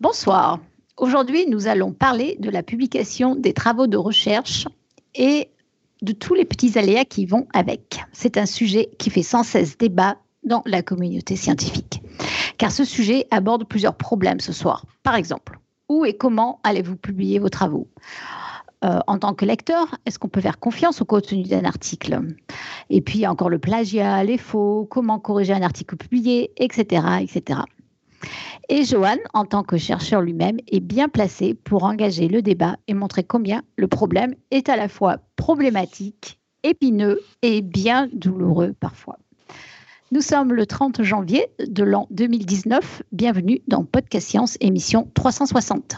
Bonsoir. Aujourd'hui, nous allons parler de la publication des travaux de recherche et de tous les petits aléas qui vont avec. C'est un sujet qui fait sans cesse débat dans la communauté scientifique. Car ce sujet aborde plusieurs problèmes ce soir. Par exemple, où et comment allez-vous publier vos travaux? Euh, en tant que lecteur, est-ce qu'on peut faire confiance au contenu d'un article? Et puis, encore le plagiat, les faux, comment corriger un article publié, etc. etc. Et Johan, en tant que chercheur lui-même, est bien placé pour engager le débat et montrer combien le problème est à la fois problématique, épineux et bien douloureux parfois. Nous sommes le 30 janvier de l'an 2019. Bienvenue dans Podcast Science, émission 360.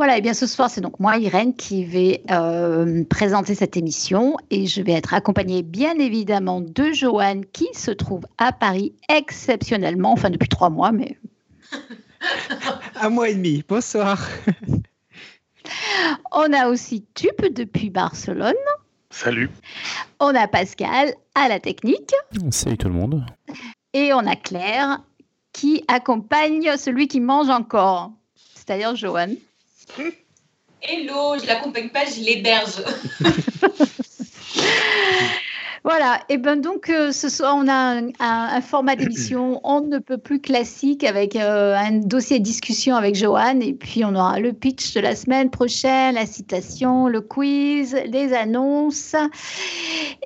Voilà, et bien ce soir, c'est donc moi, Irène, qui vais euh, présenter cette émission et je vais être accompagnée bien évidemment de Joanne qui se trouve à Paris exceptionnellement, enfin depuis trois mois, mais. Un mois et demi, bonsoir. On a aussi Tup depuis Barcelone. Salut. On a Pascal à la technique. Salut tout le monde. Et on a Claire qui accompagne celui qui mange encore, c'est-à-dire Joanne. Hello, je l'accompagne pas, je l'héberge. Voilà, et ben donc euh, ce soir on a un, format d'émission on ne peut plus classique avec euh, un dossier de discussion avec Joanne et puis on aura le pitch de la semaine prochaine, la citation, le quiz, les annonces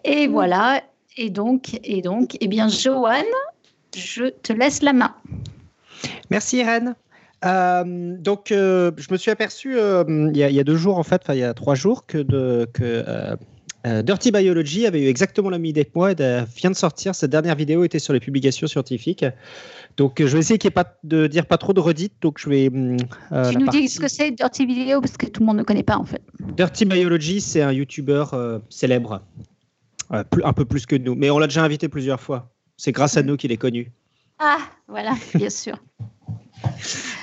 et voilà. Et donc, et donc, eh bien Joanne, je te laisse la main. Merci Irène. Euh, donc, euh, je me suis aperçu euh, il, y a, deux jours, en fait, enfin il y a trois jours, que, de, que Dirty Biology avait eu exactement la même idée que moi et vient de sortir. Sa dernière vidéo était sur les publications scientifiques. Donc, je vais essayer qu'il n'y ait pas de dire pas trop de redites. Donc, je vais. tu nous dis ce que c'est Dirty Video parce que tout le monde ne connaît pas en fait. Dirty Biology, c'est un YouTuber célèbre, un peu plus que nous, mais on l'a déjà invité plusieurs fois. C'est grâce à mm. nous qu'il est connu. Ah, voilà, bien sûr.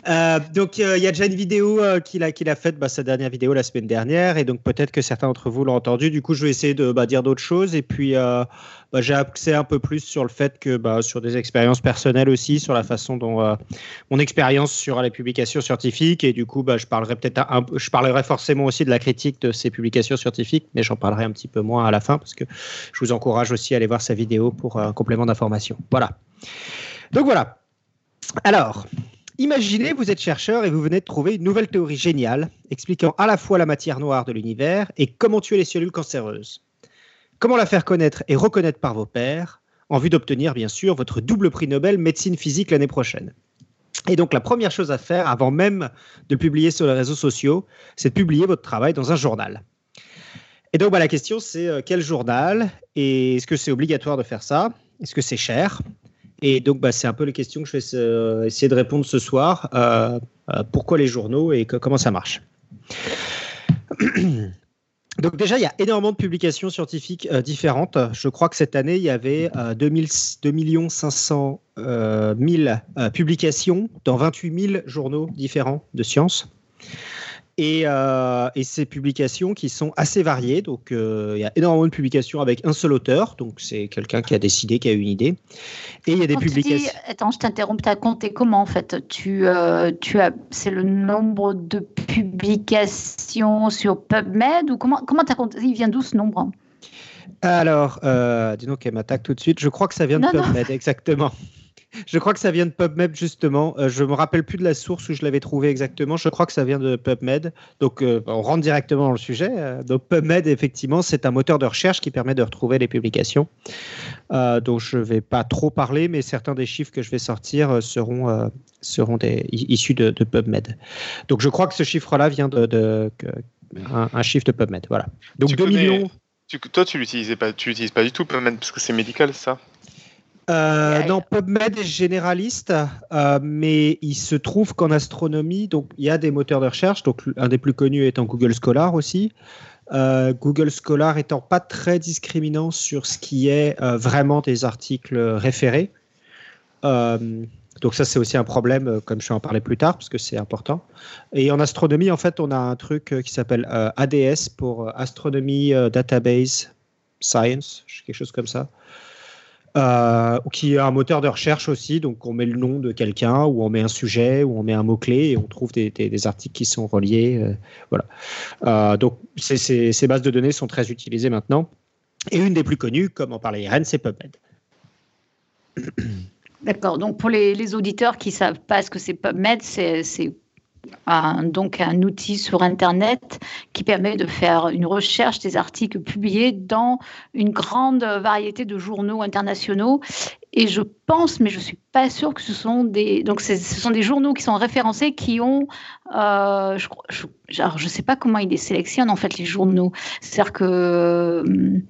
Euh, donc, euh, il y a déjà une vidéo euh, qu'il a, faite, bah, sa dernière vidéo la semaine dernière, et donc peut-être que certains d'entre vous l'ont entendu. Du coup, je vais essayer de bah, dire d'autres choses, et puis bah, j'ai accès un peu plus sur le fait que, bah, sur des expériences personnelles aussi, sur la façon dont mon expérience sur les publications scientifiques, et du coup, je parlerai je parlerai forcément aussi de la critique de ces publications scientifiques, mais j'en parlerai un petit peu moins à la fin, parce que je vous encourage aussi à aller voir sa vidéo pour un complément d'information. Voilà. Donc voilà. Alors, Imaginez, vous êtes chercheur et vous venez de trouver une nouvelle théorie géniale expliquant à la fois la matière noire de l'univers et comment tuer les cellules cancéreuses. Comment la faire connaître et reconnaître par vos pairs en vue d'obtenir bien sûr votre double prix Nobel médecine physique l'année prochaine. Et donc la première chose à faire avant même de publier sur les réseaux sociaux, c'est de publier votre travail dans un journal. Et donc bah, la question c'est euh, quel journal et est-ce que c'est obligatoire de faire ça? Est-ce que c'est cher? Et donc, bah, c'est un peu les questions que je vais euh, essayer de répondre ce soir. Euh, euh, pourquoi les journaux et comment ça marche Donc déjà, il y a énormément de publications scientifiques différentes. Je crois que cette année, il y avait 2, 2 500 000 publications dans 28 000 journaux différents de sciences. Euh, et, ces publications qui sont assez variées. Donc, euh, il y a énormément de publications avec un seul auteur. Donc, c'est quelqu'un qui a décidé, qui a eu une idée. Et il y a des publications. attends, je t'interromps. Tu as compté comment en fait? Tu, euh, tu as, c'est le nombre de publications sur PubMed ou comment Comment as compté? Il vient d'où ce nombre? Alors, dis donc, elle m'attaque tout de suite. Je crois que ça vient de PubMed, exactement. Je crois que ça vient de PubMed justement. Euh, je me rappelle plus de la source où je l'avais trouvé exactement. Je crois que ça vient de PubMed. Donc euh, on rentre directement dans le sujet. Euh, donc PubMed effectivement c'est un moteur de recherche qui permet de retrouver les publications. dont je ne vais pas trop parler, mais certains des chiffres que je vais sortir seront seront des, issus de, PubMed. Donc je crois que ce chiffre-là vient de, un, chiffre de PubMed. Voilà. Donc 2 millions. toi tu l'utilisais pas, tu l'utilises pas du tout PubMed parce que c'est médical ça? Euh, non, PubMed est généraliste, euh, mais il se trouve qu'en astronomie, donc il y a des moteurs de recherche. Donc un des plus connus étant Google Scholar aussi. Euh, Google Scholar étant pas très discriminant sur ce qui est vraiment des articles référés. donc ça c'est aussi un problème, comme je vais en parler plus tard, parce que c'est important. Et en astronomie, en fait, on a un truc qui s'appelle ADS pour Astronomy Database Science, quelque chose comme ça. Euh, qui est un moteur de recherche aussi. Donc, on met le nom de quelqu'un, ou on met un sujet, ou on met un mot-clé, et on trouve des, articles qui sont reliés. Euh, voilà. Euh, donc, ces bases de données sont très utilisées maintenant. Et une des plus connues, comme en parlait Irène, c'est PubMed. D'accord. Donc, pour les, les auditeurs qui ne savent pas ce que c'est PubMed, c'est donc un outil sur Internet qui permet de faire une recherche des articles publiés dans une grande variété de journaux internationaux. Et je pense, mais je ne suis pas sûre que ce sont des donc ce sont des journaux qui sont référencés qui ont euh, je, je, sais pas comment ils les sélectionnent en fait les journaux. C'est-à-dire que hum,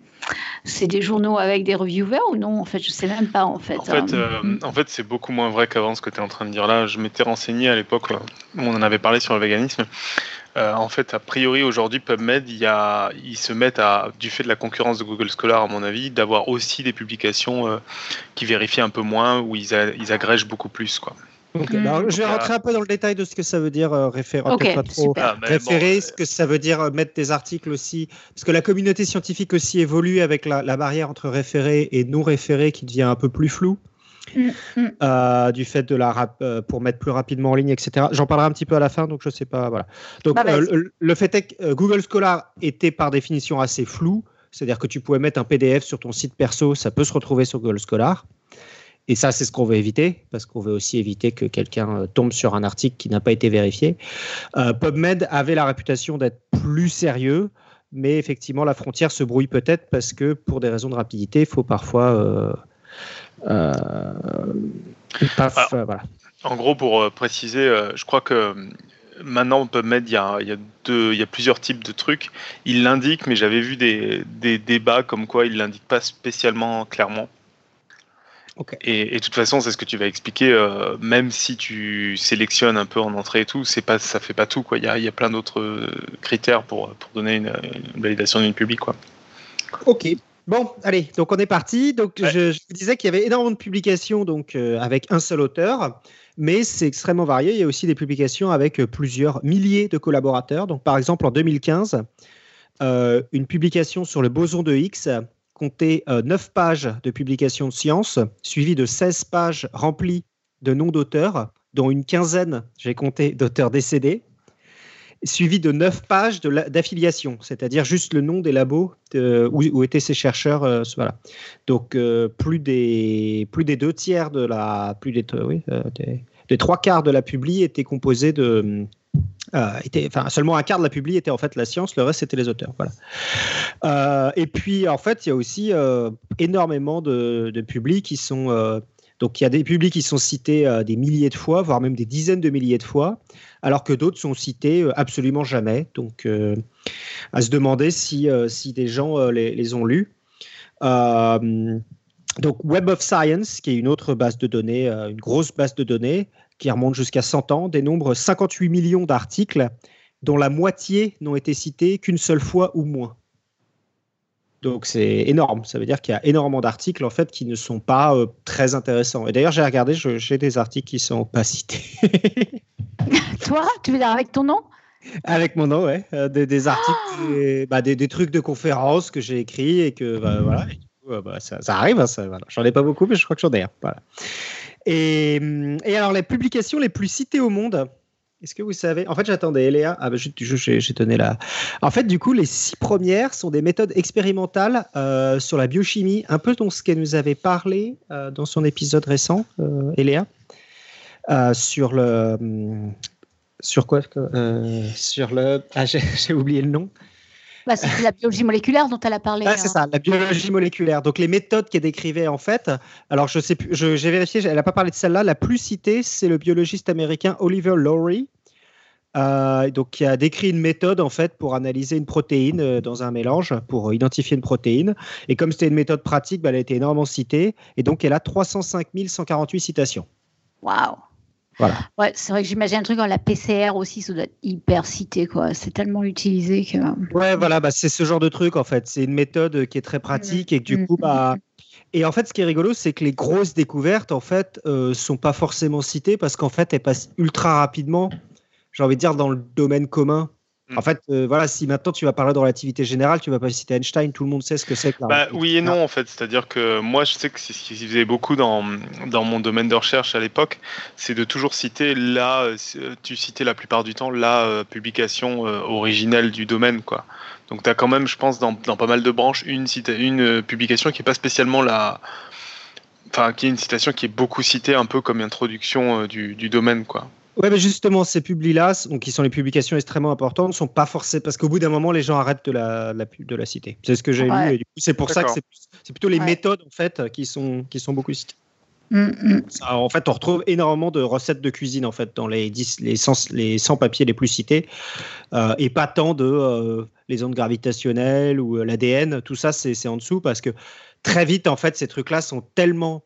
c'est des journaux avec des reviewers ou non? En fait, je sais même pas. En fait, en fait, euh, euh, en fait c'est beaucoup moins vrai qu'avant ce que tu es en train de dire là. Je m'étais renseigné à l'époque, où on en avait parlé sur le véganisme. Euh, en fait, a priori, aujourd'hui, PubMed, il y a, ils se mettent à, du fait de la concurrence de Google Scholar, à mon avis, d'avoir aussi des publications qui vérifient un peu moins, où ils, ils agrègent beaucoup plus. Quoi. Hmm. je vais rentrer un peu dans le détail de ce que ça veut dire euh, référer, pas trop ah, référer, ce que ça veut dire euh, mettre des articles aussi, parce que la communauté scientifique aussi évolue avec la, barrière entre référé et non référé qui devient un peu plus floue. Hmm. Euh, du fait de la pour mettre plus rapidement en ligne, etc. J'en parlerai un petit peu à la fin, donc je sais pas. Voilà. Donc bah, le, fait est que Google Scholar était par définition assez flou, c'est-à-dire que tu pouvais mettre un PDF sur ton site perso, ça peut se retrouver sur Google Scholar. Et ça, c'est ce qu'on veut éviter, parce qu'on veut aussi éviter que quelqu'un euh, tombe sur un article qui n'a pas été vérifié. Euh, PubMed avait la réputation d'être plus sérieux, mais effectivement, la frontière se brouille peut-être parce que pour des raisons de rapidité, il faut parfois... Euh, voilà. En gros, pour préciser, je crois que maintenant PubMed, il y a, il y a, deux, il y a plusieurs types de trucs. Il l'indique, mais j'avais vu des, des, débats comme quoi il l'indique pas spécialement clairement. Et, de toute façon, c'est ce que tu vas expliquer. Euh, même si tu sélectionnes un peu en entrée et tout, c'est pas, ça fait pas tout. Il, y a, y a plein d'autres euh, critères pour, pour donner une, validation d'une public. Quoi. Ok. Bon, allez, donc on est parti. Donc je, vous disais qu'il y avait énormément de publications donc euh, avec un seul auteur, mais c'est extrêmement varié. Il y a aussi des publications avec plusieurs milliers de collaborateurs. Donc par exemple en 2015, une publication sur le boson de Higgs comptait 9 euh, pages de publications de science, suivies de 16 pages remplies de noms d'auteurs, dont une quinzaine, j'ai compté, d'auteurs décédés, suivi de 9 pages d'affiliation, c'est-à-dire juste le nom des labos où, étaient ces chercheurs. Euh, voilà. Donc euh, plus, des, plus des deux tiers de la. Plus des, oui, des, trois quarts de la publi étaient composés de, euh, était, enfin, seulement un quart de la publi était en fait la science, le reste c'était les auteurs. Voilà. Euh, et puis en fait, il y a aussi euh, énormément de, de publics qui sont. donc il y a des publics qui sont cités des milliers de fois, voire même des dizaines de milliers de fois, alors que d'autres sont cités absolument jamais. Donc à se demander si, si des gens les, les, ont lus. Donc Web of Science, qui est une autre base de données, une grosse base de données, qui remonte jusqu'à 100 ans, dénombre 58 millions d'articles, dont la moitié n'ont été cités qu'une seule fois ou moins. Donc c'est énorme. Ça veut dire qu'il y a énormément d'articles en fait qui ne sont pas euh, très intéressants. Et d'ailleurs, j'ai regardé, j'ai des articles qui sont pas cités. Toi, tu veux dire avec ton nom? Avec mon nom, ouais. Euh, des, articles, bah, des, trucs de conférences que j'ai écrits et que bah, voilà. Euh, bah, ça, arrive. Hein, voilà. J'en ai pas beaucoup, mais je crois que j'en ai un. Voilà. Et, alors, les publications les plus citées au monde, est-ce que vous savez? En fait, j'attendais Eléa. Ah, bah, j'ai donné la. En fait, du coup, les six premières sont des méthodes expérimentales euh, sur la biochimie, un peu dans ce qu'elle nous avait parlé euh, dans son épisode récent, euh, Eléa, sur le. Sur quoi Sur le. Ah, j'ai oublié le nom. Bah, c'est la biologie moléculaire dont elle a parlé. Ah, c'est hein. ça, la biologie moléculaire. Donc les méthodes qu'elle décrivait en fait, alors je sais plus, j'ai vérifié, elle n'a pas parlé de celle-là. La plus citée, c'est le biologiste américain Oliver Lowry, euh, donc qui a décrit une méthode en fait pour analyser une protéine euh, dans un mélange, pour identifier une protéine. Et comme c'était une méthode pratique, bah, elle a été énormément citée. Et donc elle a 305 148 citations. Waouh Ouais, c'est vrai que j'imagine un truc la PCR aussi, ça doit être hyper cité, quoi. C'est tellement utilisé que. Ouais, voilà, bah, c'est ce genre de truc, en fait. C'est une méthode qui est très pratique et que du mmh, coup, mmh, bah. Mmh. Et en fait, ce qui est rigolo, c'est que les grosses découvertes, en fait, euh, sont pas forcément citées parce qu'en fait, elles passent ultra rapidement, j'ai envie de dire, dans le domaine commun. Mm. En fait, euh, voilà, si maintenant tu vas parler de relativité générale, tu vas pas citer Einstein, tout le monde sait ce que c'est. Bah, oui et non, en fait. C'est-à-dire que moi, je sais que c'est ce qui faisait beaucoup dans, dans mon domaine de recherche à l'époque, c'est de toujours citer là, euh, tu citais la plupart du temps la euh, publication originelle du domaine, quoi. Donc, tu as quand même, je pense, dans, dans, pas mal de branches, une, une publication qui n'est pas spécialement la. Enfin, qui est une citation qui est beaucoup citée un peu comme introduction du, du domaine, quoi. Ouais, mais justement, ces publis-là, donc qui sont les publications extrêmement importantes, ne sont pas forcément parce qu'au bout d'un moment, les gens arrêtent de la, de la citer. C'est ce que j'ai lu, et du coup, c'est pour ça que c'est plutôt les méthodes en fait qui sont qui sont beaucoup citées. Mm, mm. en fait, on retrouve énormément de recettes de cuisine en fait dans les 10, les 100, les 100 papiers les plus cités, euh, et pas tant de euh, les ondes gravitationnelles ou euh, l'ADN. Tout ça, c'est en dessous parce que très vite, en fait, ces trucs-là sont tellement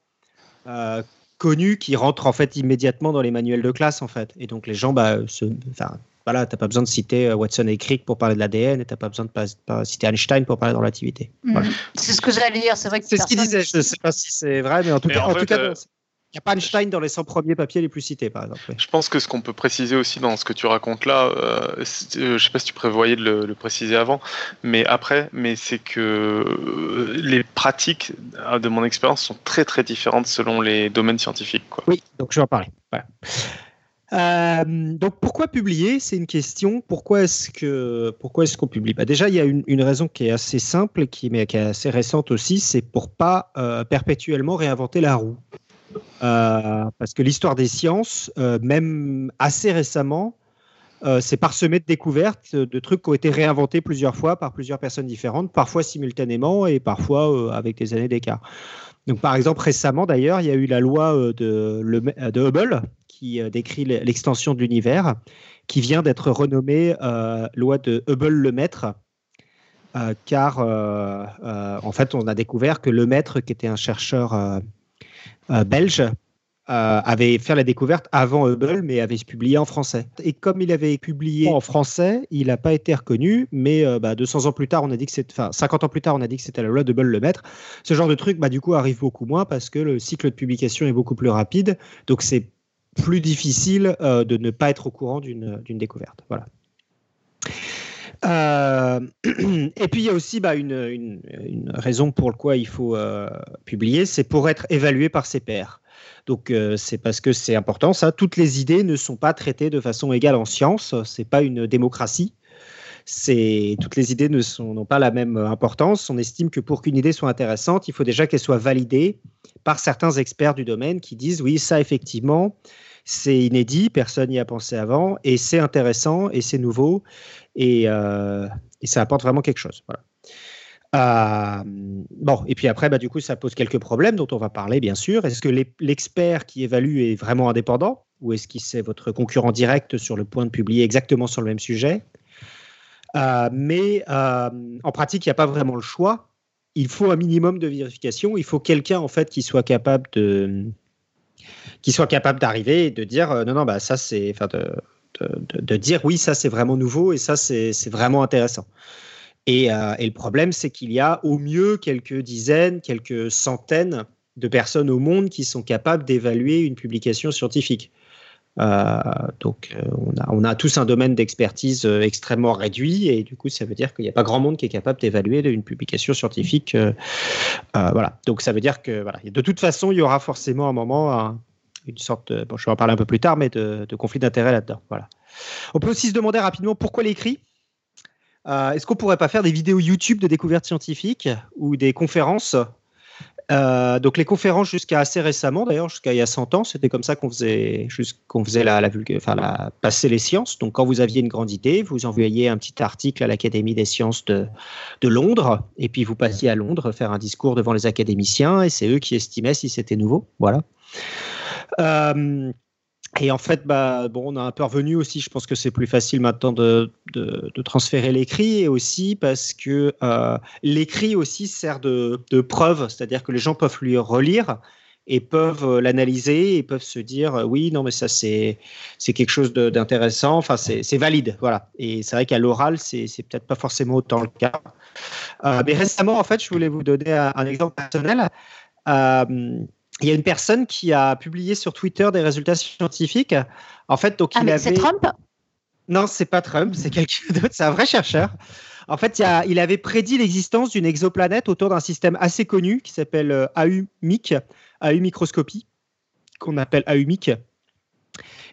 connu qui rentre en fait immédiatement dans les manuels de classe en fait. Et donc les gens, bah, se, enfin, voilà, t'as pas besoin de citer euh, Watson et Crick pour parler de l'ADN, et t'as pas besoin de pas, citer Einstein pour parler de relativité. Mm. C'est ce que j'allais dire. C'est vrai que c'est ce qu'il disait. Je sais pas si c'est vrai, mais en tout cas, en, tout cas, euh, n'y a pas Einstein dans les 100 premiers papiers les plus cités, par exemple. Je pense que ce qu'on peut préciser aussi dans ce que tu racontes là, euh, euh je ne sais pas si tu prévoyais de le, préciser avant, mais après, mais c'est que euh, les pratiques, de mon expérience, sont très très différentes selon les domaines scientifiques. Quoi. Oui, donc je vais en parler. donc pourquoi publier C'est une question. Pourquoi est-ce que pourquoi est-ce qu'on publie? Bah Déjà, il y a une, une, raison qui est assez simple, qui mais qui est assez récente aussi, c'est pour pas perpétuellement réinventer la roue. Euh, parce que l'histoire des sciences, euh, même assez récemment, euh, c'est parsemé de découvertes, de trucs qui ont été réinventés plusieurs fois par plusieurs personnes différentes, parfois simultanément et parfois avec des années d'écart. Donc, par exemple, récemment, d'ailleurs, il y a eu la loi de, Hubble qui décrit l'extension de l'univers, qui vient d'être renommée loi de Hubble-Lemaître. car en fait, on a découvert que Lemaître, qui était un chercheur belge euh, avait fait la découverte avant Hubble, mais avait publié en français. Et comme il avait publié en français, il n'a pas été reconnu, mais 200 euh, bah, ans plus tard, on a dit que c'est, enfin 50 ans plus tard, on a dit que c'était la loi de Hubble le maître. Ce genre de truc, bah, du coup, arrive beaucoup moins parce que le cycle de publication est beaucoup plus rapide, donc c'est plus difficile de ne pas être au courant d'une, découverte. Voilà. et puis il y a aussi bah, une, raison pour laquelle il faut publier, c'est pour être évalué par ses pairs. Donc c'est parce que c'est important ça. Toutes les idées ne sont pas traitées de façon égale en science. C'est pas une démocratie. C'est toutes les idées ne sont n'ont pas la même importance. On estime que pour qu'une idée soit intéressante, il faut déjà qu'elle soit validée par certains experts du domaine qui disent oui ça effectivement c'est inédit, personne n'y a pensé avant, et c'est intéressant, et c'est nouveau, et, euh, ça apporte vraiment quelque chose. Euh, bon, et puis après, bah, du coup, ça pose quelques problèmes dont on va parler, bien sûr. Est-ce que l'expert qui évalue est vraiment indépendant, ou est-ce qu'il c'est votre concurrent direct sur le point de publier exactement sur le même sujet? Euh, Mais en pratique, il n'y a pas vraiment le choix. Il faut un minimum de vérification. Il faut quelqu'un en fait qui soit capable de qui soit capable d'arriver et de dire euh, non, non, bah, ça c'est. Enfin, de, de, de, dire oui, ça c'est vraiment nouveau et ça c'est vraiment intéressant. Et, euh, et, le problème, c'est qu'il y a au mieux quelques dizaines, quelques centaines de personnes au monde qui sont capables d'évaluer une publication scientifique. Euh, donc, on, a, on, a, tous un domaine d'expertise extrêmement réduit et du coup, ça veut dire qu'il n'y a pas grand monde qui est capable d'évaluer une publication scientifique. voilà. Donc, ça veut dire que de toute façon, il y aura forcément un moment un, une sorte, de, je vais en parler un peu plus tard, mais de, conflit d'intérêt là-dedans. Voilà. On peut aussi se demander rapidement pourquoi l'écrit? Euh, Est-ce qu'on pourrait pas faire des vidéos YouTube de découvertes scientifiques ou des conférences euh, donc les conférences jusqu'à assez récemment, d'ailleurs jusqu'à il y a 100 ans, c'était comme ça qu'on faisait, qu'on faisait la, la, enfin, la, passer les sciences. Donc quand vous aviez une grande idée, vous envoyiez un petit article à l'Académie des sciences de, Londres, et puis vous passiez à Londres faire un discours devant les académiciens, et c'est eux qui estimaient si c'était nouveau. Voilà. Euh, et en fait, bah, bon, on a un peu revenu aussi. Je pense que c'est plus facile maintenant de, de, transférer l'écrit et aussi parce que euh, l'écrit aussi sert de, de preuve, c'est-à-dire que les gens peuvent lui relire et peuvent euh, l'analyser et peuvent se dire euh, oui, non, mais ça c'est quelque chose d'intéressant. Enfin, c'est valide, voilà. Et c'est vrai qu'à l'oral, c'est peut-être pas forcément autant le cas. Mais récemment, en fait, je voulais vous donner un, exemple personnel. Il y a une personne qui a publié sur Twitter des résultats scientifiques. En fait, donc ah, il avait. C'est Trump? Non, c'est pas Trump, c'est quelqu'un d'autre. C'est un vrai chercheur. En fait, il, a, il avait prédit l'existence d'une exoplanète autour d'un système assez connu qui s'appelle euh, AUMIC, AU microscopie, qu'on appelle AUMIC.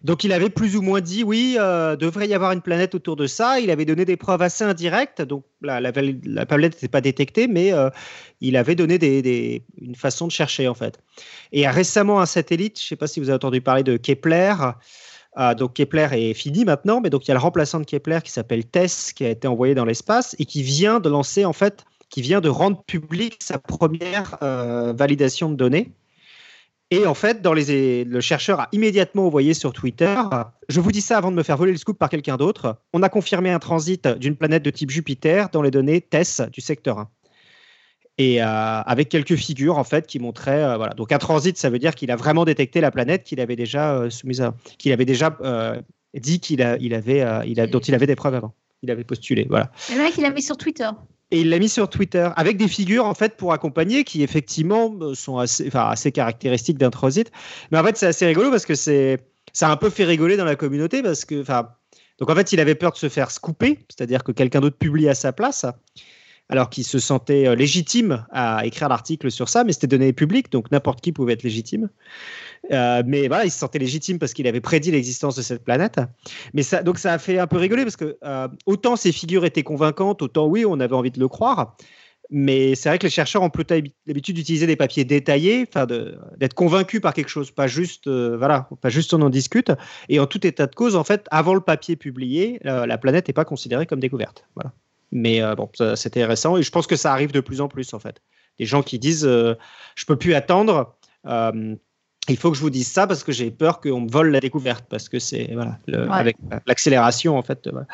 Donc il avait plus ou moins dit oui, euh, devrait y avoir une planète autour de ça. Il avait donné des preuves assez indirectes, donc la, la, la planète n'était pas détectée, mais euh, il avait donné des, des, une façon de chercher en fait. Et récemment un satellite, je ne sais pas si vous avez entendu parler de Kepler. Euh, donc Kepler est fini maintenant, mais donc il y a le remplaçant de Kepler qui s'appelle TESS qui a été envoyé dans l'espace et qui vient de lancer en fait, qui vient de rendre public sa première euh, validation de données. Et en fait, le chercheur a immédiatement envoyé sur Twitter Je vous dis ça avant de me faire voler le scoop par quelqu'un d'autre. On a confirmé un transit d'une planète de type Jupiter dans les données TESS du secteur 1. Et euh, avec quelques figures en fait qui montraient euh, donc un transit ça veut dire qu'il a vraiment détecté la planète qu'il avait déjà euh, soumise qu'il avait déjà dit qu'il a, il avait il a, dont il avait des preuves avant il avait postulé voilà le mec il l'a mis sur Twitter et il l'a mis sur Twitter avec des figures en fait pour accompagner qui effectivement sont assez, enfin, assez caractéristiques d'un transit. Mais en fait, c'est assez rigolo parce que c'est ça a un peu fait rigoler dans la communauté parce que enfin donc en fait, il avait peur de se faire scooper, c'est-à-dire que quelqu'un d'autre publie à sa place. Alors qu'il se sentait légitime à écrire l'article sur ça, mais c'était donné public, donc n'importe qui pouvait être légitime. Euh, mais voilà, il se sentait légitime parce qu'il avait prédit l'existence de cette planète. Mais ça, donc ça a fait un peu rigoler parce que euh, autant ces figures étaient convaincantes, autant oui, on avait envie de le croire. Mais c'est vrai que les chercheurs ont plutôt l'habitude d'utiliser des papiers détaillés, d'être convaincus par quelque chose, pas juste, euh, voilà, pas juste on en discute. Et en tout état de cause, en fait, avant le papier publié, euh, la planète n'est pas considérée comme découverte. Voilà. Mais euh, bon, c'était récent et je pense que ça arrive de plus en plus en fait. Des gens qui disent, je peux plus attendre il faut que je vous dise ça parce que j'ai peur qu'on me vole la découverte parce que c'est voilà le, ouais. avec l'accélération en fait. Voilà.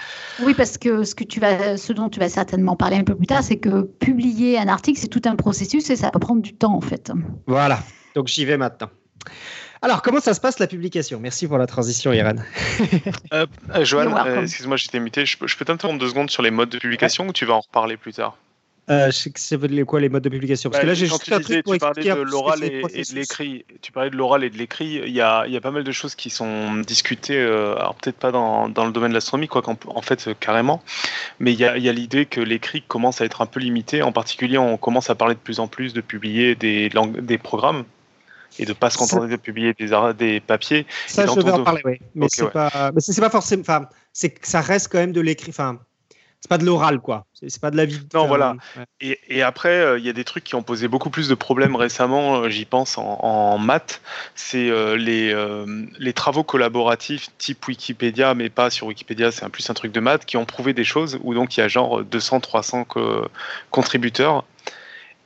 Oui, parce que ce que tu vas, ce dont tu vas certainement parler un peu plus tard, c'est que publier un article c'est tout un processus et ça peut prendre du temps en fait. Voilà, donc j'y vais maintenant. Alors, comment ça se passe la publication? Merci pour la transition, Irène. euh, euh, Joanne, euh, excuse-moi, j'étais muté. Je, je peux t'interrompre deux secondes sur les modes de publication ouais. ou tu vas en reparler plus tard? Euh, c'est quoi les modes de publication? Parce bah, que là, j'ai juste un truc pour tu parlais de l'oral et, et, de l'écrit. Tu parlais de l'oral et de l'écrit. Il y a, il y a pas mal de choses qui sont discutées. Euh, alors peut-être pas dans, dans, le domaine de l'astronomie, quoi qu'en en fait carrément. Mais il y a, y a l'idée que l'écrit commence à être un peu limité. En particulier, on commence à parler de plus en plus de publier des, des programmes et de pas se contenter de publier des, des papiers. Ça, je vais en parler, oui. Mais okay, c'est ouais. pas, forcément. Enfin, c'est ça reste quand même de l'écrit. Enfin, c'est pas de l'oral quoi c'est pas de la vie non voilà ouais. et, et, après il euh, y a des trucs qui ont posé beaucoup plus de problèmes récemment euh, j'y pense en, en maths c'est euh, les, les travaux collaboratifs type Wikipédia mais pas sur Wikipédia c'est un plus un truc de maths qui ont prouvé des choses où donc il y a genre 200 300 contributeurs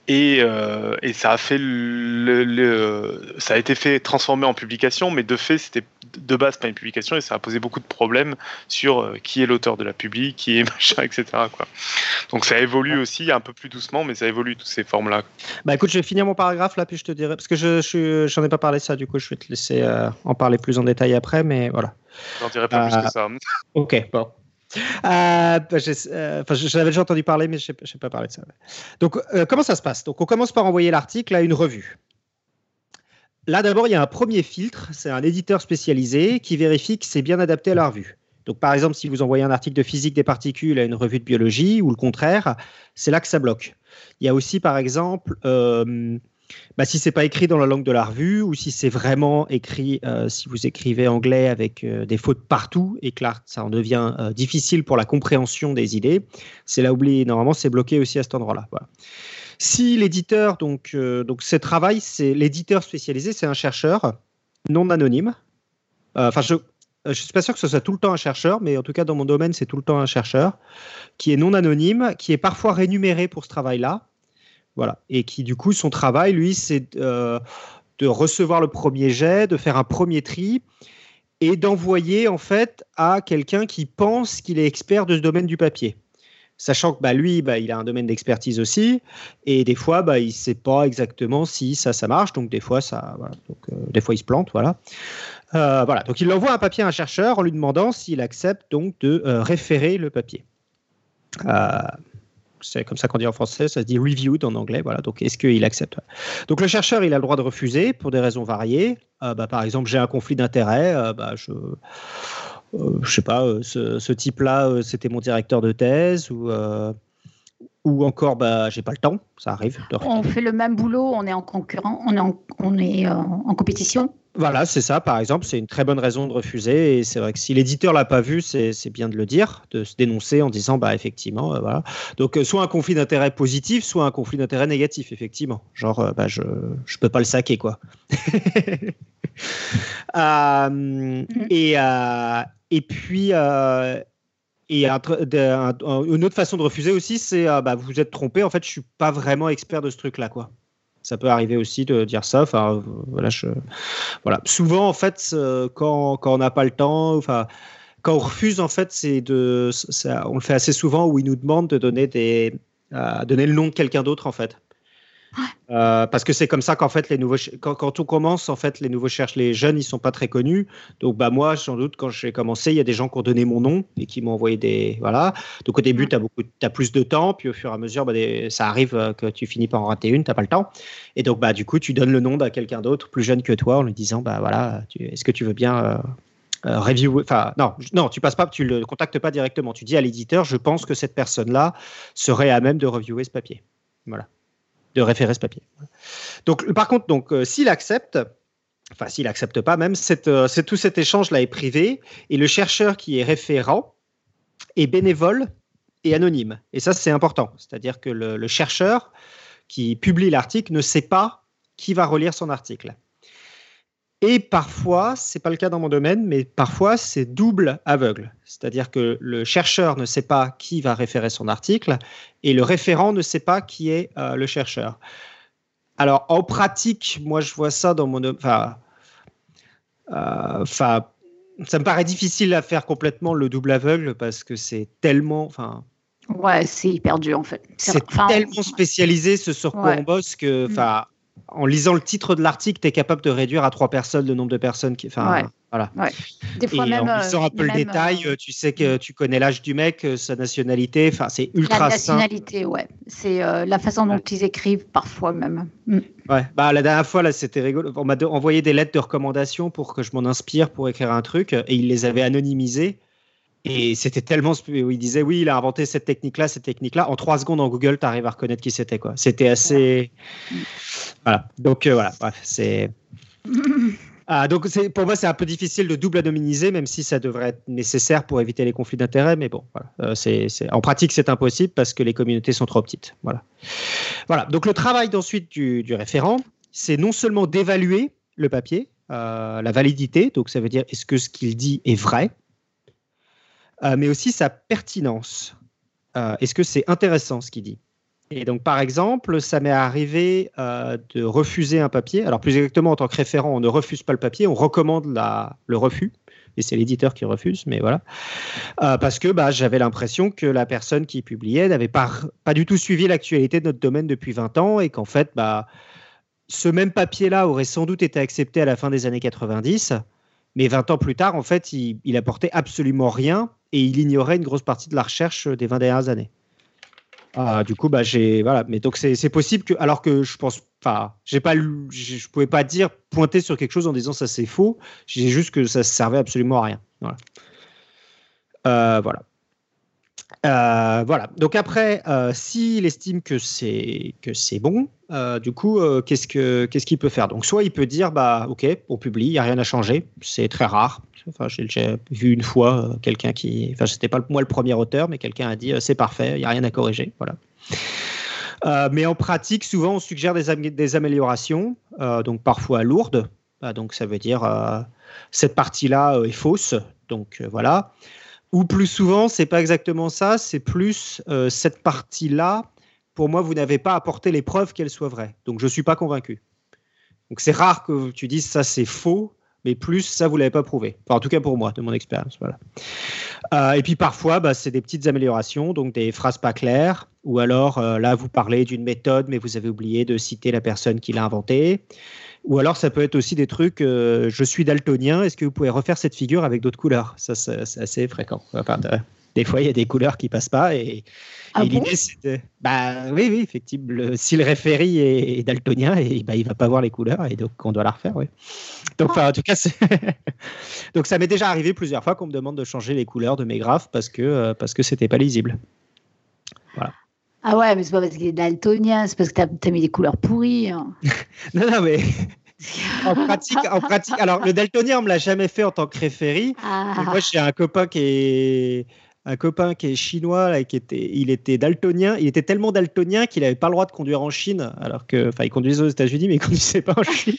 et, euh, et, ça a fait le, le, ça a été fait transformer en publication, mais de fait c'était de base pas une publication et ça a posé beaucoup de problèmes sur euh, qui est l'auteur de la publi, qui est machin, etc. Quoi. Donc ça évolue aussi un peu plus doucement, mais ça évolue toutes ces formes-là. Bah écoute, je vais finir mon paragraphe là, puis je te dirai parce que je, je j'en ai pas parlé ça, du coup je vais te laisser euh, en parler plus en détail après, mais voilà. J'en dirai pas plus que ça. Ok, bon. Euh, euh, J'avais déjà entendu parler, mais je n'ai pas parlé de ça. Donc, euh, comment ça se passe? Donc, on commence par envoyer l'article à une revue. Là, d'abord, il y a un premier filtre. C'est un éditeur spécialisé qui vérifie que c'est bien adapté à la revue. Donc, par exemple, si vous envoyez un article de physique des particules à une revue de biologie ou le contraire, c'est là que ça bloque. Il y a aussi, par exemple, euh, bah, si c'est pas écrit dans la langue de la revue ou si c'est vraiment écrit, euh, si vous écrivez anglais avec euh, des fautes partout et que là, ça en devient euh, difficile pour la compréhension des idées, c'est là oublié. Normalement, c'est bloqué aussi à cet endroit-là. Si l'éditeur, donc, donc ce travail, c'est l'éditeur spécialisé, c'est un chercheur non anonyme. Enfin, je ne suis pas sûr que ce soit tout le temps un chercheur, mais en tout cas, dans mon domaine, c'est tout le temps un chercheur qui est non anonyme, qui est parfois rémunéré pour ce travail-là voilà. Et qui, du coup, son travail, lui, c'est euh, de recevoir le premier jet, de faire un premier tri et d'envoyer, en fait, à quelqu'un qui pense qu'il est expert de ce domaine du papier. Sachant que bah, lui, bah, il a un domaine d'expertise aussi, et des fois, bah, il ne sait pas exactement si ça, ça marche, donc des fois, ça, donc, euh, des fois, il se plante, voilà. Euh, voilà. Donc, il envoie un papier à un chercheur en lui demandant s'il accepte donc de référer le papier c'est comme ça qu'on dit en français, ça se dit reviewed en anglais. Voilà, donc est-ce qu'il accepte? Donc le chercheur, il a le droit de refuser pour des raisons variées. Euh, bah, par exemple, j'ai un conflit d'intérêt, euh, bah, je euh, je sais pas, ce, type-là, c'était mon directeur de thèse ou ou encore bah j'ai pas le temps, ça arrive. On fait le même boulot, on est en concurrent, on est on est en compétition. Voilà, c'est ça, par exemple, c'est une très bonne raison de refuser. Et c'est vrai que si l'éditeur l'a pas vu, c'est bien de le dire, de se dénoncer en disant, bah effectivement, euh, voilà. Donc, euh, soit un conflit d'intérêt positif, soit un conflit d'intérêt négatif, effectivement. Genre, euh, bah, je ne peux pas le saquer, quoi. Mhm. et, et puis, et une autre façon de refuser aussi, c'est, bah, vous vous êtes trompé, en fait, je suis pas vraiment expert de ce truc-là, quoi ça peut arriver aussi de dire ça. Enfin, voilà. Souvent, en fait, quand, quand on n'a pas le temps, enfin, quand on refuse, en fait, c'est de, ça, on le fait assez souvent où ils nous demandent de donner des, euh, donner le nom de quelqu'un d'autre, en fait. Euh, parce que c'est comme ça qu'en fait les nouveaux quand, quand, on commence en fait les nouveaux cherchent les jeunes ils sont pas très connus. Donc bah moi sans doute quand j'ai commencé il y a des gens qui ont donné mon nom et qui m'ont envoyé des voilà. Donc au début tu as beaucoup as plus de temps puis au fur et à mesure bah, ça arrive euh, que tu finis par en rater une t'as pas le temps. Et donc bah du coup tu donnes le nom à quelqu'un d'autre plus jeune que toi en lui disant bah voilà est-ce que tu veux bien euh, review, enfin non, non, tu passes pas, tu le contactes pas directement. Tu dis à l'éditeur, je pense que cette personne-là serait à même de reviewer ce papier. Voilà de référer ce papier. Donc, par contre, donc, euh, s'il accepte, enfin s'il accepte pas même, euh, c'est tout cet échange-là est privé et le chercheur qui est référent est bénévole et anonyme. Et ça, c'est important. C'est-à-dire que le, chercheur qui publie l'article ne sait pas qui va relire son article. Et parfois, c'est pas le cas dans mon domaine, mais parfois c'est double aveugle. C'est-à-dire que le chercheur ne sait pas qui va référer son article et le référent ne sait pas qui est euh, le chercheur. Alors en pratique, moi je vois ça dans mon, enfin, euh, enfin, ça me paraît difficile à faire complètement le double aveugle parce que c'est tellement, enfin. Ouais, c'est hyper dur en fait. C'est tellement spécialisé ce sur quoi on bosse que, enfin en lisant le titre de l'article, tu es capable de réduire à trois personnes le nombre de personnes qui. Enfin, voilà. Des fois même, en lisant un peu le détail, euh, tu sais que tu connais l'âge du mec, euh, sa nationalité. Enfin, c'est ultra La nationalité, ouais. C'est euh, la façon dont ils écrivent parfois même. Mm. Ouais. Bah la dernière fois là, c'était rigolo. On m'a envoyé des lettres de recommandation pour que je m'en inspire pour écrire un truc, et ils les avaient anonymisées. Et c'était tellement. Il disait oui, il a inventé cette technique-là, cette technique-là. En trois secondes en Google, tu arrives à reconnaître qui c'était. quoi. C'était assez. Voilà. Donc euh, voilà, bref, c'est. Ah, donc pour moi, c'est un peu difficile de double anonymiser, même si ça devrait être nécessaire pour éviter les conflits d'intérêts. Mais bon, voilà. Euh, c'est, en pratique, c'est impossible parce que les communautés sont trop petites. Voilà. Voilà. Donc le travail ensuite du, du référent, c'est non seulement d'évaluer le papier, euh, la validité, donc ça veut dire est-ce que ce qu'il dit est vrai, euh, mais aussi sa pertinence. Euh, est-ce que c'est intéressant ce qu'il dit? Et donc, par exemple, ça m'est arrivé euh, de refuser un papier. Alors, plus exactement, en tant que référent, on ne refuse pas le papier, on recommande la, le refus. Et c'est l'éditeur qui refuse, mais voilà. parce que bah, j'avais l'impression que la personne qui publiait n'avait pas, pas du tout suivi l'actualité de notre domaine depuis 20 ans et qu'en fait, bah, ce même papier-là aurait sans doute été accepté à la fin des années 90, mais 20 ans plus tard, en fait, il, il apportait absolument rien et il ignorait une grosse partie de la recherche des 20 dernières années. Ah, du coup, bah, j'ai voilà. Mais donc c'est possible que, alors que je pense, enfin, j'ai pas, je pouvais pas dire pointer sur quelque chose en disant ça c'est faux. J'ai juste que ça servait absolument à rien. Voilà. Euh, voilà. Euh, voilà. Donc après, euh, s'il estime que c'est bon, euh, du coup, euh, qu'est-ce que qu'est-ce qu'il peut faire? Donc, soit il peut dire, bah, ok, on publie, il y a rien à changer. C'est très rare. Enfin, j'ai vu une fois euh, quelqu'un qui, enfin, c'était pas moi le premier auteur, mais quelqu'un a dit, c'est parfait, il y a rien à corriger. Voilà. mais en pratique, souvent, on suggère des, des améliorations, donc parfois lourdes. Bah, donc, ça veut dire cette partie-là est fausse. Donc voilà. Ou plus souvent, c'est pas exactement ça. C'est plus cette partie-là pour moi, vous n'avez pas apporté les preuves qu'elle soit vraie. Donc, je ne suis pas convaincu. Donc, c'est rare que tu dises ça, c'est faux, mais plus, ça, vous ne l'avez pas prouvé. en tout cas, pour moi, de mon expérience. Euh, et puis, parfois, bah, c'est des petites améliorations, donc des phrases pas claires, ou alors, euh, là, vous parlez d'une méthode, mais vous avez oublié de citer la personne qui l'a inventée. Ou alors, ça peut être aussi des trucs, euh, je suis daltonien, est-ce que vous pouvez refaire cette figure avec d'autres couleurs? Ça, c'est assez fréquent. Enfin, des fois, il y a des couleurs qui passent pas et, ah l'idée, c'est de. Bah oui, oui, effectivement. si le référé est, daltonien, et, bah, il va pas voir les couleurs et donc on doit la refaire, oui. Donc, en tout cas, donc ça m'est déjà arrivé plusieurs fois qu'on me demande de changer les couleurs de mes graphes parce que euh, parce que c'était pas lisible. Voilà. Ah ouais, mais c'est pas parce qu'il est daltonien, c'est parce que tu as, mis des couleurs pourries. Hein. non, non, mais en pratique, en pratique. Alors, le daltonien, on me l'a jamais fait en tant que référé. Ah. Moi, j'ai un copain qui est un copain qui est chinois, là, qui était, il était daltonien. Il était tellement daltonien qu'il n'avait pas le droit de conduire en Chine, alors que, enfin, il conduisait aux États-Unis, mais il conduisait pas en Chine.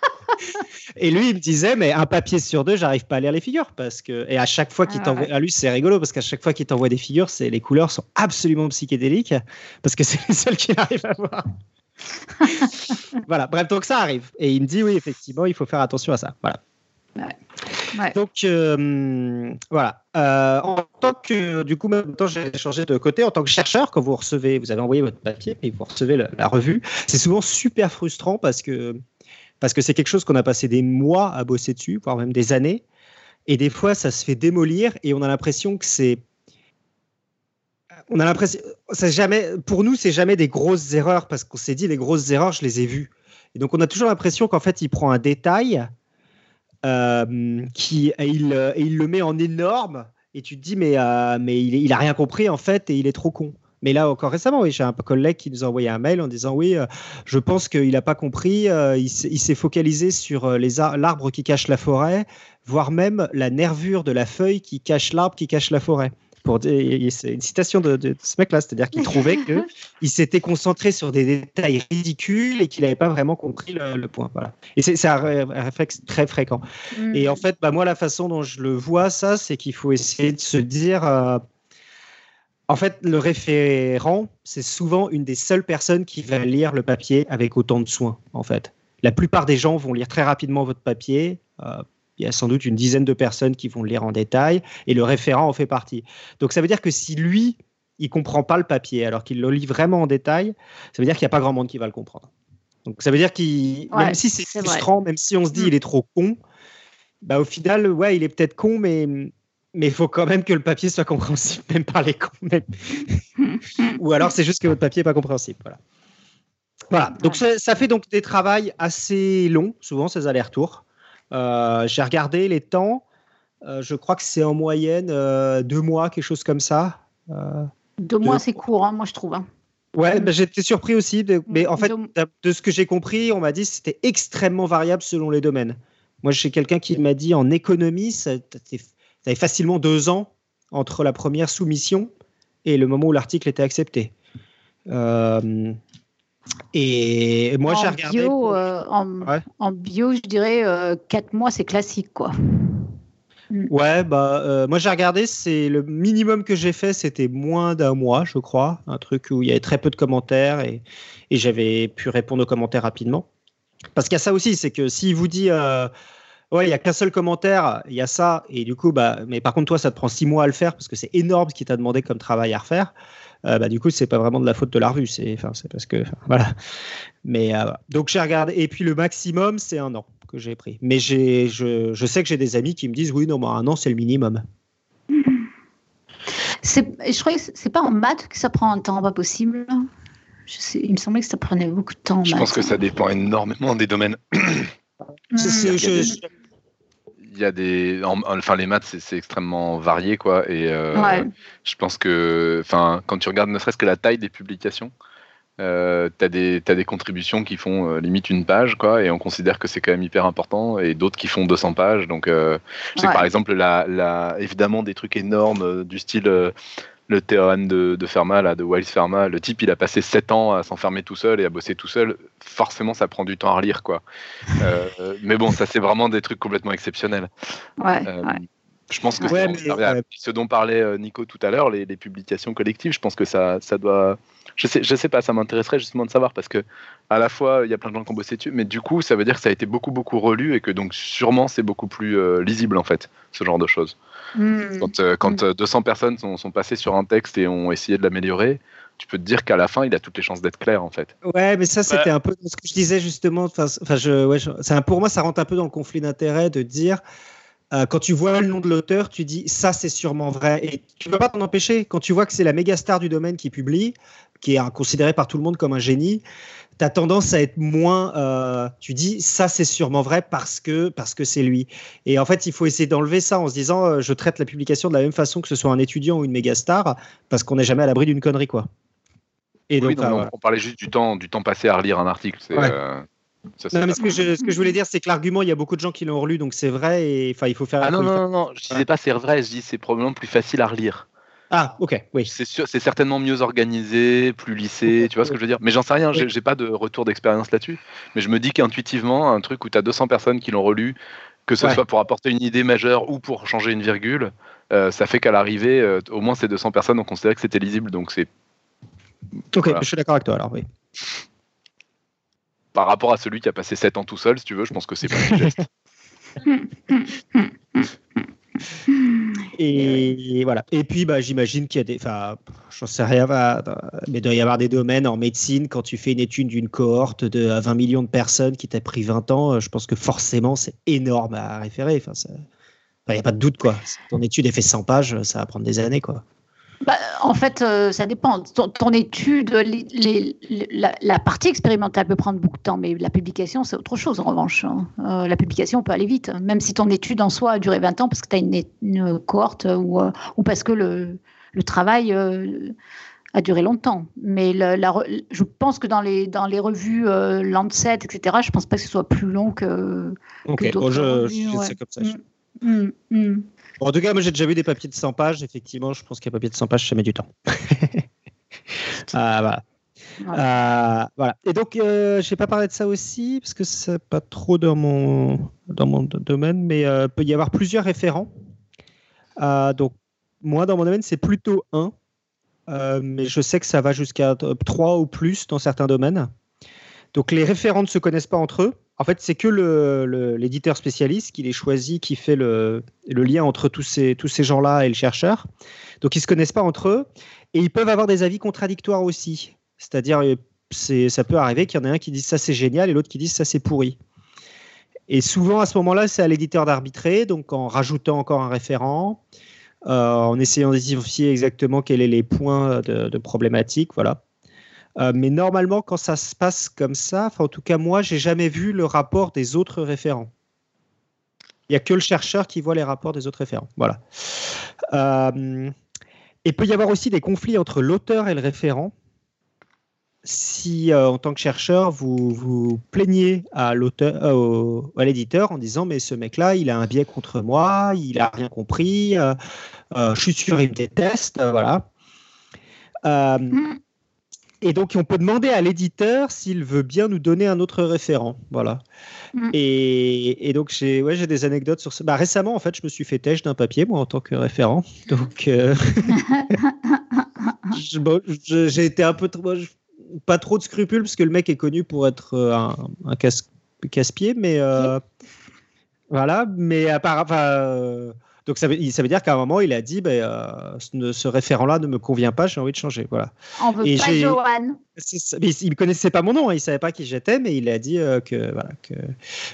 et lui, il me disait, mais un papier sur deux, j'arrive pas à lire les figures parce que, et à chaque fois qu'il ah t'envoie, à lui, c'est rigolo parce qu'à chaque fois qu'il t'envoie des figures, c'est les couleurs sont absolument psychédéliques parce que c'est les seules qu'il arrive à voir. voilà. Bref, donc ça arrive. Et il me dit, oui, effectivement, il faut faire attention à ça. Voilà. Donc euh, voilà. Euh, en tant que du coup, maintenant j'ai changé de côté. En tant que chercheur, quand vous recevez, vous avez envoyé votre papier et vous recevez la, revue, c'est souvent super frustrant parce que parce que c'est quelque chose qu'on a passé des mois à bosser dessus, voire même des années. Et des fois, ça se fait démolir et on a l'impression que c'est on a l'impression, jamais, pour nous, c'est jamais des grosses erreurs parce qu'on s'est dit les grosses erreurs, je les ai vues. Et donc, on a toujours l'impression qu'en fait, il prend un détail qui, et il, il, le met en énorme, et tu te dis, mais, euh, mais il, il a rien compris en fait, et il est trop con. Mais là, encore récemment, j'ai un collègue qui nous a envoyé un mail en disant Oui, euh, je pense qu'il n'a pas compris. il s'est focalisé sur l'arbre qui cache la forêt, voire même la nervure de la feuille qui cache l'arbre qui cache la forêt c'est une citation de, ce mec-là, c'est-à-dire qu'il trouvait qu'il s'était concentré sur des détails ridicules et qu'il n'avait pas vraiment compris le, point. Voilà. Et c'est un, réflexe très fréquent. Mm. Et en fait, bah, moi, la façon dont je le vois, ça, c'est qu'il faut essayer de se dire. Euh, en fait, le référent, c'est souvent une des seules personnes qui va lire le papier avec autant de soin. En fait, la plupart des gens vont lire très rapidement votre papier. Euh, il y a sans doute une dizaine de personnes qui vont le lire en détail et le référent en fait partie. Donc ça veut dire que si lui, il comprend pas le papier alors qu'il le lit vraiment en détail, ça veut dire qu'il n'y a pas grand monde qui va le comprendre. Donc ça veut dire qu'il, même si c'est frustrant, même si on se dit mm. il est trop con, bah au final, ouais, il est peut-être con, mais mais il faut quand même que le papier soit compréhensible, même par les cons. Ou alors c'est juste que votre papier n'est pas compréhensible. Voilà. Voilà. Donc ça, ça, fait donc des travails assez longs, souvent ces allers-retours. Euh, j'ai regardé les temps. Euh, je crois que c'est en moyenne euh, deux mois, quelque chose comme ça. deux mois, c'est court, hein, moi je trouve. Hein. Ouais, ben, j'étais surpris aussi. mais en fait, de ce que j'ai compris, on m'a dit que c'était extrêmement variable selon les domaines. Moi, j'ai quelqu'un qui m'a dit en économie, ça, avait facilement deux ans entre la première soumission et le moment où l'article était accepté. Euh, et moi, j'ai regardé. Euh, en, bio, je dirais euh, 4 mois, c'est classique, quoi. Mm. Ouais, bah, euh, moi j'ai regardé, c'est le minimum que j'ai fait, c'était moins d'un mois, je crois. Un truc où il y avait très peu de commentaires et, et j'avais pu répondre aux commentaires rapidement. Parce qu'il y a ça aussi, c'est que s'il vous dit, euh, ouais, il n'y a qu'un seul commentaire, il y a ça, et du coup, bah, mais par contre, toi, ça te prend six mois à le faire parce que c'est énorme ce qu'il t'a demandé comme travail à refaire. Euh, bah, du coup, c'est pas vraiment de la faute de la revue, c'est parce que voilà. Mais euh, donc j'ai regardé, et puis le maximum, c'est un an que j'ai pris. Mais j'ai, je, je, sais que j'ai des amis qui me disent oui, non, mais un an, c'est le minimum. Je crois que c'est pas en maths que ça prend un temps pas possible. Je sais, il me semblait que ça prenait beaucoup de temps. je pense que ça dépend énormément des domaines. je, il y a des enfin les maths c'est extrêmement varié quoi et euh, je pense que enfin quand tu regardes ne serait-ce que la taille des publications euh, t'as des, t'as des contributions qui font euh, limite une page, quoi, et on considère que c'est quand même hyper important, et d'autres qui font 200 pages. Donc, euh, je sais Ouais. que par exemple, la, la, évidemment, des trucs énormes euh, du style le théorème de, de Fermat, là, de Wiles Fermat, le type, il a passé 7 ans à s'enfermer tout seul et à bosser tout seul. Forcément, ça prend du temps à relire, quoi. Euh, mais bon, ça, c'est vraiment des trucs complètement exceptionnels. Ouais, Euh, ouais. Je pense que Ouais, mais, euh, ce dont parlait Nico tout à l'heure, les, les publications collectives, je pense que ça, ça doit. Je sais, je sais pas, ça m'intéresserait justement de savoir parce que à la fois il y a plein de gens qui ont bossé dessus, mais du coup ça veut dire que ça a été beaucoup beaucoup relu et que donc sûrement c'est beaucoup plus euh, lisible en fait, ce genre de choses. Hmm. Quand, euh, quand Mm. euh, 200 personnes sont, sont passées sur un texte et ont essayé de l'améliorer, tu peux te dire qu'à la fin il a toutes les chances d'être clair en fait. Ouais, mais ça, c'était un peu ce que je disais justement. Enfin, c- enfin, je, ouais, je- c'est un- pour moi, ça rentre un peu dans le conflit d'intérêt de dire. euh, quand tu vois le nom de l'auteur, tu dis ça c'est sûrement vrai et tu peux pas t'en empêcher. Quand tu vois que c'est la méga star du domaine qui publie, qui est considéré par tout le monde comme un génie, tu as tendance à être moins. euh, tu dis ça c'est sûrement vrai parce que parce que c'est lui. Et en fait, il faut essayer d'enlever ça en se disant euh, je traite la publication de la même façon que ce soit un étudiant ou une méga star parce qu'on n'est jamais à l'abri d'une connerie quoi. Et Oui, donc, non, euh, on- parlait juste du temps, du temps passé à relire un article. c'est, Ouais. euh, ça, c'est Non, mais ce que, je, ce que je voulais dire, c'est que l'argument, il y a beaucoup de gens qui l'ont relu, donc c'est vrai, et enfin, il faut faire. Ah non, non, non, non, je disais pas c'est vrai, je dis c'est probablement plus facile à relire. Ah, ok, oui. C'est sûr, c'est certainement mieux organisé, plus lissé, tu vois ce que je veux dire. Mais j'en sais rien, j'ai j'ai pas de retour d'expérience là-dessus. Mais je me dis qu'intuitivement, un truc où tu as 200 personnes qui l'ont relu, que ce Ouais. soit pour apporter une idée majeure ou pour changer une virgule, euh, ça fait qu'à l'arrivée, euh, au moins ces 200 personnes ont considéré que c'était lisible. Donc c'est Ok, Voilà. je suis d'accord avec toi, alors, oui. par rapport à celui qui a passé 7 ans tout seul, si tu veux, je pense que c'est pas un geste. Et voilà. Et puis, bah, j'imagine qu'il y a des. Enfin, j'en sais rien, bah, mais il doit y avoir des domaines en médecine, quand tu fais une étude d'une cohorte de 20 millions de personnes qui t'a pris 20 ans, euh, je pense que forcément, c'est énorme à référer. Enfin, il n'y a pas de doute, quoi. Ton étude est fait 100 pages, ça va prendre des années, quoi. Bah, en fait, euh, ça dépend. Ton, ton étude, les- les- les- la, la partie expérimentale peut prendre beaucoup de temps, mais la publication, c'est autre chose en revanche. hein. Euh, la publication peut aller vite, même si ton étude en soi a duré 20 ans parce que tu as une, cohorte ou, euh, ou parce que le, le travail a duré longtemps. Mais la je pense que dans les, dans les revues euh, Lancet, etc., je pense pas que ce soit plus long que. Ok, bon, je, revues, je- ouais. c'est comme ça. Mm. Mm, mm. Bon, en tout cas, moi, j'ai déjà vu des papiers de 100 pages. Effectivement, je pense qu'un papier de 100 pages, ça met du temps. Ah, voilà. Euh, voilà. Et donc, euh, je n'ai pas parlé de ça aussi, parce que c'est pas trop dans mon, dans mon do- domaine, mais euh, peut y avoir plusieurs référents. Euh, donc, moi, dans mon domaine, c'est plutôt un, mais je sais que ça va jusqu'à trois ou plus dans certains domaines. Donc, les référents ne se connaissent pas entre eux. En fait, c'est que le- le- l'éditeur spécialiste qui les choisit, qui fait le, lien entre tous ces, gens-là et le chercheur. Donc, ils ne se connaissent pas entre eux. Et ils peuvent avoir des avis contradictoires aussi. C'est-à-dire, euh, ça peut arriver qu'il y en ait un qui dise ça c'est génial et l'autre qui dise ça c'est pourri. Et souvent, à ce moment-là, c'est à l'éditeur d'arbitrer, donc en rajoutant encore un référent, euh, en essayant d'identifier exactement quels sont les points de, de problématique. Voilà. Euh, mais normalement, quand ça se passe comme ça, en tout cas, moi, j'ai jamais vu le rapport des autres référents. Il n'y a que le chercheur qui voit les rapports des autres référents. Voilà. Euh, il peut y avoir aussi des conflits entre l'auteur et le référent. Si, euh, en tant que chercheur, vous vous plaignez à l'auteur, au- à l'éditeur en disant mais ce mec-là, il a un biais contre moi, il a rien compris, je suis sûr, il me déteste, voilà. Mm. Et donc, on peut demander à l'éditeur s'il veut bien nous donner un autre référent. Voilà. Mm. Et, et donc, j'ai ouais, des anecdotes sur ça. Bah, récemment, en fait, je me suis fait têche d'un papier, moi, en tant que référent. Donc, euh, bon, j'ai été un peu trop, pas trop de scrupules, parce que le mec est connu pour être euh, un, un casse, casse-pied, mais euh, voilà. Mais à part, enfin, donc ça veut, ça veut dire qu'à un moment, il a dit, euh, ce, ce référent-là ne me convient pas, j'ai envie de changer. Voilà. On veut Et pas Johan. Mais il ne connaissait pas mon nom, hein, il savait pas qui j'étais, mais il a dit euh, que, voilà, que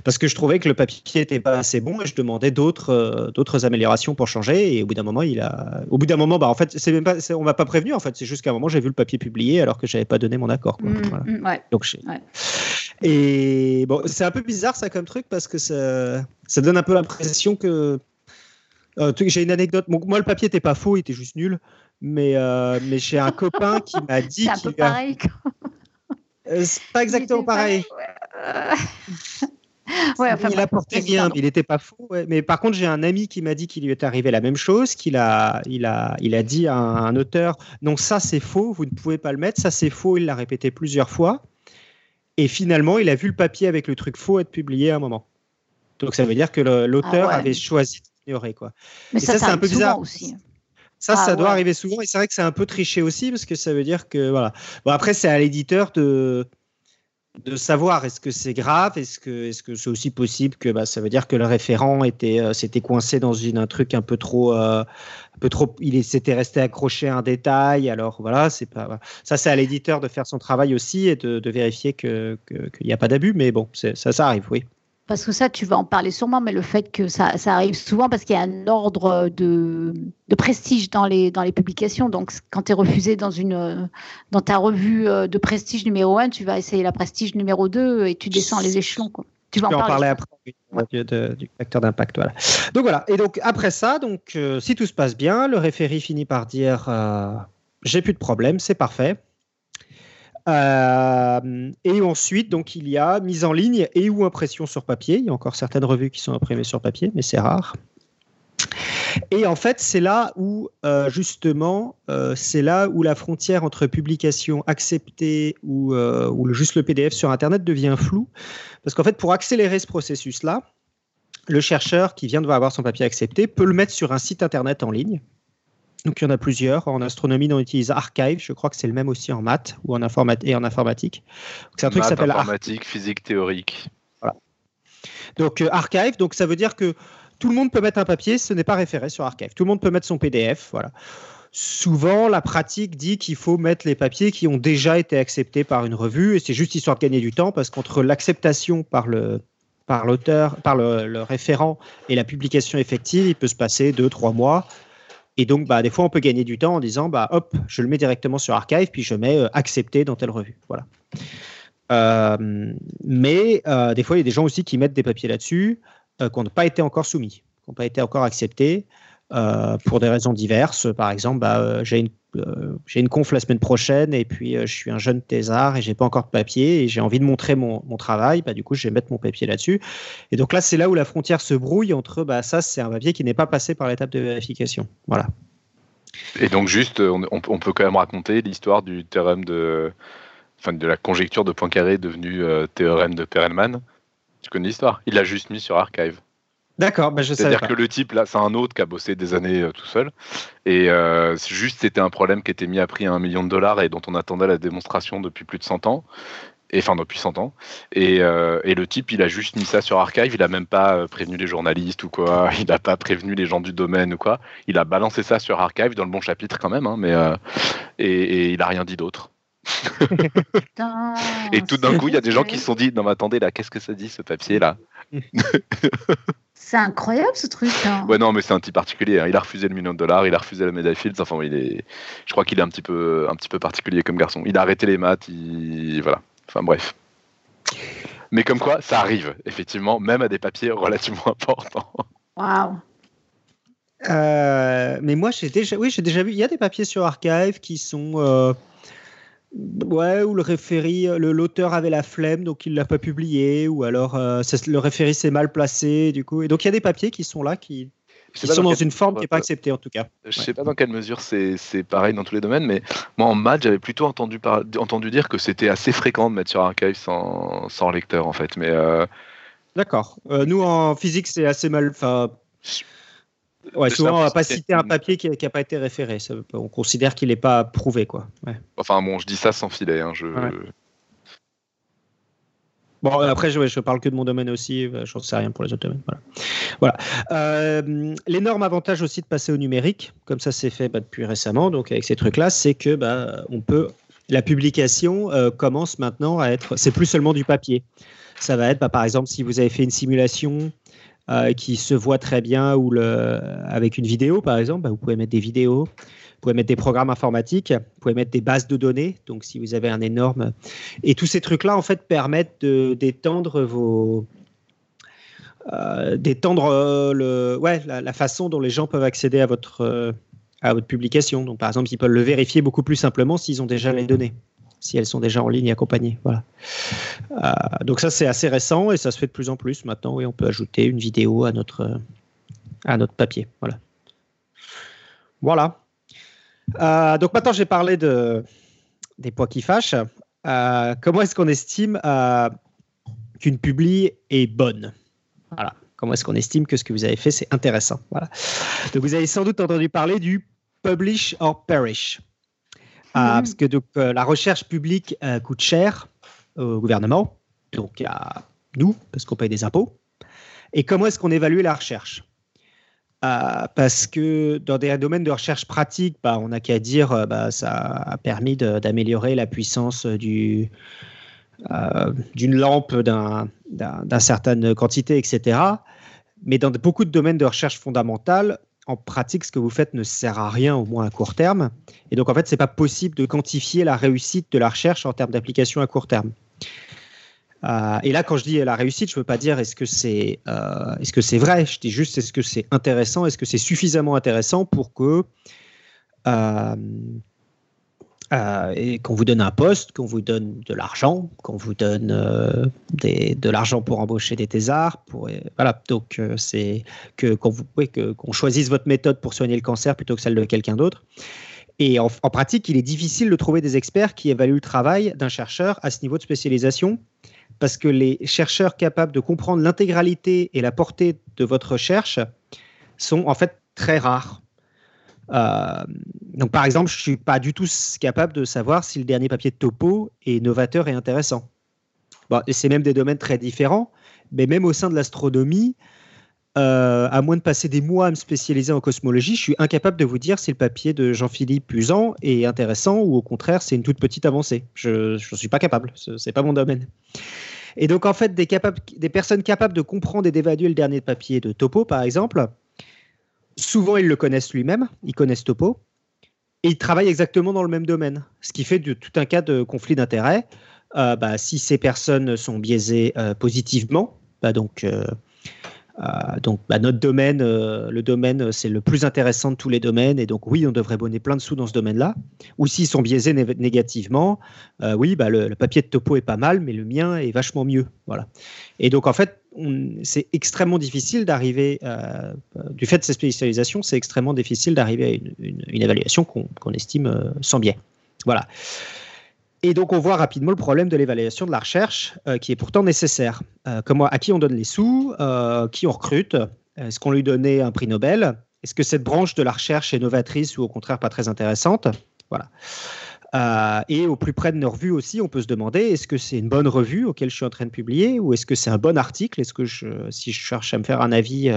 parce que je trouvais que le papier n'était pas assez bon et je demandais d'autres euh, d'autres améliorations pour changer. Et au bout d'un moment, il a, au bout d'un moment, bah en fait, même pas, on m'a pas prévenu en fait. C'est juste qu'à un moment, j'ai vu le papier publié alors que j'avais pas donné mon accord. quoi. Mm, Voilà. mm, ouais. Donc, Ouais. Et bon, c'est un peu bizarre ça comme truc parce que ça, ça donne un peu l'impression que. Euh, j'ai une anecdote. Bon, moi, le papier n'était pas faux, il était juste nul. Mais, euh, mais j'ai un copain qui m'a dit C'est un peu pareil. Euh, c'est pas exactement pareil. Ouais, enfin, il apportait rien, mais il n'était pas faux. ouais. Mais par contre, j'ai un ami qui m'a dit qu'il lui est arrivé la même chose, qu'il a, il a, il a dit à un, un auteur, non, ça c'est faux, vous ne pouvez pas le mettre, ça c'est faux, il l'a répété plusieurs fois. Et finalement, il a vu le papier avec le truc faux être publié à un moment. Donc ça veut dire que l'auteur Ah ouais. avait choisi quoi. Mais Et ça, ça, ça, c'est un peu bizarre. aussi. Ça, Ah ça doit ouais. arriver souvent. Et c'est vrai que c'est un peu triché aussi, parce que ça veut dire que. Voilà. Bon, après, c'est à l'éditeur de, de savoir est-ce que c'est grave, est-ce que est-ce que c'est aussi possible que bah, ça veut dire que le référent était euh, s'était coincé dans une, un truc un peu trop. euh, un peu trop il s'était resté accroché à un détail. Alors voilà, c'est pas. voilà. Ça, c'est à l'éditeur de faire son travail aussi et de, de vérifier que- que- qu'il n'y a pas d'abus. Mais bon, c'est- ça, ça arrive, oui. Parce que ça, tu vas en parler sûrement, mais le fait que ça, ça arrive souvent parce qu'il y a un ordre de, de prestige dans les, dans les publications. Donc, quand tu es refusé dans, une, dans ta revue euh, de prestige numéro 1, tu vas essayer la prestige numéro 2 et tu descends les échelons. Quoi. Tu vas en en parler. parler après oui, de- de- du facteur d'impact. Voilà. Donc voilà. Et donc après ça, donc euh, si tout se passe bien, le référé finit par dire euh, j'ai plus de problème, c'est parfait. Euh, et ensuite, donc il y a mise en ligne et ou impression sur papier. Il y a encore certaines revues qui sont imprimées sur papier, mais c'est rare. Et en fait, c'est là où euh, justement, euh, c'est là où la frontière entre publication acceptée ou, juste le PDF sur Internet devient floue. Parce qu'en fait, pour accélérer ce processus-là, le chercheur qui vient de avoir son papier accepté peut le mettre sur un site Internet en ligne. Donc il y en a plusieurs. En astronomie, on utilise Archive. Je crois que c'est le même aussi en maths ou en et en informatique. C'est un truc qui s'appelle Archive. informatique, physique théorique. Donc euh, Archive, donc ça veut dire que tout le monde peut mettre un papier, ce n'est pas référé sur Archive. Tout le monde peut mettre son PDF, voilà. Souvent, la pratique dit qu'il faut mettre les papiers qui ont déjà été acceptés par une revue, et c'est juste histoire de gagner du temps, parce qu'entre l'acceptation par le par l'auteur, par le, le référent et la publication effective, il peut se passer deux, trois mois. Et donc, bah, des fois, on peut gagner du temps en disant, bah, hop, je le mets directement sur Archive, puis je mets euh, accepté dans telle revue. Voilà. Euh, mais euh, des fois, il y a des gens aussi qui mettent des papiers là-dessus qui n'ont pas été encore soumis, qui n'ont pas été encore acceptés pour des raisons diverses. Par exemple, bah, j'ai une, j'ai une conf la semaine prochaine et puis euh, je suis un jeune thésard et j'ai pas encore de papier et j'ai envie de montrer mon, travail. Bah, du coup, je vais mettre mon papier là-dessus. Et donc là, c'est là où la frontière se brouille entre bah, ça, c'est un papier qui n'est pas passé par l'étape de vérification. Voilà. Et donc juste, on peut quand même raconter l'histoire du théorème de, enfin de la conjecture de Poincaré devenue euh, théorème de Perelman. Tu connais l'histoire? Il l'a juste mis sur Archive. D'accord, bah, je savais C'est-à-dire que le type là, c'est un autre qui a bossé des années euh, tout seul, et euh, juste c'était un problème qui était mis à prix à un million de dollars et dont on attendait la démonstration depuis plus de 100 ans. Et enfin depuis 100 ans. Et, euh, et le type, il a juste mis ça sur Archive, il a même pas prévenu les journalistes ou quoi, il a pas prévenu les gens du domaine ou quoi. Il a balancé ça sur Archive dans le bon chapitre quand même, hein, mais euh, et, et il a rien dit d'autre. Putain, Et tout d'un coup, il y a des gens qui se sont dit, non mais attendez là, qu'est-ce que ça dit ce papier là C'est incroyable ce truc. hein. Ouais non, mais c'est un type particulier. hein. Il a refusé le million de dollars, il a refusé la médaille Fields. Enfin, il est, je crois qu'il est un petit peu, un petit peu particulier comme garçon. Il a arrêté les maths, il, voilà. Enfin bref. Mais comme quoi, ça arrive effectivement, même à des papiers relativement importants. Waouh. Euh, mais moi, j'ai déjà, oui, j'ai déjà vu. Il y a des papiers sur Archive qui sont, euh, ouais, où le référé, le l'auteur avait la flemme, donc il l'a pas publié, ou alors euh, le référé s'est mal placé, du coup. Et donc il y a des papiers qui sont là, qui, sont dans une forme qui n'est pas acceptée en tout cas. Je sais pas dans quelle mesure c'est c'est pareil dans tous les domaines, mais moi en maths, j'avais plutôt entendu, par- entendu dire que c'était assez fréquent de mettre sur Archive sans, sans lecteur en fait. Mais euh, D'accord. Euh, nous en physique, c'est assez mal. Enfin, ouais, souvent on va pas citer un papier qui n'a pas été référé. Ça, on considère qu'il n'est pas prouvé, quoi. Ouais. enfin bon, je dis ça sans filet. Hein, je... Ouais. Bon, après, je, je parle que de mon domaine aussi, euh, j'en sais rien pour les autres domaines. Voilà. voilà. Euh, L'énorme avantage aussi de passer au numérique, comme ça c'est fait bah, depuis récemment, donc avec ces trucs-là, c'est que bah, on peut. La publication euh, commence maintenant à être. C'est plus seulement du papier. Ça va être, bah, par exemple, si vous avez fait une simulation euh, qui se voit très bien ou le, avec une vidéo, par exemple, bah, vous pouvez mettre des vidéos. Vous pouvez mettre des programmes informatiques, vous pouvez mettre des bases de données. Donc, si vous avez un énorme et tous ces trucs-là, en fait, permettent d'étendre vos. euh, d'étendre euh, le, ouais, la, la façon dont les gens peuvent accéder à votre, à votre publication. Donc, par exemple, ils peuvent le vérifier beaucoup plus simplement s'ils ont déjà les données. Si elles sont déjà en ligne et accompagnées. Voilà. Euh, donc ça c'est assez récent et ça se fait de plus en plus maintenant. Oui, on peut ajouter une vidéo à notre à notre papier. Voilà. Voilà. Euh, donc maintenant j'ai parlé de des poids qui fâchent. Euh, comment est-ce qu'on estime qu'une publi est bonne? Voilà. Comment est-ce qu'on estime que ce que vous avez fait c'est intéressant? Voilà. Donc vous avez sans doute entendu parler du publish or perish. Ah, parce que donc, euh, la recherche publique euh, coûte cher au gouvernement, donc à nous, parce qu'on paye des impôts. Et comment est-ce qu'on évalue la recherche? Euh, Parce que dans des domaines de recherche pratique, bah, on n'a qu'à dire bah, ça a permis d'améliorer la puissance du, d'une lampe d'une d'un, certaine quantité, etc. Mais dans beaucoup de domaines de recherche fondamentale, en pratique, ce que vous faites ne sert à rien, au moins à court terme. Et donc, en fait, ce n'est pas possible de quantifier la réussite de la recherche en termes d'application à court terme. Euh, et là, quand je dis la réussite, je ne veux pas dire est-ce que c'est euh, est-ce que c'est vrai. Je dis juste est-ce que c'est intéressant, est-ce que c'est suffisamment intéressant pour que euh, euh, et qu'on vous donne un poste, qu'on vous donne de l'argent, qu'on vous donne euh, de l'argent pour embaucher des thésards, pour euh, voilà. Donc c'est que qu'on qu'on choisisse votre méthode pour soigner le cancer plutôt que celle de quelqu'un d'autre. Et en, en, pratique, il est difficile de trouver des experts qui évaluent le travail d'un chercheur à ce niveau de spécialisation, parce que les chercheurs capables de comprendre l'intégralité et la portée de votre recherche sont en fait très rares. Euh, donc, par exemple, je ne suis pas du tout capable de savoir si le dernier papier de topo est novateur et intéressant. Bon, et c'est même des domaines très différents, mais même au sein de l'astronomie, euh, à moins de passer des mois à me spécialiser en cosmologie, je suis incapable de vous dire si le papier de Jean-Philippe Usan est intéressant ou au contraire c'est une toute petite avancée. Je ne suis pas capable, ce n'est pas mon domaine. Et donc en fait, des, des personnes capables de comprendre et d'évaluer le dernier papier de Topo, par exemple, souvent ils le connaissent lui-même, ils connaissent Topo, et ils travaillent exactement dans le même domaine, ce qui fait tout un cas de conflit d'intérêts. Euh, bah, si ces personnes sont biaisées euh, positivement, bah, donc euh, donc, bah, notre domaine, le domaine, c'est le plus intéressant de tous les domaines. Et donc, oui, on devrait bonner plein de sous dans ce domaine-là. Ou s'ils sont biaisés négativement, oui, bah, le, papier de topo est pas mal, mais le mien est vachement mieux. Voilà. Et donc, en fait, c'est extrêmement difficile d'arriver, du fait de ces spécialisations, c'est extrêmement difficile d'arriver à une, évaluation qu'on estime sans biais. Voilà. Et donc, on voit rapidement le problème de l'évaluation de la recherche, euh, qui est pourtant nécessaire. Euh, à qui on donne les sous, euh, qui on recrute, est-ce qu'on lui donnait un prix Nobel Est-ce que cette branche de la recherche est novatrice ou au contraire pas très intéressante? Voilà. Et au plus près de nos revues aussi, on peut se demander est-ce que c'est une bonne revue auquel je suis en train de publier ou est-ce que c'est un bon article? Est-ce que si je cherche à me faire un avis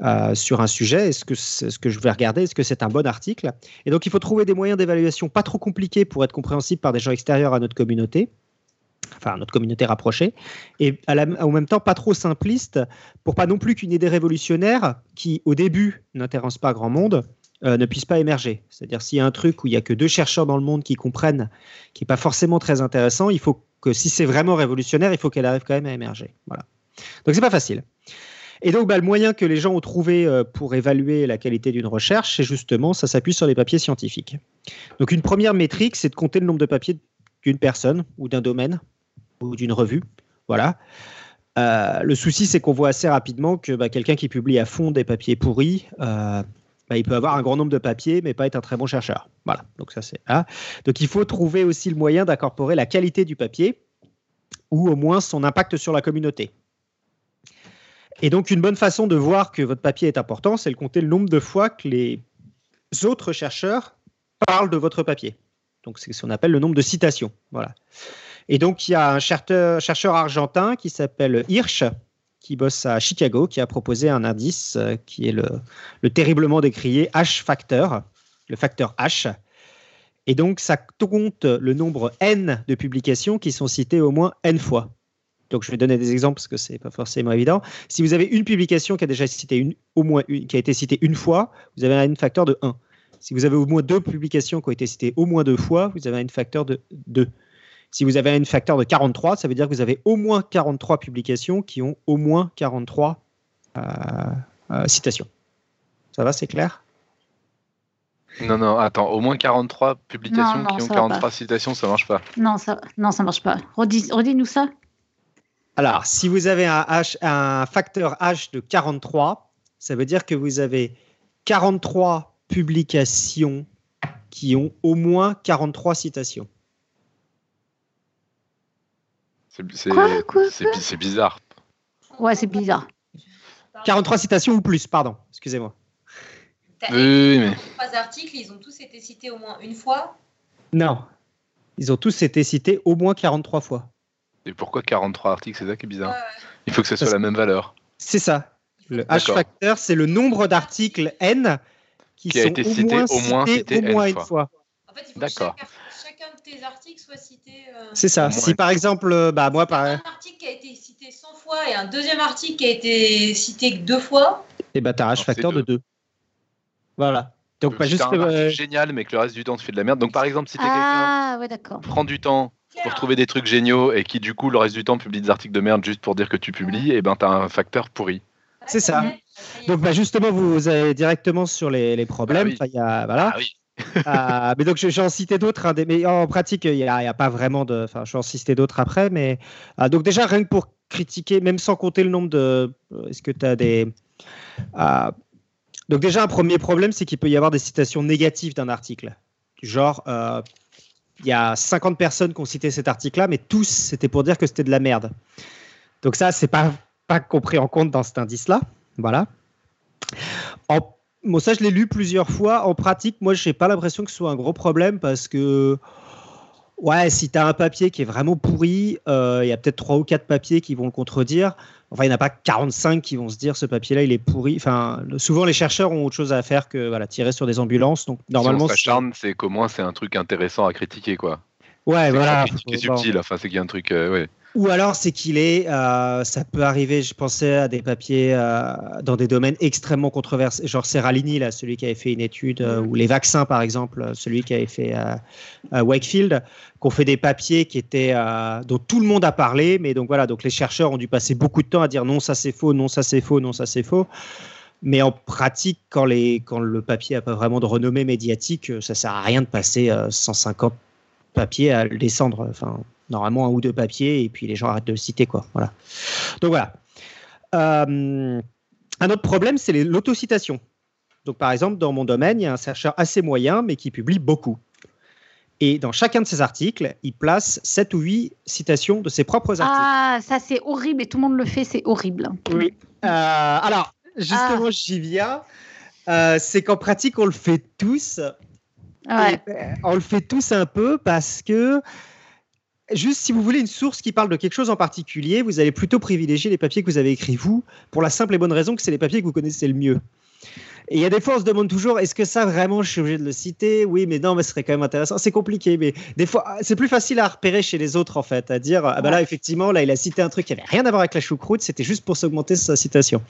euh, sur un sujet. Est-ce que ce que je vais regarder Est-ce que c'est un bon article? Et donc, il faut trouver des moyens d'évaluation pas trop compliqués pour être compréhensibles par des gens extérieurs à notre communauté enfin notre communauté rapprochée, et à en même temps pas trop simpliste pour pas non plus qu'une idée révolutionnaire qui au début n'intéresse pas grand monde euh, ne puisse pas émerger. C'est-à-dire s'il y a un truc où il y a que deux chercheurs dans le monde qui comprennent, qui n'est pas forcément très intéressant, il faut que si c'est vraiment révolutionnaire, il faut qu'elle arrive quand même à émerger. Voilà. Donc c'est pas facile. Et donc, bah, le moyen que les gens ont trouvé euh, pour évaluer la qualité d'une recherche, c'est justement, ça s'appuie sur les papiers scientifiques. Donc, une première métrique, c'est de compter le nombre de papiers d'une personne ou d'un domaine ou d'une revue. Voilà. Euh, le souci, c'est qu'on voit assez rapidement que bah, quelqu'un qui publie à fond des papiers pourris, bah, il peut avoir un grand nombre de papiers, mais pas être un très bon chercheur. Voilà. Donc il faut trouver aussi le moyen d'incorporer la qualité du papier ou au moins son impact sur la communauté. Et donc, une bonne façon de voir que votre papier est important, c'est de compter le nombre de fois que les autres chercheurs parlent de votre papier. Donc, c'est ce qu'on appelle le nombre de citations. Voilà. Et donc, il y a un chercheur argentin qui s'appelle Hirsch, qui bosse à Chicago, qui a proposé un indice euh, qui est le, le terriblement décrié H-factor, le facteur H. Et donc, ça compte le nombre N de publications qui sont citées au moins N fois. Donc, je vais donner des exemples parce que c'est pas forcément évident. Si vous avez une publication qui a déjà une, au moins qui a été citée une fois, vous avez un n facteur de 1. Si vous avez au moins deux publications qui ont été citées au moins deux fois, vous avez un n facteur de 2. Si vous avez un facteur de 43, ça veut dire que vous avez au moins 43 publications qui ont au moins 43 euh, euh, citations. Ça va, c'est clair? Non, non, attends, au moins 43 publications Non, non, qui ont ça va 43 citations, ça marche pas. Non, ça, non, ça marche pas. Redis- Redis-nous ça. Alors, si vous avez un, H, un facteur H de 43, ça veut dire que vous avez 43 publications qui ont au moins 43 citations. C'est bizarre. Ouais, c'est bizarre. 43 citations ou plus, pardon, excusez-moi. Oui, oui, mais trois articles, ils ont tous été cités au moins une fois. Non. Ils ont tous été cités au moins 43 fois. et pourquoi 43 articles C'est ça qui est bizarre? Il faut que ça soit Parce- la même valeur. C'est ça. Le H factor, c'est le nombre d'articles N qui, Qui a sont été au cité- moins au moins cités cité au moins N une fois. fois. Fait, il faut D'accord. que chacun, chacun de tes articles soit cité. euh, C'est ça. Si par exemple, euh, bah moi, par, Un article qui a été cité 100 fois et un deuxième article qui a été cité que deux fois. eh ben, t'as un c'est de 2. Voilà. Donc, pas juste. un euh, génial, mais que le reste du temps tu fais de la merde. Donc par exemple, si t'es quelqu'un Ah, ouais, d'accord. qui prend du temps pour trouver des trucs géniaux et qui du coup le reste du temps publie des articles de merde juste pour dire que tu publies, et ben t'as un facteur pourri. C'est ça. Donc, bah, justement, vous allez directement sur les, les problèmes. Ah oui. Enfin, il y a, voilà. Ah oui. Euh, mais donc, je- j'en citais d'autres. hein, mais en pratique, il n'y a, pas vraiment de. Enfin, je vais en citer d'autres après. Mais euh, donc, déjà, rien que pour critiquer, même sans compter le nombre de. euh, Est-ce que tu as des. donc, déjà, un premier problème, c'est qu'il peut y avoir des citations négatives d'un article. Genre, il y a 50 personnes qui ont cité cet article-là, mais tous, c'était pour dire que c'était de la merde. Donc, ça, c'est pas, pas compris en compte dans cet indice-là. Voilà. En Bon, ça, je l'ai lu plusieurs fois. En pratique, moi, je n'ai pas l'impression que ce soit un gros problème parce que, ouais, si tu as un papier qui est vraiment pourri, euh, il y a peut-être trois ou quatre papiers qui vont le contredire. Enfin, il n'y en a pas 45 qui vont se dire ce papier-là, il est pourri. Enfin, souvent, les chercheurs ont autre chose à faire que voilà, tirer sur des ambulances. Donc, normalement, si on c'est- s'acharne, c'est qu'au moins c'est un truc intéressant à critiquer quoi. ouais, C'est voilà. La critique est Bon. subtile, enfin c'est qu'il y a un truc. euh, ouais. Ou alors, c'est qu'il est, euh, ça peut arriver, je pensais à des papiers euh, dans des domaines extrêmement controversés, genre Serralini, là, celui qui avait fait une étude, euh, ou les vaccins, par exemple, celui qui avait fait Wakefield, qu'on fait des papiers qui étaient, dont tout le monde a parlé, mais donc voilà, donc les chercheurs ont dû passer beaucoup de temps à dire non, ça c'est faux, non, ça c'est faux, non, ça c'est faux. Mais en pratique, quand, le papier n'a pas vraiment de renommée médiatique, ça sert à rien de passer euh, 150 papiers à le descendre. Normalement un ou deux papiers et puis les gens arrêtent de le citer quoi. Voilà. Donc voilà. Euh, un autre problème, c'est l'autocitation. Donc par exemple, dans mon domaine, il y a un chercheur assez moyen mais qui publie beaucoup. Et dans chacun de ses articles, il place 7 ou 8 citations de ses propres articles. Ah, ça c'est horrible et tout le monde le fait, c'est horrible. Oui. Euh, alors, justement, Ah. j'y viens. Euh, c'est qu'en pratique, on le fait tous. Ouais. Et, on le fait tous un peu parce que, juste si vous voulez une source qui parle de quelque chose en particulier, vous allez plutôt privilégier les papiers que vous avez écrits vous, pour la simple et bonne raison que c'est les papiers que vous connaissez le mieux. Et il y a des fois, on se demande toujours, est-ce que ça vraiment, je suis obligé de le citer? Oui, mais non, mais ce serait quand même intéressant. C'est compliqué, mais des fois, c'est plus facile à repérer chez les autres, en fait, à dire, ah bah là, effectivement, là, il a cité un truc qui avait rien à voir avec la choucroute, c'était juste pour s'augmenter sa citation.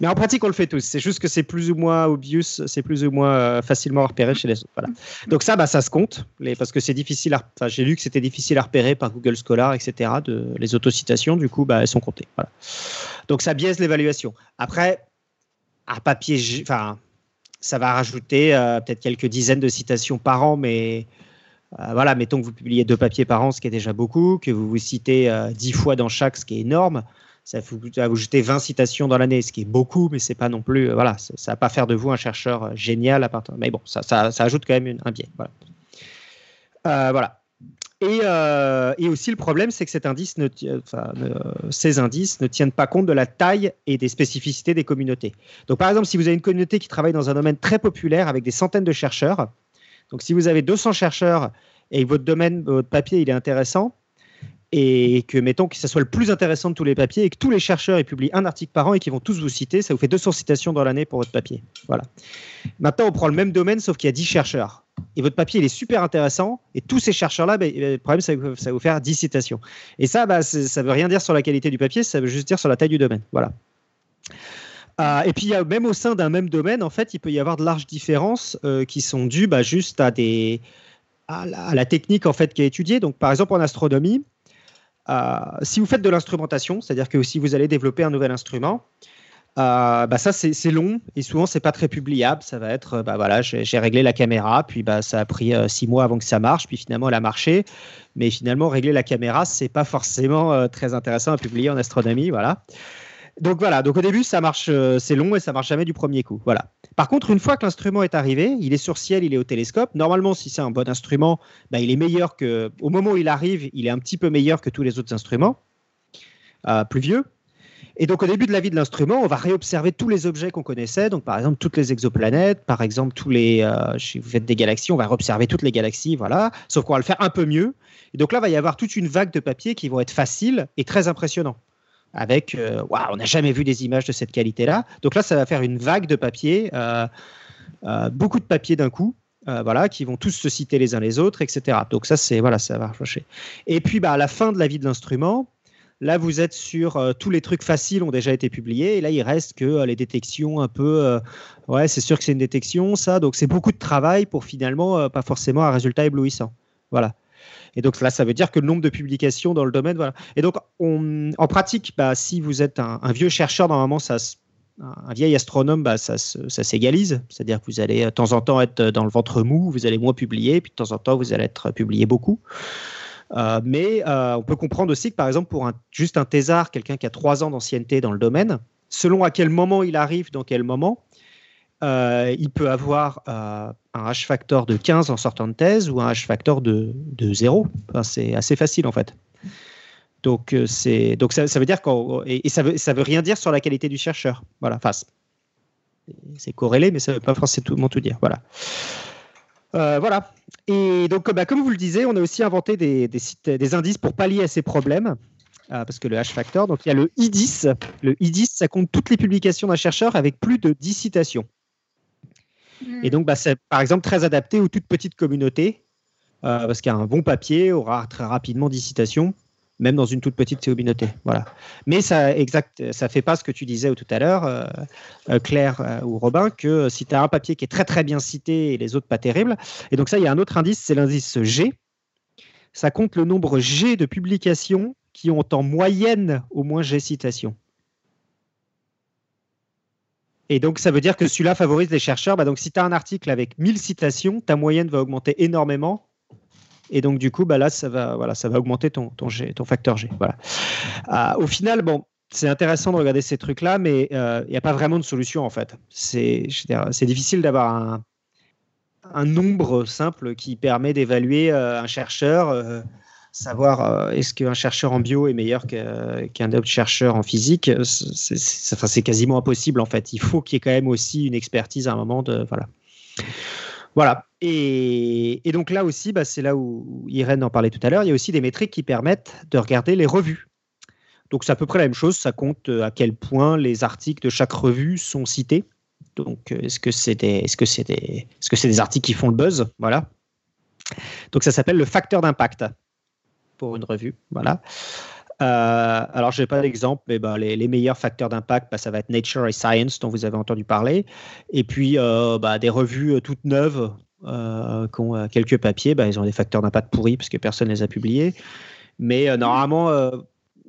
Mais en pratique, on le fait tous. C'est juste que c'est plus ou moins obvious, c'est plus ou moins euh, facilement à repérer chez les autres. Voilà. Donc ça, bah, ça se compte, les, parce que c'est difficile. À, enfin, j'ai lu que c'était difficile à repérer par Google Scholar, etc. De, les autocitations, du coup, bah, elles sont comptées. Voilà. Donc ça biaise l'évaluation. Après, un papier, enfin, ça va rajouter euh, peut-être quelques dizaines de citations par an, mais euh, voilà, mettons que vous publiez deux papiers par an, ce qui est déjà beaucoup, que vous vous citez euh, dix fois dans chaque, ce qui est énorme. Ça, va vous jeter 20 citations dans l'année, ce qui est beaucoup, mais c'est pas non plus. voilà, ça va pas faire de vous un chercheur génial à partir. Mais bon, ça, ajoute quand même un biais. Voilà. Et, euh, et aussi le problème, c'est que enfin, ne- ces indices ne tiennent pas compte de la taille et des spécificités des communautés. Donc par exemple, si vous avez une communauté qui travaille dans un domaine très populaire avec des centaines de chercheurs, donc si vous avez 200 chercheurs et votre domaine, votre papier, il est intéressant, et que mettons que ce soit le plus intéressant de tous les papiers et que tous les chercheurs ils publient un article par an et qu'ils vont tous vous citer, ça vous fait 200 citations dans l'année pour votre papier. Voilà. Maintenant, on prend le même domaine sauf qu'il y a 10 chercheurs. Et votre papier, il est super intéressant. Et tous ces chercheurs-là, ben, le problème, c'est ça va vous faire 10 citations. Et ça, bah, c'est- ça veut rien dire sur la qualité du papier, ça veut juste dire sur la taille du domaine. Voilà. Euh, et puis, même au sein d'un même domaine, en fait, il peut y avoir de larges différences euh, qui sont dues juste à, à, la, à technique en fait, qui est étudiée. Donc, par exemple, en astronomie, euh, si vous faites de l'instrumentation, c'est-à-dire que si vous allez développer un nouvel instrument, Euh, bah ça c'est long et souvent c'est pas très publiable. Ça va être bah voilà j'ai réglé la caméra puis bah ça a pris euh, six mois avant que ça marche puis finalement elle a marché. Mais finalement régler la caméra c'est pas forcément euh, très intéressant à publier en astronomie voilà. Donc voilà donc au début ça marche c'est long et ça marche jamais du premier coup voilà. Par contre une fois que l'instrument est arrivé il est sur ciel il est au télescope normalement si c'est un bon instrument bah, il est meilleur que au moment où il arrive il est un petit peu meilleur que tous les autres instruments plus vieux et donc, au début de la vie de l'instrument, on va réobserver tous les objets qu'on connaissait. Donc, par exemple, toutes les exoplanètes, par exemple, tous les. Euh, si vous faites des galaxies, on va réobserver toutes les galaxies, voilà. Sauf qu'on va le faire un peu mieux. Et donc là, il va y avoir toute une vague de papiers qui vont être faciles et très impressionnants. Avec, euh, waouh, on n'a jamais vu des images de cette qualité-là. Donc là, ça va faire une vague de papiers, euh, beaucoup de papiers d'un coup. voilà, qui vont tous se citer les uns les autres, etc. Donc ça, c'est voilà, ça va marcher. Et puis, bah, à la fin de la vie de l'instrument, Là, vous êtes sur euh, tous les trucs faciles ont déjà été publiés. Et là, il reste que euh, les détections un peu. Euh, ouais, c'est sûr que c'est une détection, ça. Donc, c'est beaucoup de travail pour finalement pas forcément un résultat éblouissant. Voilà. Et donc là, ça veut dire que le nombre de publications dans le domaine, voilà. Et donc, en pratique, bah, si vous êtes un, vieux chercheur, normalement, ça, un vieil astronome, bah, ça, ça s'égalise. C'est-à-dire que vous allez de temps en temps être dans le ventre mou, vous allez moins publier, puis de temps en temps, vous allez être publié beaucoup. Euh, mais euh, on peut comprendre aussi que, par exemple, pour un, juste un thésard, quelqu'un qui a trois ans d'ancienneté dans le domaine, selon à quel moment il arrive, dans quel moment, euh, il peut avoir un H-factor de 15 en sortant de thèse ou un H-factor de, de 0. c'est assez facile en fait. Donc, donc ça, veut dire qu'on, et, ça, veut, ça veut rien dire sur la qualité du chercheur. Voilà, enfin, c'est corrélé, mais ça ne veut pas forcément tout dire. Voilà. Euh, voilà. Et donc, bah, comme vous le disiez, on a aussi inventé des, des, indices pour pallier à ces problèmes. Euh, parce que le H-factor, donc il y a le I10. Le I10, ça compte toutes les publications d'un chercheur avec plus de 10 citations. Hmm. Et donc, bah, c'est par exemple très adapté aux toutes petites communautés, euh, parce qu'un bon papier aura très rapidement 10 citations même dans une toute petite communauté. Voilà. Mais ça exact, ça fait pas ce que tu disais tout à l'heure, euh, euh, Claire euh, ou Robin, que si tu as un papier qui est très très bien cité et les autres pas terribles. Et donc ça, il y a un autre indice, c'est l'indice G. Ça compte le nombre G de publications qui ont en moyenne au moins G citations. Et donc, ça veut dire que celui-là favorise les chercheurs. Bah, donc, si tu as un article avec 1000 citations, ta moyenne va augmenter énormément et donc, du coup, bah là, ça va, voilà, ça va augmenter ton, ton, ton facteur G. Voilà. Euh, au final, bon, c'est intéressant de regarder ces trucs-là, mais euh, il n'y a pas vraiment de solution, en fait. C'est difficile d'avoir un, un, nombre simple qui permet d'évaluer euh, un chercheur, savoir est-ce qu'un chercheur en bio est meilleur qu'un autre chercheur en physique. C'est quasiment impossible, en fait. Il faut qu'il y ait quand même aussi une expertise à un moment de. Voilà. Voilà. Et, donc là aussi, bah, c'est là où Irène en parlait tout à l'heure, il y a aussi des métriques qui permettent de regarder les revues. Donc c'est à peu près la même chose, ça compte euh, à quel point les articles de chaque revue sont cités. Donc euh, est-ce que c'est des, est-ce que c'est des, est-ce que c'est des articles qui font le buzz, voilà. Donc ça s'appelle le facteur d'impact pour une revue, voilà. Euh, alors, je n'ai pas d'exemple, mais bah, les, meilleurs facteurs d'impact, bah, ça va être Nature et Science, dont vous avez entendu parler. Et puis, euh, bah, des revues euh, toutes neuves qui ont quelques papiers, ils ont des facteurs d'impact pourris parce que personne ne les a publiés. Mais normalement,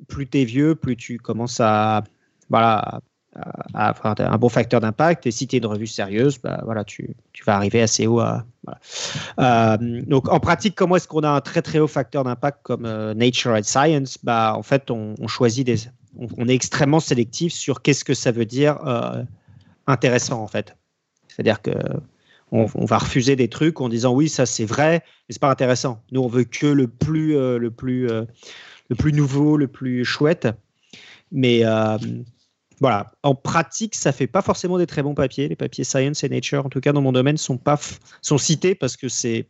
plus tu es vieux, plus tu commences à, voilà, à avoir un bon facteur d'impact. Et si tu es une revue sérieuse, bah, voilà, tu, tu, vas arriver assez haut. À, euh, donc, en pratique, comment est-ce qu'on a un très très haut facteur d'impact comme euh, Nature and Science? Bah, En fait, on, choisit des. On, est extrêmement sélectif sur qu'est-ce que ça veut dire euh, intéressant, en fait. C'est-à-dire que. On, va refuser des trucs en disant oui ça c'est vrai mais c'est pas intéressant nous on veut que le plus le plus le plus nouveau le plus chouette mais voilà. En pratique, ça fait pas forcément des très bons papiers. Les papiers Science et Nature, en tout cas dans mon domaine, sont pas sont cités parce que c'est